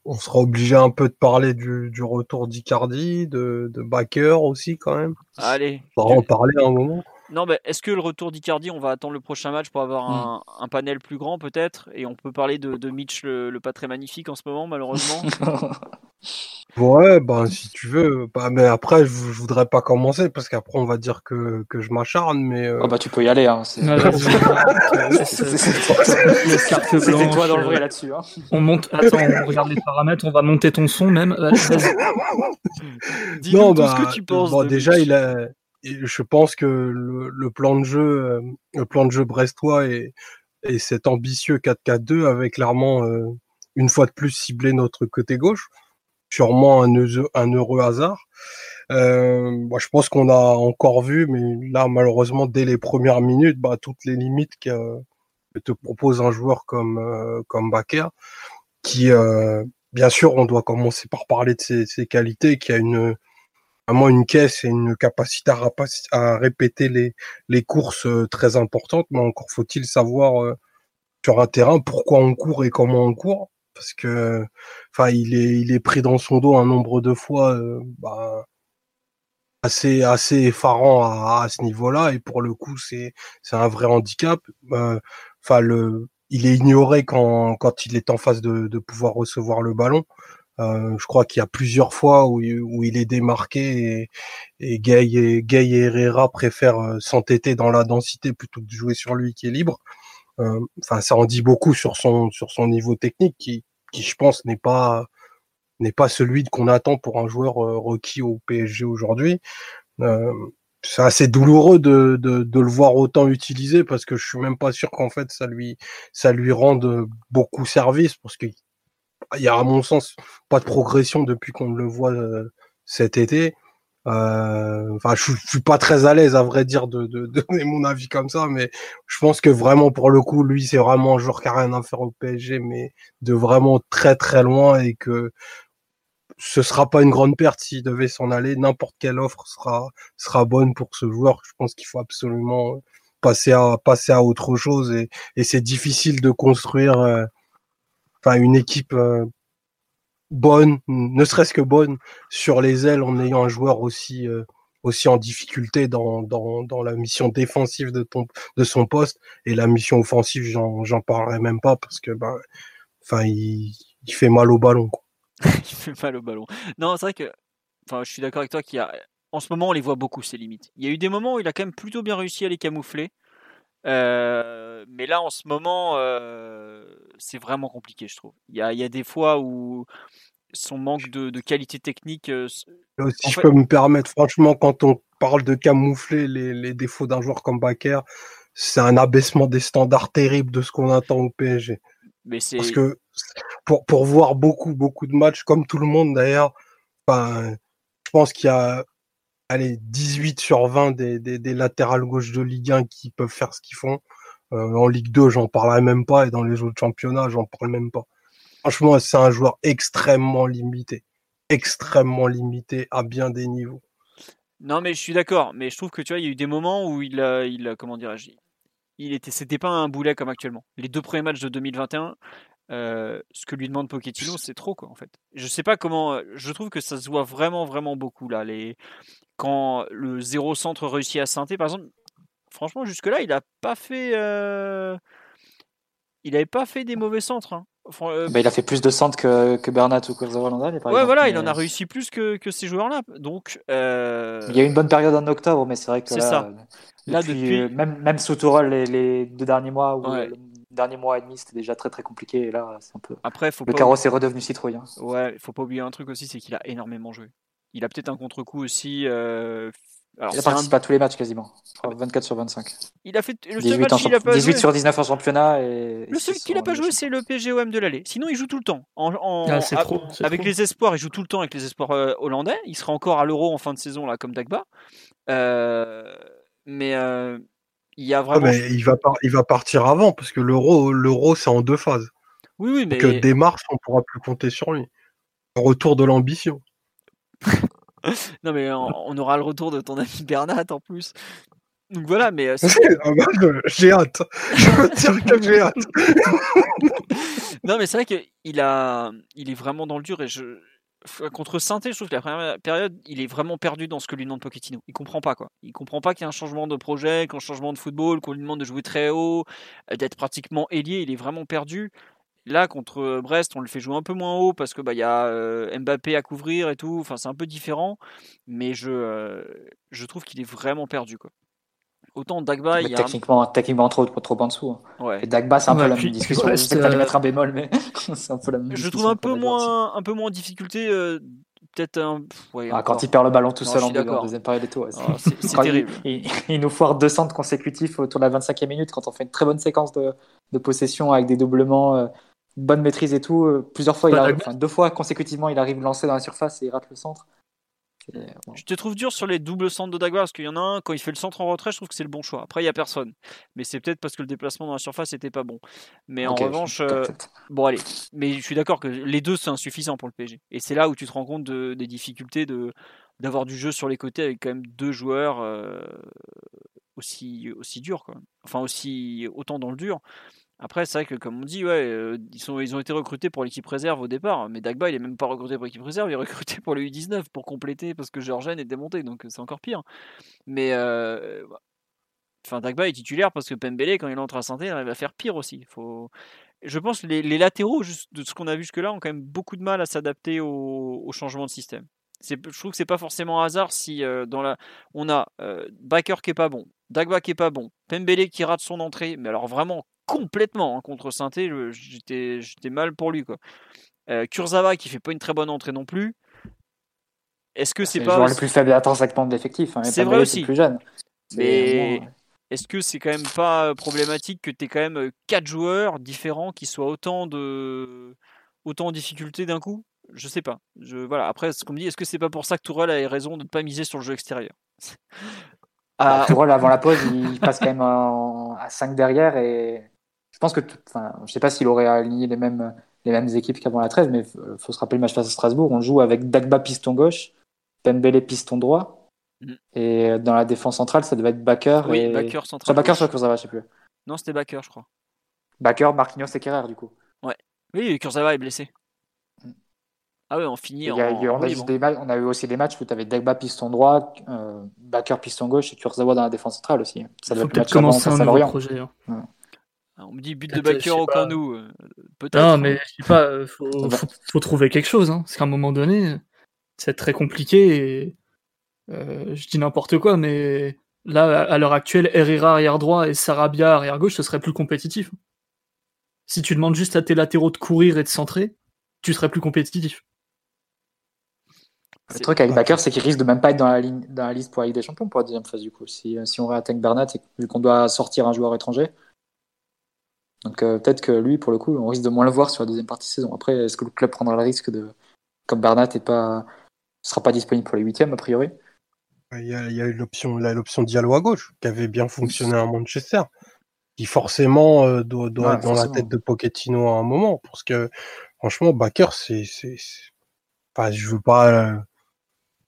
on, sera obligé un peu de parler du, retour d'Icardi, de, de Baker aussi quand même. Allez. On va en parler un moment. Non, mais est-ce que le retour d'Icardi, on va attendre le prochain match pour avoir hmm. un, panel plus grand peut-être? Et on peut parler de, Mitch, le, pas très magnifique en ce moment, malheureusement Ouais, ben si tu veux. Bah, mais après, je, voudrais pas commencer parce qu'après, on va dire que, que je m'acharne. Mais euh... oh, bah, tu peux y aller. Hein, c'est toi dans le vrai là-dessus. Hein. On monte. Attends, on regarde les paramètres. On va monter ton son même. Dis-nous bah, ce que tu penses. Bon, déjà, il a je pense que le, plan de jeu, euh, le plan de jeu brestois et, et cet ambitieux 4-4-2 avait clairement euh, une fois de plus ciblé notre côté gauche. Sûrement un, heureux hasard. Euh, je pense qu'on a encore vu, mais là, malheureusement, dès les premières minutes, bah, toutes les limites que, te propose un joueur comme comme Baker, qui, bien sûr, on doit commencer par parler de ses qualités, qui a une vraiment une caisse et une capacité à, répéter les, les courses euh, très importantes, mais encore faut-il savoir euh, sur un terrain pourquoi on court et comment on court, parce que enfin il est il est pris dans son dos un nombre de fois euh, bah, assez assez effarant à, à ce niveau-là et pour le coup c'est c'est un vrai handicap. Enfin le il est ignoré quand quand il est en phase de, de pouvoir recevoir le ballon. Euh, je crois qu'il y a plusieurs fois où, il est démarqué et, et Gay, et Gay et Herrera préfèrent euh, s'entêter dans la densité plutôt que de jouer sur lui qui est libre. Euh, enfin, ça en dit beaucoup sur son sur son niveau technique qui, qui je pense n'est pas n'est pas celui qu'on attend pour un joueur requis au PSG aujourd'hui. Euh, c'est assez douloureux de, de, de, le voir autant utilisé parce que je suis même pas sûr qu'en fait ça lui ça lui rende beaucoup service parce que il y a à mon sens pas de progression depuis qu'on le voit euh, cet été. Euh, enfin, je, je, suis pas très à l'aise à vrai dire de, de, de, donner mon avis comme ça, mais je pense que vraiment pour le coup, lui, c'est vraiment un joueur qui a rien à faire au PSG, mais de vraiment très très loin et que ce sera pas une grande perte s'il devait s'en aller. N'importe quelle offre sera sera bonne pour ce joueur. Je pense qu'il faut absolument passer à passer à autre chose et, et c'est difficile de construire. Euh, une équipe euh, bonne, ne serait-ce que bonne sur les ailes en ayant un joueur aussi euh, aussi en difficulté dans, la mission défensive de ton de son poste et la mission offensive j'en parlerai même pas parce que ben enfin il, fait mal au ballon quoi. il fait mal au ballon. Non, c'est vrai que je suis d'accord avec toi qu'il y a en ce moment on les voit beaucoup ses limites. Il y a eu des moments où il a quand même plutôt bien réussi à les camoufler. Euh, mais là, en ce moment, euh, c'est vraiment compliqué, je trouve. Il y a, il y a des fois où son manque de, de qualité technique. Euh, si je peux me permettre, franchement, quand on parle de camoufler les, les défauts d'un joueur comme Baker, c'est un abaissement des standards terrible de ce qu'on attend au PSG. Mais Parce que pour, pour voir beaucoup, beaucoup de matchs, comme tout le monde d'ailleurs, ben, je pense qu'il y a allez, 18 sur 20 des, latérales gauche de Ligue 1 qui peuvent faire ce qu'ils font. Euh, en Ligue 2, j'en parlerai même pas, et dans les autres championnats, j'en parle même pas. Franchement, c'est un joueur extrêmement limité. Extrêmement limité à bien des niveaux. Non, mais je suis d'accord. Mais je trouve que tu vois, il y a eu des moments où il a, il a comment dirais-je, il était, c'était pas un boulet comme actuellement. Les deux premiers matchs de 2021, euh, ce que lui demande Pochettino, c'est trop quoi en fait. Je sais pas comment. Je trouve que ça se voit vraiment vraiment beaucoup là. Les quand le zéro centre réussit à synthé, par exemple, franchement, jusque-là, il n'a pas fait. Euh, il n'avait pas fait des mauvais centres. Hein. Euh, bah, il a fait plus de centres que, que Bernat ou Kurzawa Ouais, voilà, il en a réussi plus que, que ces joueurs-là. Donc, euh, Il y a eu une bonne période en octobre, mais c'est vrai que. C'est ça. Là, depuis, Même, même sous Tourelle, les, les, deux derniers mois, le dernier mois et demi, c'était déjà très très compliqué. Et là, c'est un peu. Après, faut le carrosse est redevenu citrouille. Ouais, il faut pas oublier un truc aussi, c'est qu'il a énormément joué. Il a peut-être un contre-coup aussi. Euh... Alors, il a participé à tous les matchs quasiment. 24 sur 25. Il a fait le 18, seul match, il a pas 18 sur 19 en championnat. Et le seul qu'il n'a pas joué, c'est le PGOM de l'aller. Sinon, il joue tout le temps. En, en... Ah, trop, avec trop. les espoirs, il joue tout le temps avec les espoirs euh, hollandais. Il sera encore à l'Euro en fin de saison, là, comme Dagba. Euh... Mais euh... il y a vraiment. Ah, mais il, va par... il va partir avant, parce que l'Euro, l'Euro c'est en deux phases. Oui, oui, mais. Donc, dès mars, on pourra plus compter sur lui. Retour de l'ambition. non, mais on, aura le retour de ton ami Bernat en plus. Donc voilà, mais. Euh, ah bah, j'ai hâte. Je veux dire que j'ai hâte. non, mais c'est vrai qu'il a, il est vraiment dans le dur et je. Contre saint je trouve que la première période, il est vraiment perdu dans ce que lui demande Pochettino. Il comprend pas quoi. Il comprend pas qu'il y a un changement de projet, qu'un changement de football, qu'on lui demande de jouer très haut, euh, d'être pratiquement ailier. Il est vraiment perdu. Là, contre Brest, on le fait jouer un peu moins haut parce que bah il y a Mbappé à couvrir et tout. Enfin, c'est un peu différent, mais je je trouve qu'il est vraiment perdu quoi. Autant Dagba, il y a techniquement, un... techniquement trop, trop en dessous. Hein. Ouais. Et Dagba, c'est un peu la même discussion. Reste, je sais mettre un bémol, mais c'est un peu la même. Je trouve un peu moins, un peu moins en difficulté. Euh, Peut-être un. Ouais, ah, quand il perd le ballon tout non, seul en, en, deuxième période et tout. Ouais, c'est terrible. Il, il, il, nous foire deux centres consécutifs autour de la 25e minute quand on fait une très bonne séquence de, de possession avec des doublements. Euh, bonne maîtrise et tout. Euh, plusieurs fois, il arrive, enfin, deux fois consécutivement, il arrive lancer dans la surface et il rate le centre. Bon. Je te trouve dur sur les doubles centres de Dagba parce qu'il y en a un, quand il fait le centre en retrait, je trouve que c'est le bon choix. Après, il n'y a personne. Mais c'est peut-être parce que le déplacement dans la surface n'était pas bon. Mais okay, en revanche, euh... bon, allez. Mais je suis d'accord que les deux, c'est insuffisant pour le PSG. Et c'est là où tu te rends compte de, des difficultés de, d'avoir du jeu sur les côtés avec quand même deux joueurs aussi, aussi durs, quoi. enfin aussi autant dans le dur. Après, c'est vrai que comme on dit, ouais, ils, sont, ils ont été recrutés pour l'équipe réserve au départ, mais Dagba il est même pas recruté pour l'équipe réserve, il est recruté pour le U19 pour compléter parce que Georgen est démonté, donc c'est encore pire. Mais enfin, Dagba est titulaire parce que Pembele quand il entre à santé, il va faire pire aussi. Faut... Je pense que les, latéraux, juste de ce qu'on a vu jusque-là, ont quand même beaucoup de mal à s'adapter au, au changement de système. Je trouve que c'est pas forcément un hasard si dans la on a euh, Baker qui est pas bon, Dagba qui est pas bon, Pembele qui rate son entrée, mais alors vraiment complètement hein, contre Sainté, j'étais mal pour lui quoi. Euh, Kurzawa qui fait pas une très bonne entrée non plus. Est-ce que c'est pas le plus faible intrinsèquement d'effectif hein, C'est vrai aussi. Plus jeune. Mais est-ce que c'est quand même pas problématique que tu aies quand même quatre joueurs différents qui soient autant de autant en difficulté d'un coup? Je sais pas. Je voilà. Après, ce qu'on me dit, est-ce que c'est pas pour ça que Tourelle a raison de ne pas miser sur le jeu extérieur? Bah, Tourelle avant la pause, il passe quand même à 5 derrière et je pense que, enfin, je sais pas s'il aurait aligné les mêmes, les mêmes équipes qu'avant la 13, mais il faut se rappeler le match face à Strasbourg. On joue avec Dagba piston gauche, Pembele piston droit, mm. et dans la défense centrale, ça devait être Bakker. Oui, et... Bakker central. Bakker sur Kurzawa, je sais plus. Non, c'était Bakker, je crois. Bakker, Marquinhos et Kerrer, du coup. Ouais. Oui, Kurzawa est blessé. Mm. Ah ouais, on finit en. on, a eu aussi des matchs où tu avais Dagba piston droit, euh, Bakker piston gauche et Kurzawa dans la défense centrale aussi. Ça doit peut-être commencer un nouveau projet. Hein. On me dit but de backer au camp nous. Euh, peut-être. Non, mais je sais pas, euh, faut, faut, trouver quelque chose. Hein, parce qu'à un moment donné, c'est très compliqué. Et, euh, je dis n'importe quoi, mais là, à l'heure actuelle, Herrera arrière droit et Sarabia arrière gauche, ce serait plus compétitif. Si tu demandes juste à tes latéraux de courir et de centrer, tu serais plus compétitif. Le truc avec Bakker, c'est qu'il risque de même pas être dans la, ligne, dans la liste pour la Ligue des Champions pour la deuxième phase du coup. Si, si on réattaque Bernat, vu qu'on doit sortir un joueur étranger, donc euh, peut-être que lui, pour le coup, on risque de moins le voir sur la deuxième partie de saison. Après, est-ce que le club prendra le risque de, comme Bernat ne pas, sera pas disponible pour les huitièmes a priori? Il y a, eu l'option, l'option Diallo à gauche qui avait bien fonctionné à Manchester, qui forcément euh, doit, être dans la tête de Pochettino à un moment, parce que franchement, Baker, c'est, c'est, enfin, je veux pas.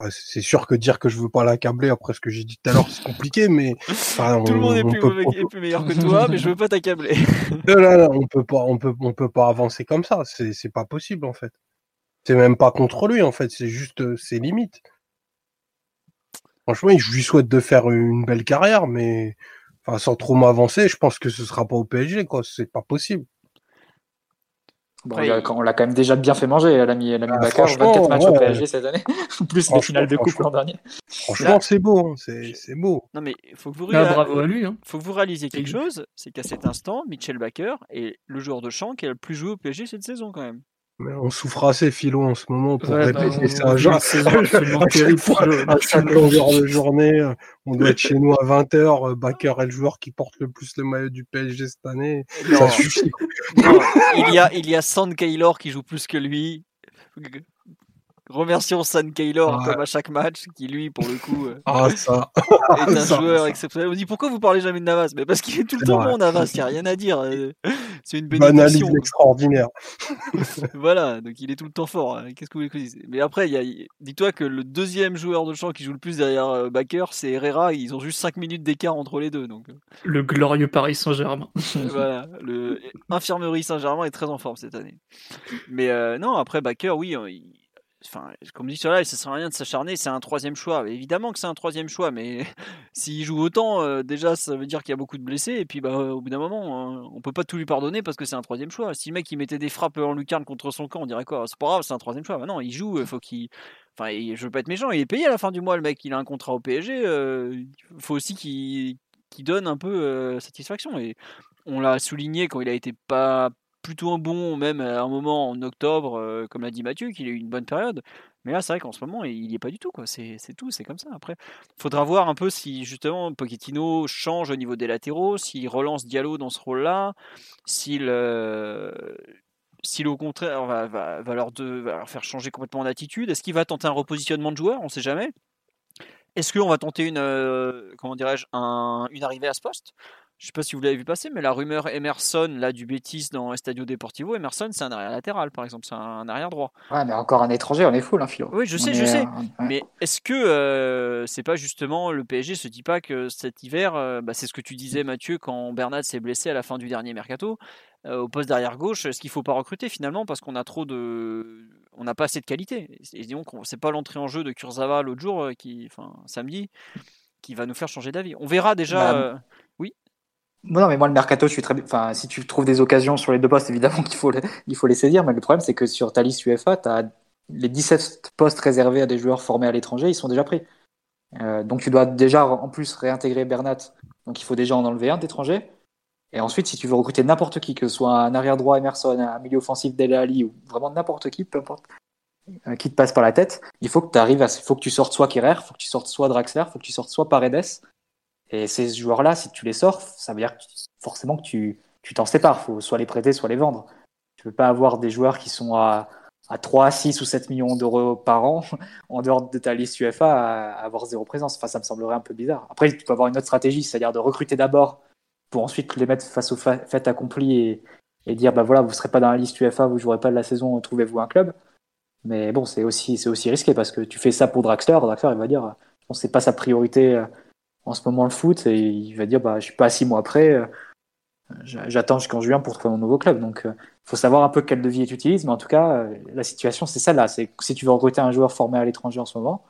Euh, c'est sûr que dire que je veux pas l'accabler après ce que j'ai dit tout à l'heure, c'est compliqué, mais tout le monde est, plus, meilleur que toi, mais je veux pas t'accabler. non, non, non, on peut pas, on peut, on peut pas avancer comme ça. C'est, c'est pas possible en fait. C'est même pas contre lui en fait. C'est juste euh, ses limites. Franchement, je lui souhaite de faire une belle carrière, mais enfin, sans trop m'avancer, je pense que ce sera pas au PSG, quoi. C'est pas possible on l'a quand même déjà bien fait manger, l'ami l'ami ah, 24 matchs au PSG cette année, plus les finales de coupe l'an dernier. Franchement, c'est beau, hein, c'est beau. Non mais faut que vous, ah, bravo à lui, hein. faut que vous réalisiez quelque chose, c'est qu'à cet instant, Mitchell Baker est le joueur de champ qui a le plus joué au PSG cette saison quand même on souffre assez, Philo, en ce moment, pour répéter ça. Genre, à chaque longueur de journée, on doit être chez nous à 20h. Baker est le joueur qui porte le plus le maillot du PSG cette année. Ça suffit. il y a, il y a Sand Kaylor qui joue plus que lui. Remercions San Kaylor comme à chaque match, qui lui, pour le coup, euh, ah, ça. est un joueur exceptionnel. On dit pourquoi vous parlez jamais de Navas? Mais parce qu'il est tout le temps bon, Navas, il n'y a rien à dire. Euh, c'est une bénédiction. Une extraordinaire. voilà, donc il est tout le temps fort. Hein. Qu'est-ce que vous voulez que je dise? Mais après, dis-toi que le deuxième joueur de champ qui joue le plus derrière euh, Baker, c'est Herrera. Ils ont juste 5 minutes d'écart entre les deux. Donc... Le glorieux Paris Saint-Germain. voilà, le Infirmerie Saint-Germain est très en forme cette année. Mais non, après Baker, oui, il enfin, comme dit là, ça sert à rien de s'acharner, c'est un troisième choix. Évidemment que c'est un troisième choix, mais s'il joue autant, euh, déjà, ça veut dire qu'il y a beaucoup de blessés, et puis bah, au bout d'un moment, hein, on peut pas tout lui pardonner parce que c'est un troisième choix. Si le mec il mettait des frappes en lucarne contre son camp, on dirait quoi? C'est pas grave, c'est un troisième choix. Bah non, il joue, il faut qu'il. Enfin, je veux pas être méchant, il est payé à la fin du mois, le mec, il a un contrat au PSG, euh, faut aussi qu'il donne un peu euh, satisfaction. Et on l'a souligné quand il a été pas plutôt un bon, même à un moment en octobre, euh, comme l'a dit Mathieu, qu'il a eu une bonne période. Mais là, c'est vrai qu'en ce moment, il n'y est pas du tout. C'est tout, c'est comme ça. Après, faudra voir un peu si justement Pochettino change au niveau des latéraux, s'il relance Diallo dans ce rôle-là, s'il. Euh, au contraire va, leur faire changer complètement d'attitude, est-ce qu'il va tenter un repositionnement de joueurs On ne sait jamais. Est-ce qu'on va tenter une, euh, comment une arrivée à ce poste? Je sais pas si vous l'avez vu passer, mais la rumeur Emerson, là, du Betis dans Estadio Deportivo, Emerson, c'est un arrière latéral, par exemple, c'est un arrière droit. Ouais, mais encore un étranger, on est fou, hein, Philo. Oui, je sais, je sais. Mais est-ce que euh, c'est pas justement le PSG se dit pas que cet hiver, euh, bah, c'est ce que tu disais, Mathieu, quand Bernat s'est blessé à la fin du dernier mercato, euh, au poste d'arrière gauche, est-ce qu'il faut pas recruter finalement parce qu'on a trop de, on n'a pas assez de qualité? Et donc, c'est pas l'entrée en jeu de Kurzawa l'autre jour, qui, enfin samedi, qui va nous faire changer d'avis. On verra déjà. Bah. Non, mais moi, le mercato, je suis très. Enfin, si tu trouves des occasions sur les deux postes, évidemment qu'il faut, les... il faut les saisir. Mais le problème, c'est que sur ta liste UEFA, tu as les 17 postes réservés à des joueurs formés à l'étranger, ils sont déjà pris. Euh, donc, tu dois déjà en plus réintégrer Bernat. Donc, il faut déjà en enlever un d'étranger. Et ensuite, si tu veux recruter n'importe qui, que ce soit un arrière droit Emerson, un milieu offensif Dele Ali ou vraiment n'importe qui, peu importe, euh, qui te passe par la tête, il faut que tu arrives à, il faut que tu sortes soit Kerrer, il faut que tu sortes soit Draxler, il faut que tu sortes soit Paredes. Et ces joueurs-là, si tu les sors, ça veut dire forcément que tu, tu t'en sépares. Il faut soit les prêter, soit les vendre. Tu peux pas avoir des joueurs qui sont à, à 3, 6 ou 7 millions d'euros par an en dehors de ta liste UFA à, avoir zéro présence. Enfin, ça me semblerait un peu bizarre. Après, tu peux avoir une autre stratégie, c'est-à-dire de recruter d'abord pour ensuite les mettre face au fait accompli et, et dire bah voilà, vous ne serez pas dans la liste UFA, vous ne jouerez pas de la saison, trouvez-vous un club. Mais bon, c'est aussi, aussi risqué parce que tu fais ça pour Draxler. Draxler, il va dire, pense c'est pas sa priorité euh, en ce moment le foot et il va dire, bah, je suis pas six mois après, euh, j'attends jusqu'en juin pour trouver mon nouveau club. Donc, il euh, faut savoir un peu quel devis tu utilises. Mais en tout cas, la situation, c'est celle-là. C'est si tu veux recruter un joueur formé à l'étranger en ce moment,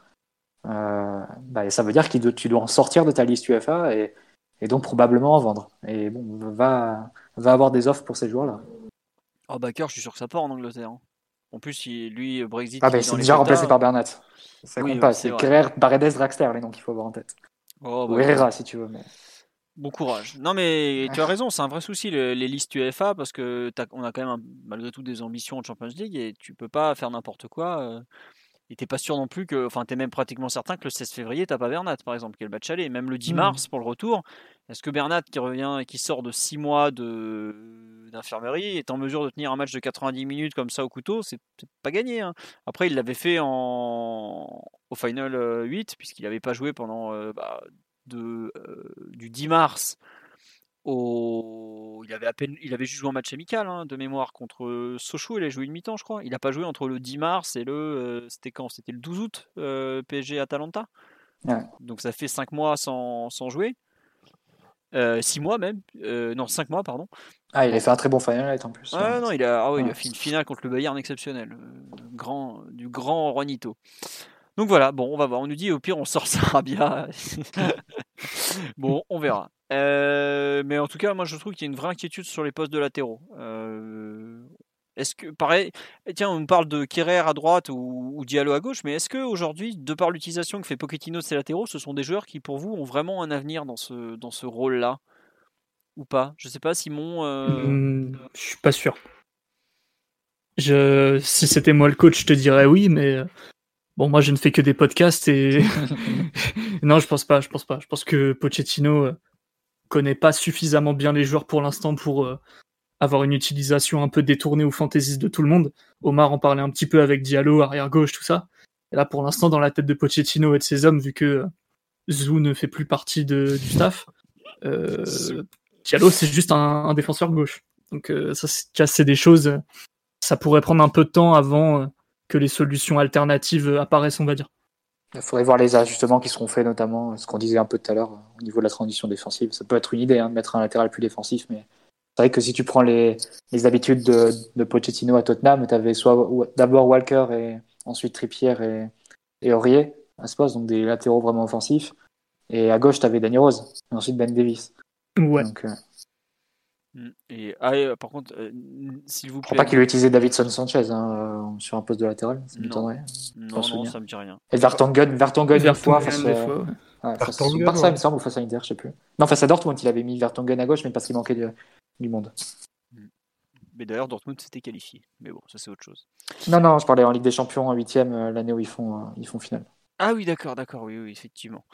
bah, ça veut dire que tu dois en sortir de ta liste UFA et, et donc probablement en vendre. Et bon, va, va avoir des offres pour ces joueurs-là. Oh, Baker, je suis sûr que ça part en Angleterre. Hein. En plus, lui, Brexit. Ah, c'est déjà remplacé par Bernat. Ça compte pas. C'est Paredes, Draxler, les noms qu'il faut avoir en tête. Oh, Ou bah, Herrera, si tu veux. Mais... Bon courage. Non, mais tu as raison, c'est un vrai souci, les, listes UEFA, parce que on a quand même, malgré tout, des ambitions en Champions League et tu peux pas faire n'importe quoi. Euh, et t'es pas sûr non plus que. Enfin, t'es même pratiquement certain que le 16 février, t'as pas Bernat, par exemple, qui est le match aller. Même le 10 mmh. mars pour le retour, est-ce que Bernat, qui revient et qui sort de 6 mois d'infirmerie, est en mesure de tenir un match de 90 minutes comme ça au couteau? C'est pas gagné. Hein. Après, il l'avait fait en... au Final 8, puisqu'il n'avait pas joué pendant bah, de, du 10 mars il avait à peine, il avait juste joué un match amical hein, de mémoire contre Sochaux. Il a joué une mi-temps, je crois. Il n'a pas joué entre le 10 mars et le, c'était quand? C'était le 12 août, PSG Atalanta. Donc ça fait 5 mois sans, sans jouer. 6 mois même, non 5 mois pardon. Ah il a fait un très bon final en plus. Ah, non il a, ah, il a fait une finale contre le Bayern exceptionnel, grand, du grand Juanito. Donc voilà, bon on va voir, on nous dit au pire on sort Sarabia. bon on verra. Euh, mais en tout cas, moi je trouve qu'il y a une vraie inquiétude sur les postes de latéraux. Euh, est-ce que, pareil, tiens, on parle de Kerrer à droite ou, Diallo à gauche, mais est-ce qu'aujourd'hui, de par l'utilisation que fait Pochettino de ces latéraux, ce sont des joueurs qui pour vous ont vraiment un avenir dans ce, dans ce rôle-là? Ou pas? Je sais pas, Simon. Euh... Mmh, je suis pas sûr. Je, si c'était moi le coach, je te dirais oui, mais euh, bon, moi je ne fais que des podcasts et non, je pense pas, je pense pas. Je pense que Pochettino connaît pas suffisamment bien les joueurs pour l'instant pour euh, avoir une utilisation un peu détournée ou fantaisiste de tout le monde. Omar en parlait un petit peu avec Diallo, arrière gauche, tout ça. Et là, pour l'instant, dans la tête de Pochettino et de ses hommes, vu que euh, Zou ne fait plus partie du staff, euh, Diallo, c'est juste un, défenseur gauche. Donc ça, c'est des choses, ça pourrait prendre un peu de temps avant que les solutions alternatives apparaissent, on va dire. Il faudrait voir les ajustements qui seront faits, notamment ce qu'on disait un peu tout à l'heure au niveau de la transition défensive. Ça peut être une idée hein, de mettre un latéral plus défensif, mais c'est vrai que si tu prends les, les habitudes de, de, Pochettino à Tottenham, tu avais soit d'abord Walker et ensuite Trippier et, et Aurier à ce poste, donc des latéraux vraiment offensifs. Et à gauche, tu avais Danny Rose et ensuite Ben Davis. Ouais. Donc, euh. Et ah, euh, par contre, euh, s'il vous plaît. Je crois pas qu'il ait utilisé Davidson Sanchez hein, euh, sur un poste de latéral. Ça m'étonnerait. Non, non, ça me dit rien. Et Vertonghen, Vertonghen une fois face, à, fois, ouais. face à Barça, il me semble, ou face à Inter, je sais plus. Non, face à Dortmund, il avait mis Vertonghen à gauche, mais parce qu'il manquait de, du monde. Mm. Mais d'ailleurs, Dortmund s'était qualifié. Mais bon, ça c'est autre chose. Non, non, je parlais en Ligue des Champions en 8 l'année où ils font, ils font finale. Ah oui, d'accord, d'accord, oui, oui, effectivement.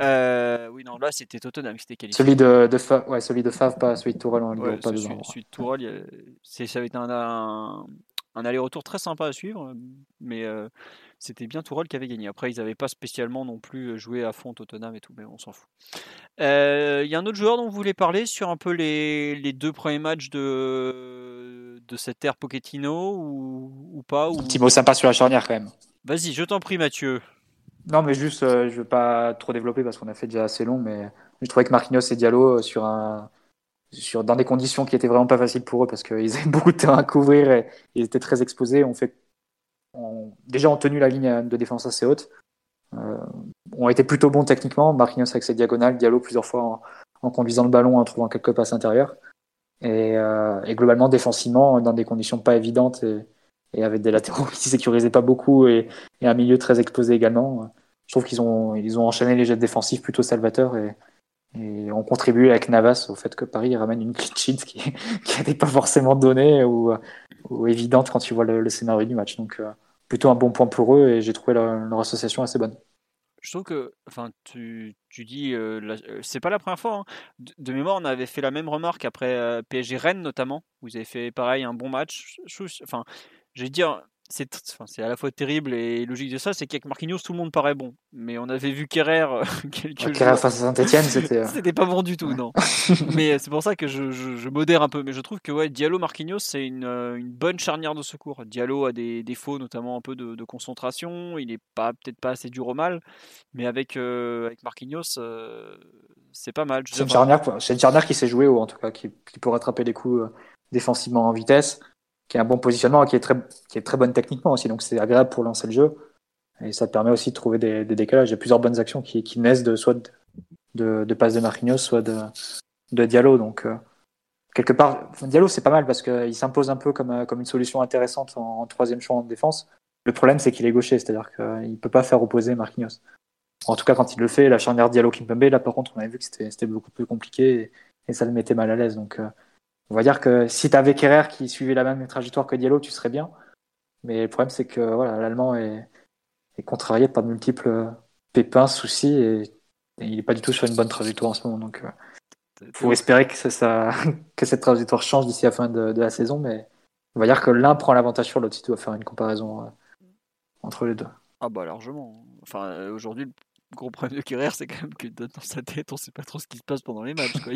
Euh, oui, non, là, c'était Tottenham qui s'était qualifié. Celui de, de Favre, ouais, celui de Favre, pas celui de Tourelle en ouais, pas celui, celui, de Tourelle, ça avait été un, un aller-retour très sympa à suivre, mais c'était bien Tourelle qui avait gagné. Après, ils n'avaient pas spécialement non plus joué à fond Tottenham et tout, mais on s'en fout. Il y a un autre joueur dont vous voulez parler sur un peu les, les deux premiers matchs de, de cette ère Pochettino ou, ou pas ou... Un petit mot sympa sur la charnière quand même. Vas-y, je t'en prie Mathieu. Non, mais juste, je ne veux pas trop développer parce qu'on a fait déjà assez long, mais je trouvais que Marquinhos et Diallo sur un, sur, dans des conditions qui étaient vraiment pas faciles pour eux parce qu'ils avaient beaucoup de terrain à couvrir et ils étaient très exposés. On fait, déjà, ont tenu la ligne de défense assez haute. Euh, ont été plutôt bons techniquement. Marquinhos avec ses diagonales, Diallo plusieurs fois en, conduisant le ballon, en trouvant quelques passes intérieures. Et, euh, et, globalement, défensivement, dans des conditions pas évidentes et, et avec des latéraux qui sécurisaient pas beaucoup et, un milieu très exposé également. Je trouve qu'ils ont, ils ont enchaîné les jets défensifs plutôt salvateurs et, et on contribue avec Navas au fait que Paris ramène une clean qui n'était pas forcément donnée ou, évidente quand tu vois le, scénario du match. Donc euh, plutôt un bon point pour eux et j'ai trouvé leur, association assez bonne. Je trouve que, enfin, tu, tu dis, euh, euh c'est pas la première fois. Hein. De, de, mémoire, on avait fait la même remarque après euh, PSG Rennes notamment. Vous avez fait pareil un bon match. Enfin, je vais dire, c'est enfin, à la fois terrible et logique de ça, c'est qu'avec Marquinhos, tout le monde paraît bon. Mais on avait vu Kerrer euh, quelques Kerrer face à Saint-Etienne, c'était. Euh, c'était pas bon du tout, non. mais c'est pour ça que je, je, modère un peu. Mais je trouve que ouais, Diallo Marquinhos, c'est une, euh, une, bonne charnière de secours. Diallo a des défauts, notamment un peu de, de concentration. Il est pas peut-être pas assez dur au mal. Mais avec, euh, avec Marquinhos, euh, c'est pas mal. C'est une, charnière, une charnière qui s'est jouée, ou en tout cas qui, qui peut rattraper les coups défensivement en vitesse qui a un bon positionnement et qui est très, qui est très bonne techniquement aussi. Donc c'est agréable pour lancer le jeu. Et ça permet aussi de trouver des, décalages. Il y a plusieurs bonnes actions qui, qui naissent de soit de, de, de de Marquinhos, soit de, de Diallo. Donc euh, quelque part, Diallo c'est pas mal parce qu'il s'impose un peu comme, euh, comme une solution intéressante en, troisième choix en défense. Le problème c'est qu'il est gaucher, c'est-à-dire qu'il ne peut pas faire opposer Marquinhos. En tout cas, quand il le fait, la charnière Diallo-Kimpembe, là par contre, on avait vu que c'était beaucoup plus compliqué et, et, ça le mettait mal à l'aise. Donc euh, on va dire que si tu avais Kerrer qui suivait la même trajectoire que Diallo, tu serais bien. Mais le problème, c'est que voilà, l'Allemand est, est, contrarié par de multiples pépins, soucis, et, il n'est pas du tout sur une bonne trajectoire en ce moment. Donc, il euh, faut espérer que, ça, que cette trajectoire change d'ici la fin de, de, la saison. Mais on va dire que l'un prend l'avantage sur l'autre si tu dois faire une comparaison euh, entre les deux. Ah bah largement. Enfin, euh, aujourd'hui, gros problème de Kerrer, c'est quand même que dans sa tête, on sait pas trop ce qui se passe pendant les matchs. Quoi.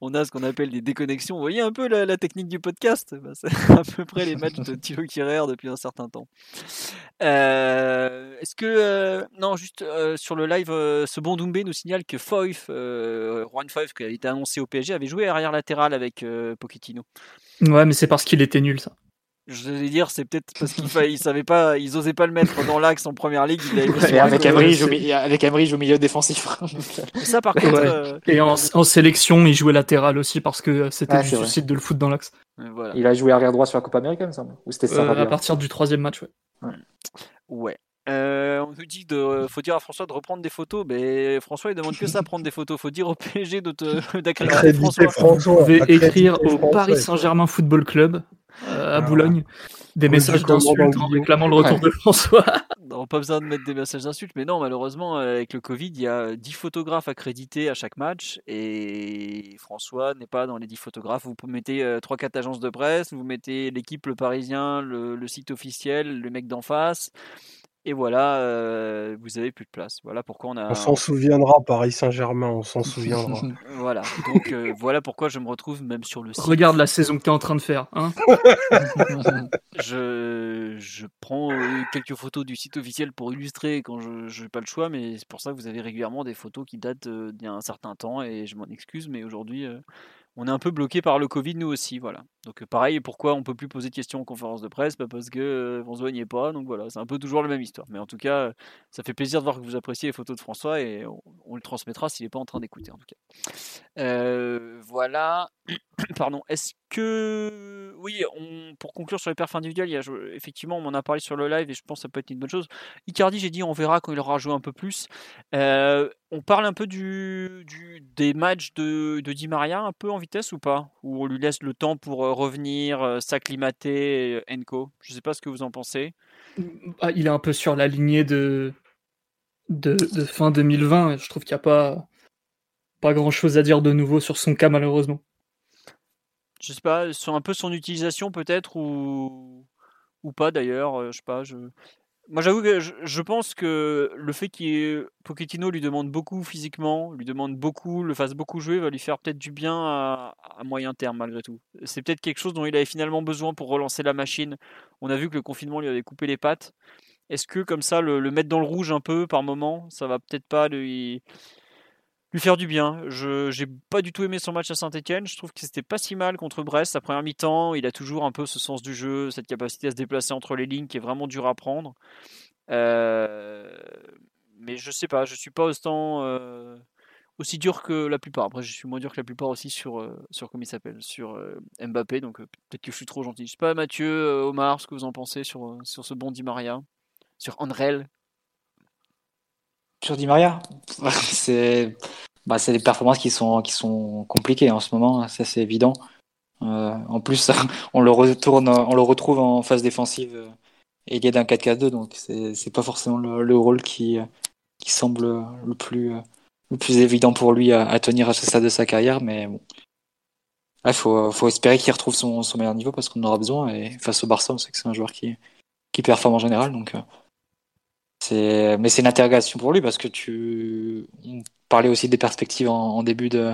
On a ce qu'on appelle des déconnexions. Vous voyez un peu la, la technique du podcast? Bah, C'est à peu près les matchs de Thilo Kerrer depuis un certain temps. Euh, Est-ce que. Euh, non, juste euh, sur le live, ce bon Doumbé nous signale que Foyf, Juan Foyf, qui a été annoncé au PSG, avait joué arrière latéral avec Pochettino. Ouais, mais c'est parce qu'il était nul, ça. Je vais dire, c'est peut-être parce qu'ils ne savaient pas, ils osaient pas le mettre dans l'axe en première ligue. Il ouais, avec Emery, joue, avec Emery, joue milieu défensif. ça, par contre. Ouais. Euh... Et en, en, sélection, il jouait latéral aussi parce que c'était ah, difficile de le foutre dans l'axe. Voilà. Il a joué arrière droit sur la Coupe Américaine, me semble. Ou c'était ça euh, À partir du troisième match, ouais. Ouais. ouais. Euh, on nous dit de, faut dire à François de reprendre des photos, mais François il demande que ça, prendre des photos. Faut dire au PSG de te d'accréditer François. François. Vous pouvez écrire au Paris Saint-Germain Football Club euh, à Boulogne des messages d'insultes en réclamant le retour ouais. de François. Non, pas besoin de mettre des messages d'insultes, mais non, malheureusement, avec le Covid, il y a 10 photographes accrédités à chaque match et François n'est pas dans les 10 photographes. Vous mettez euh, 3-4 agences de presse, vous mettez l'équipe, le Parisien, le, le site officiel, le mec d'en face et voilà, euh, vous avez plus de place. Voilà pourquoi on a. On s'en souviendra, Paris Saint-Germain, on s'en souviendra. voilà, donc euh, voilà pourquoi je me retrouve même sur le site. Regarde la saison que tu es en train de faire. Hein je, je, prends quelques photos du site officiel pour illustrer quand je n'ai pas le choix, mais c'est pour ça que vous avez régulièrement des photos qui datent d'il y a un certain temps et je m'en excuse, mais aujourd'hui on est un peu bloqué par le Covid nous aussi, voilà. Donc pareil, pourquoi on peut plus poser de questions en conférence de presse? Bah Parce que euh, François n'y pas, donc voilà, c'est un peu toujours la même histoire. Mais en tout cas, ça fait plaisir de voir que vous appréciez les photos de François et on, le transmettra s'il n'est pas en train d'écouter en tout cas. Euh, voilà. Pardon. Est-ce que oui, pour conclure sur les perfs individuels, il y a, effectivement, on m'en a parlé sur le live et je pense que ça peut être une bonne chose. Icardi, j'ai dit, on verra quand il aura joué un peu plus. Euh, on parle un peu du, des matchs de, de Di Maria un peu en vitesse ou pas? Ou on lui laisse le temps pour revenir, s'acclimater, Enco? Je sais pas ce que vous en pensez. Ah, il est un peu sur la lignée de, de, de fin 2020. Je trouve qu'il n'y a pas, pas grand chose à dire de nouveau sur son cas, malheureusement. Je sais pas, sur un peu son utilisation peut-être ou ou pas d'ailleurs, je sais pas. Je... Moi, j'avoue que je, pense que le fait que Pochettino lui demande beaucoup physiquement, lui demande beaucoup, le fasse beaucoup jouer, va lui faire peut-être du bien à, moyen terme malgré tout. C'est peut-être quelque chose dont il avait finalement besoin pour relancer la machine. On a vu que le confinement lui avait coupé les pattes. Est-ce que comme ça, le, mettre dans le rouge un peu par moment, ça va peut-être pas lui, lui faire du bien. Je n'ai pas du tout aimé son match à Saint-Etienne. Je trouve que c'était pas si mal contre Brest. Sa première mi-temps, il a toujours un peu ce sens du jeu, cette capacité à se déplacer entre les lignes qui est vraiment dur à prendre. Euh, mais je sais pas, je suis pas autant euh, aussi dur que la plupart. Après, je suis moins dur que la plupart aussi sur, euh, sur comment il s'appelle, sur Mbappé. Donc peut-être que je suis trop gentil. Je sais pas, Mathieu, Omar, ce que vous en pensez sur, sur ce bon Di Maria, sur Andrel. Sur Di Maria, c'est bah, des performances qui sont, qui sont compliquées en ce moment, ça c'est évident. Euh, en plus, on le retourne, on le retrouve en phase défensive euh, et il y a d'un 4-4-2, donc c'est pas forcément le, rôle qui, qui semble le plus, le plus évident pour lui à, tenir à ce stade de sa carrière, mais bon. Il faut, faut espérer qu'il retrouve son, son meilleur niveau parce qu'on en aura besoin. Et face au Barça, on sait que c'est un joueur qui, qui performe en général. Donc, euh, c'est, mais c'est une interrogation pour lui parce que tu, on parlait aussi des perspectives en, début de,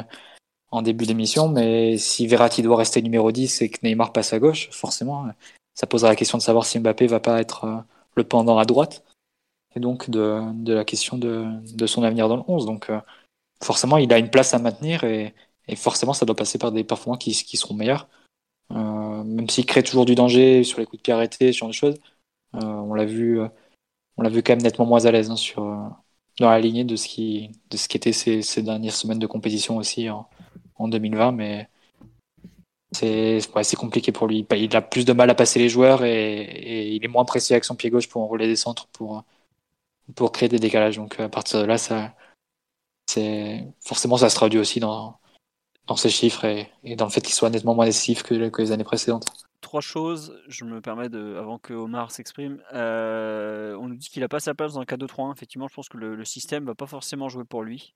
en début d'émission, mais si Verratti doit rester numéro 10 et que Neymar passe à gauche, forcément, ça posera la question de savoir si Mbappé va pas être euh, le pendant à droite, et donc de, de la question de, de, son avenir dans le 11. Donc, euh, forcément, il a une place à maintenir et, et forcément, ça doit passer par des performances qui, qui seront meilleures. Euh, même s'il crée toujours du danger sur les coups de pied arrêtés, ce genre choses. on l'a vu on l'a vu quand même nettement moins à l'aise hein, euh, dans la lignée de ce qui, de ces, dernières semaines de compétition aussi en, en 2020, mais c'est ouais, compliqué pour lui. Il a plus de mal à passer les joueurs et, il est moins précis avec son pied gauche pour enrouler des centres pour, créer des décalages. Donc à partir de là, ça, forcément, ça se traduit aussi dans, dans ses chiffres et, dans le fait qu'il soit nettement moins décisif que les années précédentes trois choses. Je me permets de, avant que Omar s'exprime. Euh, on nous dit qu'il n'a pas sa place dans un 4-2-3-1. Effectivement, je pense que le, le système va pas forcément jouer pour lui.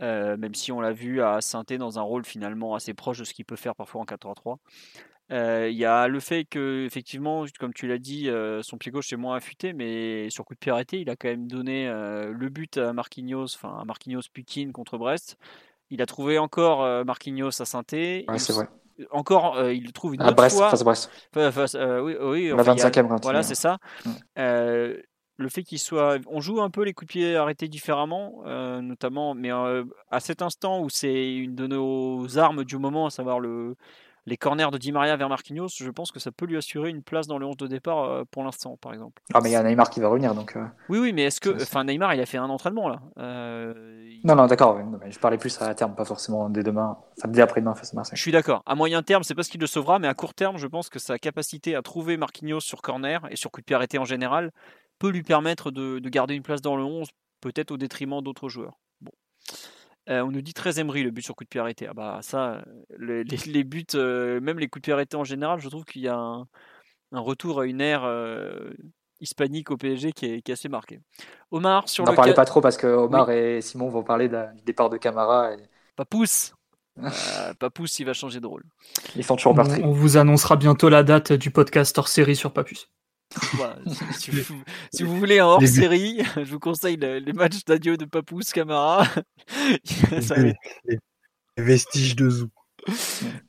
Euh, même si on l'a vu à Sainté dans un rôle finalement assez proche de ce qu'il peut faire parfois en 4-3-3. Euh, il y a le fait que, effectivement, comme tu l'as dit, son pied gauche est moins affûté, mais sur coup de pied arrêté, il a quand même donné le but à Marquinhos, enfin à Marquinhos Pukin contre Brest. Il a trouvé encore Marquinhos à Sainté. Ouais, c'est vrai encore, euh, il trouve une à Brest, fois. Face Brest. Face, euh, oui, oui, la 25e. voilà, c'est ça. Euh, le fait qu'il soit, on joue un peu les coups de pied arrêtés différemment, notamment, mais à cet instant où c'est une de nos armes du moment, à savoir le les corners de Di Maria vers Marquinhos, je pense que ça peut lui assurer une place dans le 11 de départ euh, pour l'instant, par exemple. Ah, mais il y a Neymar qui va revenir, donc. Euh, oui, oui, mais est-ce que. Enfin, Neymar, il a fait un entraînement, là. Euh, non, non, d'accord, je parlais plus à terme, pas forcément dès demain, enfin dès après-demain face à Marseille. Je suis d'accord. À moyen terme, c'est pas ce qui le sauvera, mais à court terme, je pense que sa capacité à trouver Marquinhos sur corner et sur coup de pied arrêté en général peut lui permettre de, de garder une place dans le 11, peut-être au détriment d'autres joueurs. Bon. Euh, on nous dit très Emery le but sur coup de pied arrêté. Ah bah ça, les, buts, euh, même les coups de pied arrêtés en général, je trouve qu'il y a un, retour à une ère euh, hispanique au PSG qui est, assez marqué. Omar sur on n'en parlait pas trop parce que Omar et Simon vont parler du départ de Camara. Et... Papousse Papousse, il va changer de rôle. Ils sont toujours on, on vous annoncera bientôt la date du podcast hors série sur Si, vous, voulez un hors série, je vous conseille les matchs d'adieu de Papous Camara. les, vestiges de Zou.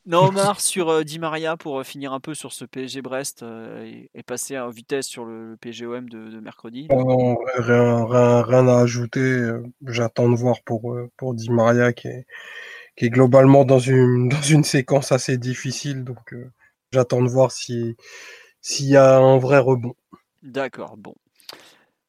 Non, Omar, sur euh, Di Maria, pour euh, finir un peu sur ce PSG Brest euh, et, passer à vitesse sur le, PGOM de, mercredi. Oh rien, rien, à ajouter. J'attends de voir pour, pour Di Maria qui est, qui est globalement dans une, dans une séquence assez difficile. Donc j'attends de voir si s'il y a un vrai rebond. D'accord, bon.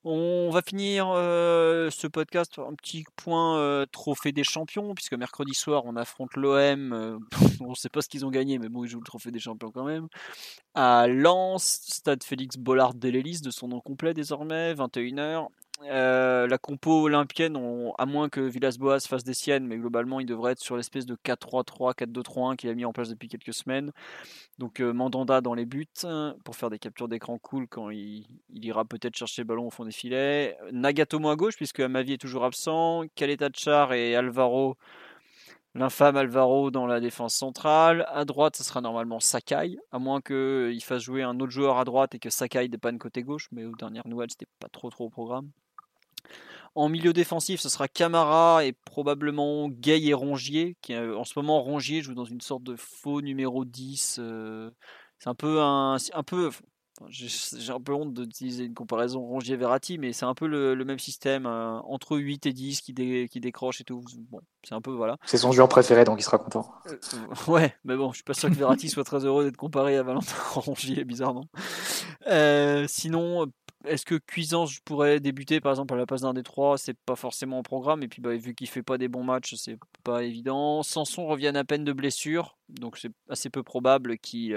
On va finir euh, ce podcast un petit point euh, trophée des champions, puisque mercredi soir on affronte l'OM. Euh, on ne sait pas ce qu'ils ont gagné, mais bon, ils jouent le trophée des champions quand même. À Lens, stade Félix Bollard Delhélis, de son nom complet désormais, 21h. Euh, la compo olympienne, à moins que Villas-Boas fasse des siennes, mais globalement, il devrait être sur l'espèce de 4-3-3, 4-2-3-1 qu'il a mis en place depuis quelques semaines. Donc euh, Mandanda dans les buts pour faire des captures d'écran cool quand il, ira peut-être chercher le ballon au fond des filets. Nagatomo à gauche, puisque Amavi est toujours absent. Kaleta Char et Alvaro l'infâme Alvaro dans la défense centrale. À droite, ce sera normalement Sakai, à moins qu'il fasse jouer un autre joueur à droite et que Sakai dépanne côté gauche, mais aux dernières nouvelles, c'était pas trop trop au programme. En milieu défensif, ce sera Camara et probablement Gay et Rongier, qui en ce moment Rongier joue dans une sorte de faux numéro 10. Euh, c'est un peu un, un peu j'ai un peu honte d'utiliser une comparaison Rongier-Verratti, mais c'est un peu le, même système, euh, entre 8 et 10 qui, qui décroche et tout. Bon, c'est un peu voilà. C'est son joueur préféré, donc il sera content. Euh, ouais, mais bon, je suis pas sûr que Verratti soit très heureux d'être comparé à Valentin Rongier, bizarrement. Euh, sinon, est-ce que Cuisance pourrait débuter par exemple à la place d'un des trois? C'est pas forcément au programme. Et puis bah, vu qu'il fait pas des bons matchs, c'est pas évident. Sanson revient à peine de blessure, donc c'est assez peu probable qu'il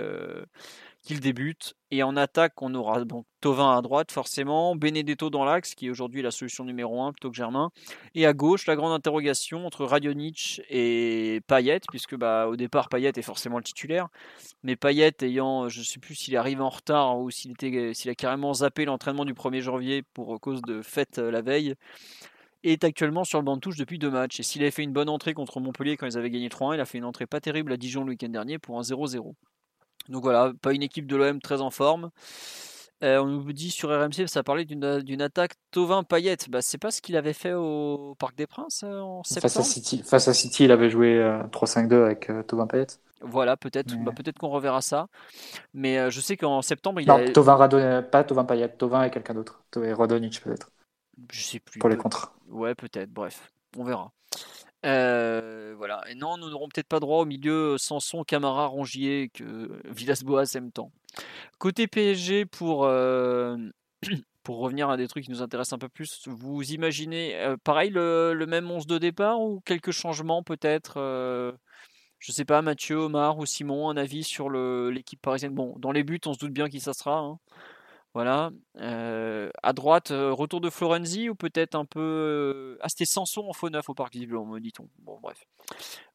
qu'il débute. Et en attaque, on aura donc Tovin à droite, forcément, Benedetto dans l'axe, qui est aujourd'hui la solution numéro 1 plutôt que Germain. Et à gauche, la grande interrogation entre Radionic et Payet, puisque bah, au départ, Payet est forcément le titulaire. Mais Payet, ayant, je ne sais plus s'il arrive en retard ou s'il, a carrément zappé l'entraînement du 1er janvier pour cause de fête euh, la veille, est actuellement sur le banc de touche depuis deux matchs. Et s'il avait fait une bonne entrée contre Montpellier quand ils avaient gagné 3-1, il a fait une entrée pas terrible à Dijon le week-end dernier pour un 0-0. Donc voilà, pas une équipe de l'OM très en forme. Euh, on nous dit sur RMC, ça parlait d'une attaque Tovin Payet. Bah, c'est pas ce qu'il avait fait au Parc des Princes euh, en septembre. Face à City, face à City il avait joué 3-5-2 euh, avec Tovin Payet. Voilà, peut-être bah, peut-être qu'on reverra ça. Mais je sais qu'en septembre, il non, a... Tovin pas Tovin Payet, Tovin et quelqu'un d'autre. Tovin Radonic peut-être. Je sais plus. Pour les contrats. Ouais, peut-être. Bref, on verra. Euh, voilà. Et non, nous n'aurons peut-être pas droit au milieu euh, Sanson, Camara, Rongier que Villas-Boas aime tant. Côté PSG, pour, euh, pour revenir à des trucs qui nous intéressent un peu plus, vous imaginez pareil le, même 11 de départ ou quelques changements peut-être Je sais pas, Mathieu, Omar ou Simon, un avis sur l'équipe parisienne? Bon, dans les buts, on se doute bien qui ça sera. Hein. Voilà. Euh, à droite, euh, retour de Florenzi ou peut-être un peu. Euh, ah, c'était Sanson en faux neuf au parc visiblement, me dit-on. Bon, bref.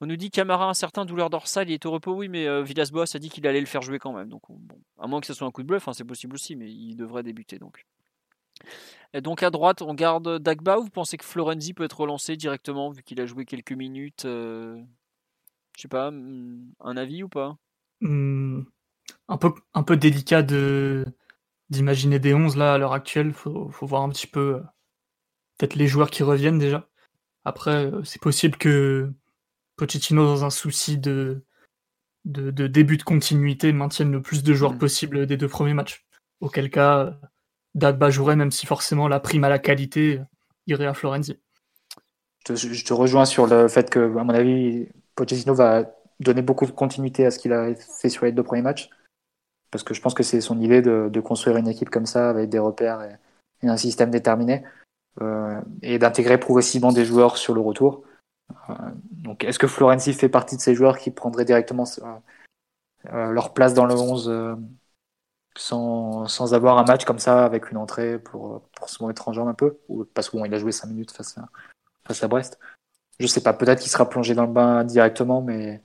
On nous dit Camara, un certain douleur dorsale, il est au repos, oui, mais Villas-Boas a dit qu'il allait le faire jouer quand même. Donc, bon, à moins que ce soit un coup de bluff, hein, c'est possible aussi, mais il devrait débuter donc. Donc à droite, on garde Dagba ou vous pensez que Florenzi peut être relancé directement vu qu'il a joué quelques minutes Je sais pas, hmm, un avis ou pas? Peu, un peu délicat de d'imaginer des 11 là à l'heure actuelle. Faut, faut voir un petit peu euh, peut-être les joueurs qui reviennent déjà. Après, euh, c'est possible que Pochettino, dans un souci de, de, début de continuité, maintienne le plus de joueurs mm. possible des deux premiers matchs. Auquel cas, euh, Dagba jouerait, même si forcément la prime à la qualité irait à Florenzi. Je te, rejoins sur le fait que, à mon avis, Pochettino va donner beaucoup de continuité à ce qu'il a fait sur les deux premiers matchs parce que je pense que c'est son idée de, construire une équipe comme ça avec des repères et, un système déterminé euh, et d'intégrer progressivement des joueurs sur le retour. Euh, donc, est-ce que Florenzi fait partie de ces joueurs qui prendraient directement euh, leur place dans le 11 sans, sans, avoir un match comme ça avec une entrée pour, pour se mettre en jambe un peu? Ou parce qu'il il a joué 5 minutes face à, face à Brest Je sais pas, peut-être qu'il sera plongé dans le bain directement, mais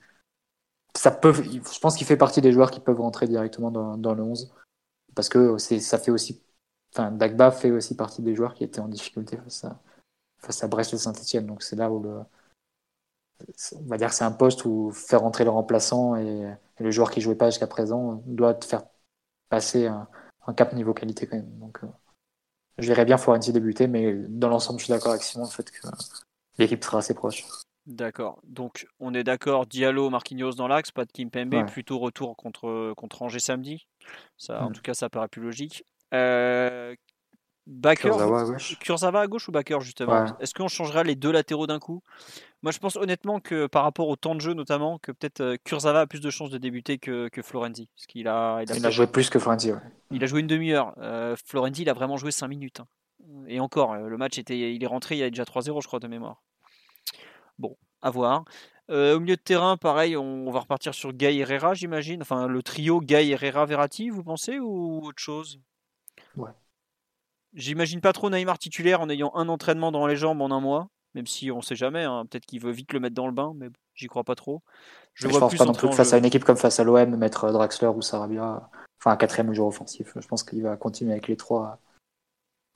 je pense qu'il fait partie des joueurs qui peuvent rentrer directement dans, le 11 parce que ça fait aussi, Dagba fait aussi partie des joueurs qui étaient en difficulté face à, Brest et Saint-Etienne. Donc c'est là où le, on va dire que c'est un poste où faire rentrer le remplaçant et, le joueur qui jouait pas jusqu'à présent doit te faire passer un, cap niveau qualité quand même. Donc euh, je verrais bien Florenzi débuter, mais dans l'ensemble, je suis d'accord avec Simon le fait que l'équipe sera assez proche. D'accord. Donc, on est d'accord, Diallo, Marquinhos dans l'axe, pas de Kimpembe, plutôt retour contre, contre Angers samedi. Ça, En mm. tout cas, ça paraît plus logique. Euh, Kurzawa à gauche. Kurzawa à gauche ou Bakker, justement? Est-ce qu'on changera les deux latéraux d'un coup? Moi, je pense honnêtement que par rapport au temps de jeu, notamment, que peut-être euh, Kurzawa a plus de chances de débuter que, que Florenzi. Parce qu'il a, il a, joué plus que Florenzi, Il a joué une demi-heure. Euh, Florenzi, il a vraiment joué 5 minutes. Hein. Et encore, le match était, il est rentré, il y a déjà 3-0, je crois, de mémoire. Bon, à voir. Euh, au milieu de terrain, pareil, on, va repartir sur Gay Herrera, j'imagine. Enfin, le trio Gay Herrera Verratti, vous pensez, ou autre chose? Ouais. J'imagine pas trop Neymar titulaire en ayant un entraînement dans les jambes en un mois, même si on sait jamais. Hein. Peut-être qu'il veut vite le mettre dans le bain, mais j'y crois pas trop. Je, ne pense pas non plus que face à une équipe comme face à l'OM, mettre Draxler ou Sarabia, enfin un quatrième joueur offensif. Je pense qu'il va continuer avec les trois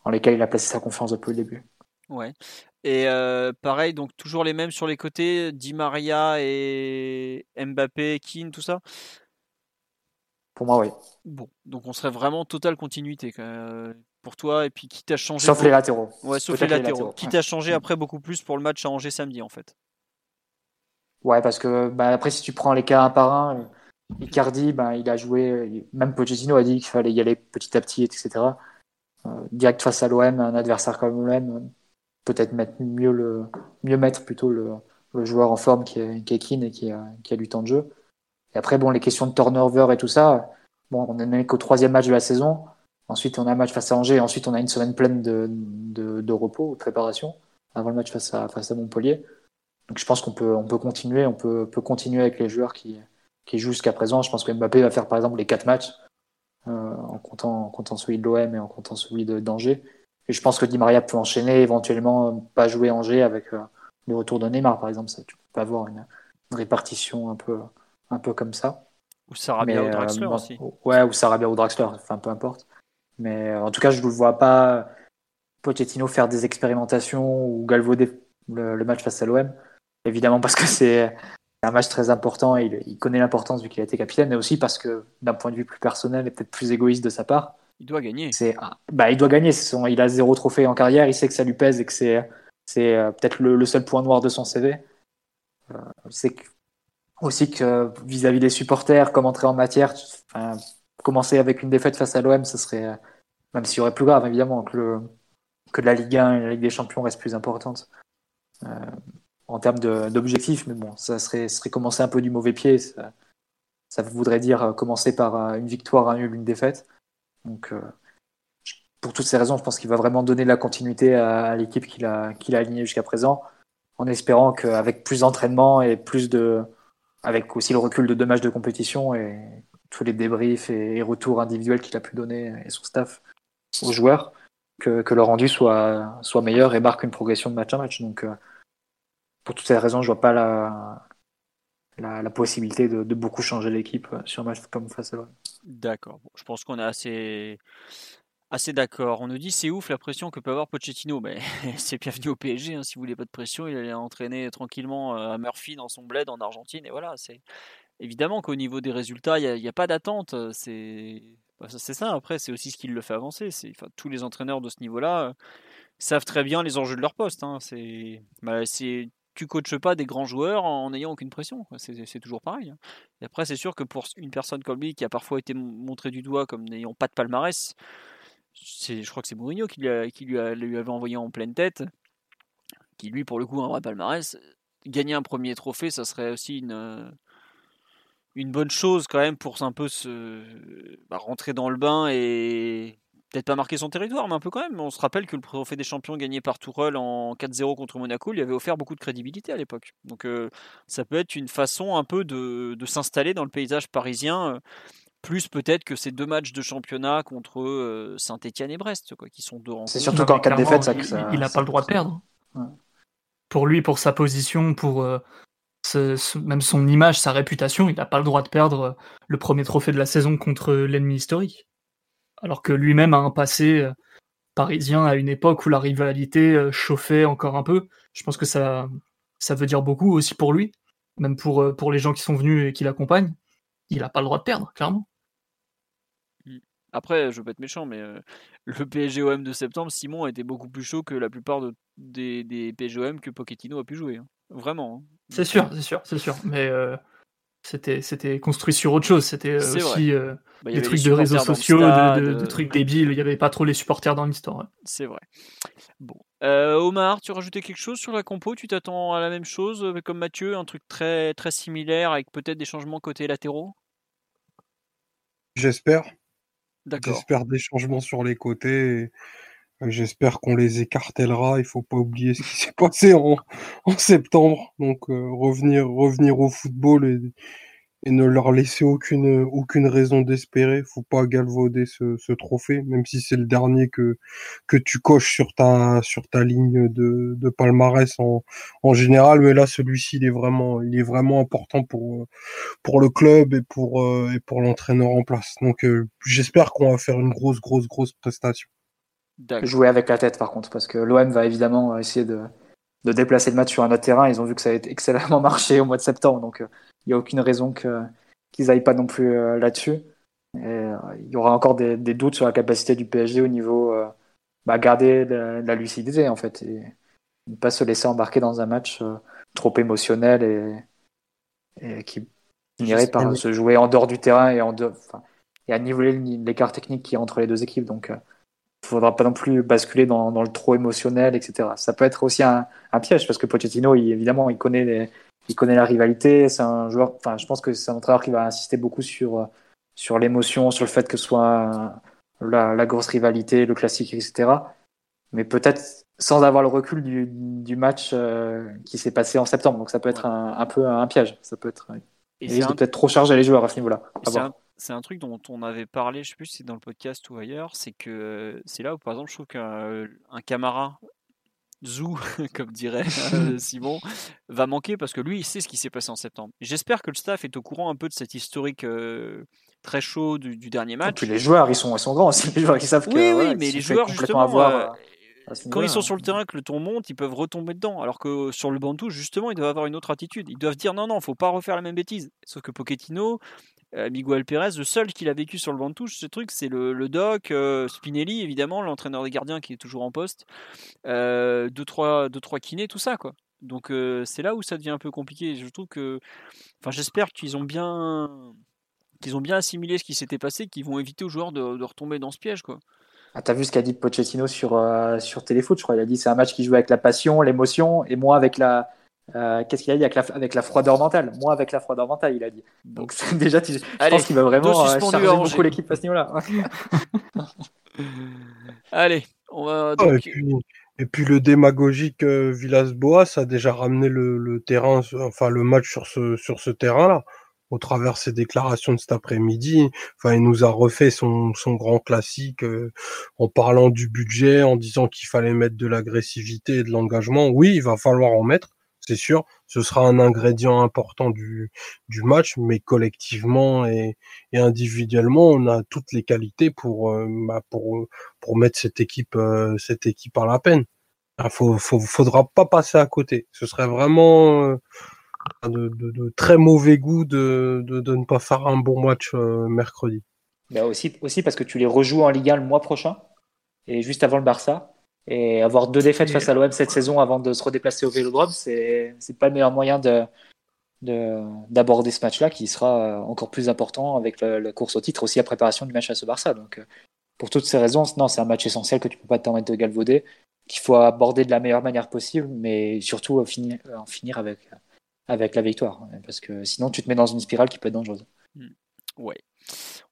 en lesquels il a placé sa confiance depuis le début. Ouais. Et pareil, donc toujours les mêmes sur les côtés, Di Maria et Mbappé, Keane, tout ça? Pour moi, oui. Bon, donc on serait vraiment totale continuité pour toi, et puis qui t'a changé Sauf les latéraux. Ouais, sauf les latéraux. Qui t'a changé après beaucoup plus pour le match à Angers samedi, en fait. Ouais, parce que bah, après, si tu prends les cas un par un, Icardi, bah, il a joué, même Pochettino a dit qu'il fallait y aller petit à petit, etc. Euh, direct face à l'OM, un adversaire comme l'OM, peut-être mettre mieux, le, mieux mettre plutôt le, le joueur en forme qui est, qui est et qui a, qui a du temps de jeu. Et après, bon, les questions de turnover et tout ça, bon, on n'est qu'au troisième match de la saison. Ensuite, on a un match face à Angers. Ensuite, on a une semaine pleine de, de, de repos, de préparation, avant le match face à, face à Montpellier. Donc je pense qu'on peut, on peut continuer, on peut, peut continuer avec les joueurs qui, qui jouent jusqu'à présent. Je pense que Mbappé va faire par exemple les quatre matchs euh, en, comptant, en comptant celui de l'OM et en comptant celui d'Angers. Et je pense que Di Maria peut enchaîner, éventuellement pas jouer Angers avec euh, le retour de Neymar par exemple. Ça, tu peux avoir une, répartition un peu, un peu comme ça. Ou Sarabia ou Draxler euh, aussi. Ouais, ou Sarabia ou Draxler, enfin peu importe. Mais en tout cas, je ne vois pas Pochettino faire des expérimentations ou galvauder le match face à l'OM évidemment parce que c'est un match très important et il, connaît l'importance vu qu'il a été capitaine, mais aussi parce que d'un point de vue plus personnel et peut-être plus égoïste de sa part, il doit gagner. C'est, bah, il doit gagner. Il a zéro trophée en carrière, il sait que ça lui pèse et que c'est, c'est euh, peut-être le, seul point noir de son CV. Euh, c'est aussi que vis-à-vis des supporters, comme entrer en matière, commencer avec une défaite face à l'OM, ce serait, même s'il y aurait plus grave évidemment, que, le, que la Ligue 1 et la Ligue des Champions restent plus importantes. Euh, en termes d'objectifs, mais bon, ça serait, serait commencer un peu du mauvais pied. Ça, voudrait dire euh, commencer par euh, une victoire, un nul, une défaite. Donc, euh, pour toutes ces raisons, je pense qu'il va vraiment donner de la continuité à, l'équipe qu'il a, qu'il a alignée jusqu'à présent, en espérant qu'avec plus d'entraînement et plus de, avec aussi le recul de deux matchs de compétition et tous les débriefs et, retours individuels qu'il a pu donner et son staff aux joueurs, que, que le rendu soit, soit meilleur et marque une progression de match à match. Donc, pour toutes ces raisons, je vois pas la, la, possibilité de, beaucoup changer l'équipe euh, sur un match comme face à l'OM. D'accord. je pense qu'on est assez, assez d'accord. On nous dit c'est ouf la pression que peut avoir Pochettino. Mais c'est bienvenu au PSG. Hein. Si vous voulez pas de pression, il allait entraîner tranquillement euh, à Murphy dans son bled en Argentine. Et voilà, c'est évidemment qu'au niveau des résultats, il n'y a, pas d'attente. C'est bah, c'est ça. Après, c'est aussi ce qui le fait avancer. Tous les entraîneurs de ce niveau-là euh, savent très bien les enjeux de leur poste. Hein. C'est bah, tu coaches pas des grands joueurs en n'ayant aucune pression. C'est toujours pareil. Hein. Après, c'est sûr que pour une personne comme lui qui a parfois été montré du doigt comme n'ayant pas de palmarès, je crois que c'est Mourinho qui, lui, avait envoyé en pleine tête, qui lui, pour le coup, a un vrai palmarès. Gagner un premier trophée, ça serait aussi une, une bonne chose quand même pour un peu se bah, rentrer dans le bain et peut-être pas marquer son territoire, mais un peu quand même. On se rappelle que le trophée des champions gagné par Tourelle en 4-0 contre Monaco lui avait offert beaucoup de crédibilité à l'époque. Donc euh, ça peut être une façon un peu de, s'installer dans le paysage parisien, euh, plus peut-être que ces deux matchs de championnat contre euh, Saint-Etienne et Brest, quoi, qui sont deux C'est surtout qu'en cas de défaite, ça, il n'a pas le droit de perdre. Pour lui, pour sa position, pour même son image, sa réputation, il n'a pas le droit de perdre le premier trophée de la saison contre l'ennemi historique alors que lui-même a un passé euh, parisien à une époque où la rivalité euh, chauffait encore un peu. Je pense que ça, ça veut dire beaucoup aussi pour lui, même pour, euh, pour les gens qui sont venus et qui l'accompagnent. Il n'a pas le droit de perdre, clairement. Mmh. Après, je veux pas être méchant, mais le PSG-OM de septembre, Simon a été beaucoup plus chaud que la plupart des, des PSG-OM que Pochettino a pu jouer. Hein. Vraiment. Hein. C'est sûr, c'est sûr, c'est sûr. Mais c'était c'était construit sur autre chose. C'était euh, aussi euh, bah, des trucs de réseaux sociaux, de, trucs débiles. Il n'y avait pas trop les supporters dans l'histoire. C'est vrai. Bon. Euh, Omar, tu rajoutais quelque chose sur la compo? Tu t'attends à la même chose comme Mathieu, un truc très très similaire avec peut-être des changements côté latéraux? J'espère. D'accord. J'espère des changements sur les côtés. J'espère qu'on les écartèlera. Il faut pas oublier ce qui s'est passé en, septembre. Donc euh, revenir, revenir au football et, ne leur laisser aucune, aucune raison d'espérer. Faut pas galvauder ce, trophée, même si c'est le dernier que, que tu coches sur ta, sur ta ligne de, de palmarès en, en général. Mais là, celui-ci, il est vraiment, il est vraiment important pour, pour le club et pour, euh, et pour l'entraîneur en place. Donc euh, j'espère qu'on va faire une grosse, grosse, grosse prestation. Jouer avec la tête par contre, parce que l'OM va évidemment essayer de, de, déplacer le match sur un autre terrain. Ils ont vu que ça a excellemment marché au mois de septembre, donc il n'y a aucune raison que, qu'ils n'aillent pas non plus là-dessus. il y aura encore des, des, doutes sur la capacité du PSG au niveau bah, garder la, la, lucidité en fait et ne pas se laisser embarquer dans un match trop émotionnel et, et qui finirait par se jouer en dehors du terrain et, en dehors, enfin, et à niveler l'écart technique qui est entre les deux équipes. Donc, euh, faudra pas non plus basculer dans, dans, le trop émotionnel, etc. Ça peut être aussi un, un piège parce que Pochettino, il, évidemment, il connaît, les, il connaît la rivalité. C'est un joueur, enfin, je pense que c'est un entraîneur qui va insister beaucoup sur, sur l'émotion, sur le fait que ce soit la, la, grosse rivalité, le classique, etc. Mais peut-être sans avoir le recul du, du match euh, qui s'est passé en septembre. Donc ça peut être un, un peu un piège. Ça peut être et il risque peut-être trop charger les joueurs à ce niveau-là. C'est un, truc dont on avait parlé, je sais plus si c'est dans le podcast ou ailleurs, c'est que c'est là où par exemple je trouve qu'un camarade Zou, comme dirait euh, Simon, va manquer parce que lui, il sait ce qui s'est passé en septembre. J'espère que le staff est au courant un peu de cette historique euh, très chaud du, dernier match. Et puis les joueurs, ils sont, ils sont grands aussi. Les joueurs, ils savent que. Oui, oui, mais les joueurs, justement, avoir, quand ils sont sur le terrain, que le ton monte, ils peuvent retomber dedans. Alors que sur le banc touche, justement, ils doivent avoir une autre attitude. Ils doivent dire non, non, faut pas refaire la même bêtise. Sauf que Pochettino, euh, Miguel Pérez, le seul qu'il a vécu sur le banc de touche, ce truc, c'est le, doc, euh, Spinelli, évidemment, l'entraîneur des gardiens qui est toujours en poste, euh, deux, trois, deux, trois kinés, tout ça, quoi. Donc euh, c'est là où ça devient un peu compliqué. Je trouve que, enfin, j'espère qu'ils ont bien, qu'ils ont bien assimilé ce qui s'était passé, qu'ils vont éviter aux joueurs de, retomber dans ce piège, quoi. Ah, T'as vu ce qu'a dit Pochettino sur, euh, sur Téléfoot, je crois. Il a dit c'est un match qui joue avec la passion, l'émotion, et moi avec la. Euh, Qu'est-ce qu'il a dit avec la, avec la froideur mentale? Moi avec la froideur mentale, il a dit. Donc déjà, je pense qu'il va vraiment euh, charger beaucoup l'équipe à ce niveau-là. Allez, on va. Donc... et, puis, le démagogique euh, Villas-Boas a déjà ramené le, le, terrain, enfin le match sur ce, sur ce terrain-là au travers de ses déclarations de cet après-midi. Enfin, il nous a refait son, son grand classique euh, en parlant du budget, en disant qu'il fallait mettre de l'agressivité et de l'engagement. Oui, il va falloir en mettre, c'est sûr. Ce sera un ingrédient important du, match, mais collectivement et, individuellement, on a toutes les qualités pour, euh, bah, mettre cette équipe, euh, cette équipe à la peine. Il faut, faut, faudra pas passer à côté. Ce serait vraiment de, très mauvais goût de, ne pas faire un bon match euh, mercredi. Bah aussi, aussi parce que tu les rejoues en Ligue 1 le mois prochain, et juste avant le Barça. Et avoir deux défaites face à l'OM cette saison avant de se redéplacer au Vélodrome, c'est c'est pas le meilleur moyen de d'aborder ce match-là qui sera euh, encore plus important avec la, course au titre aussi la préparation du match à ce Barça. Donc euh, pour toutes ces raisons, non, c'est un match essentiel que tu peux pas te permettre de galvauder, qu'il faut aborder de la meilleure manière possible, mais surtout finir, en finir avec avec la victoire. Parce que sinon, tu te mets dans une spirale qui peut être dangereuse. Hmm. Ouais.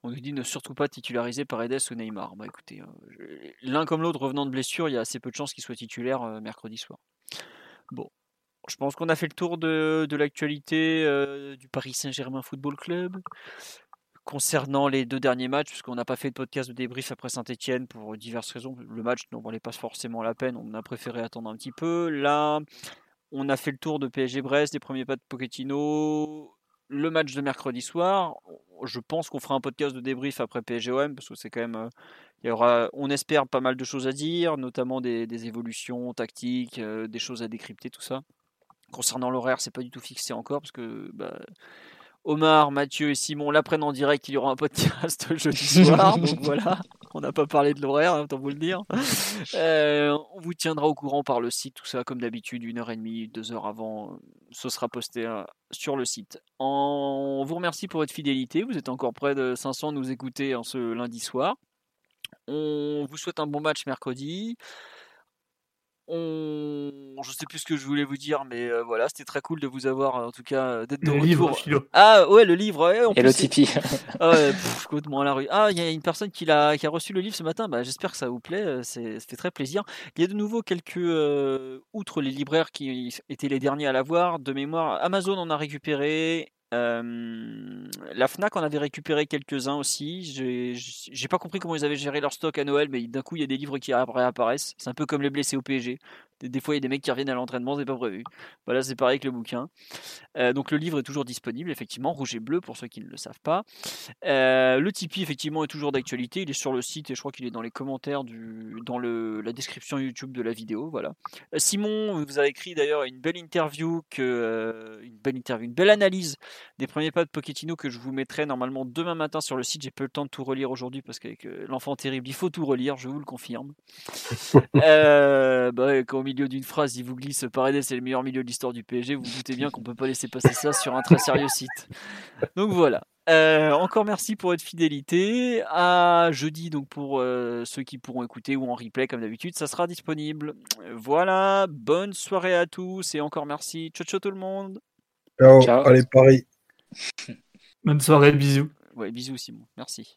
On nous dit ne surtout pas titulariser Paredes ou Neymar. Bah écoutez, euh, l'un comme l'autre revenant de blessure, il y a assez peu de chances qu'il soit titulaire euh, mercredi soir. Bon, je pense qu'on a fait le tour de, l'actualité euh, du Paris Saint-Germain Football Club. Concernant les deux derniers matchs, puisqu'on n'a pas fait de podcast de débrief après Saint-Etienne pour diverses raisons, le match n'en valait pas forcément la peine, on a préféré attendre un petit peu. Là, on a fait le tour de PSG Brest, les premiers pas de Pochettino, le match de mercredi soir. Je pense qu'on fera un podcast de débrief après PSG OM parce que c'est quand même, euh, il y aura, on espère pas mal de choses à dire, notamment des, évolutions tactiques, euh, des choses à décrypter, tout ça. Concernant l'horaire, c'est pas du tout fixé encore parce que bah, Omar, Mathieu et Simon l'apprennent en direct. Il y aura un podcast jeudi soir. donc voilà, on n'a pas parlé de l'horaire, hein, autant vous le dire. Euh, on vous tiendra au courant par le site, tout ça comme d'habitude, une heure et demie, deux heures avant. Ce sera posté euh, sur le site. On vous remercie pour votre fidélité. Vous êtes encore près de 500 à nous écouter en ce lundi soir. On vous souhaite un bon match mercredi. On... Je sais plus ce que je voulais vous dire, mais euh, voilà, c'était très cool de vous avoir, en tout cas, euh, d'être de le Livre, ah ouais, le livre. Ouais, Et le Tipeee. ah ouais, moi la rue. Ah, il y a une personne qui a, qui a reçu le livre ce matin. Bah, j'espère que ça vous plaît. Euh, c'est, fait très plaisir. Il y a de nouveau quelques, outre les libraires qui étaient les derniers à l'avoir, de mémoire, Amazon en a récupéré. La Fnac en avait récupéré quelques-uns aussi. J'ai pas compris comment ils avaient géré leur stock à Noël, mais d'un coup il y a des livres qui réapparaissent. C'est un peu comme les blessés au PSG. Des, fois, il y a des mecs qui reviennent à l'entraînement, c'est pas prévu. Voilà, c'est pareil avec le bouquin. Euh, donc le livre est toujours disponible, effectivement, rouge et bleu pour ceux qui ne le savent pas. Euh, le Tipeee, effectivement, est toujours d'actualité. Il est sur le site et je crois qu'il est dans les commentaires, du, dans le, la description YouTube de la vidéo. Voilà. Euh, Simon vous a écrit d'ailleurs une belle interview, que, une belle interview, une belle analyse des premiers pas de Pochettino que je vous mettrai normalement demain matin sur le site. J'ai peu le temps de tout relire aujourd'hui parce qu'avec l'enfant terrible, il faut tout relire, je vous le confirme. bah, milieu d'une phrase, il vous glisse Paredes, c'est le meilleur milieu de l'histoire du PSG, vous, vous doutez bien qu'on peut pas laisser passer ça sur un très sérieux site. Donc voilà. Euh, encore merci pour votre fidélité. À jeudi, donc pour euh, ceux qui pourront écouter ou en replay comme d'habitude, ça sera disponible. Voilà, bonne soirée à tous et encore merci. Ciao, ciao tout le monde. Ciao. Allez, Paris. Bonne soirée, bisous. Ouais, bisous Simon. Merci.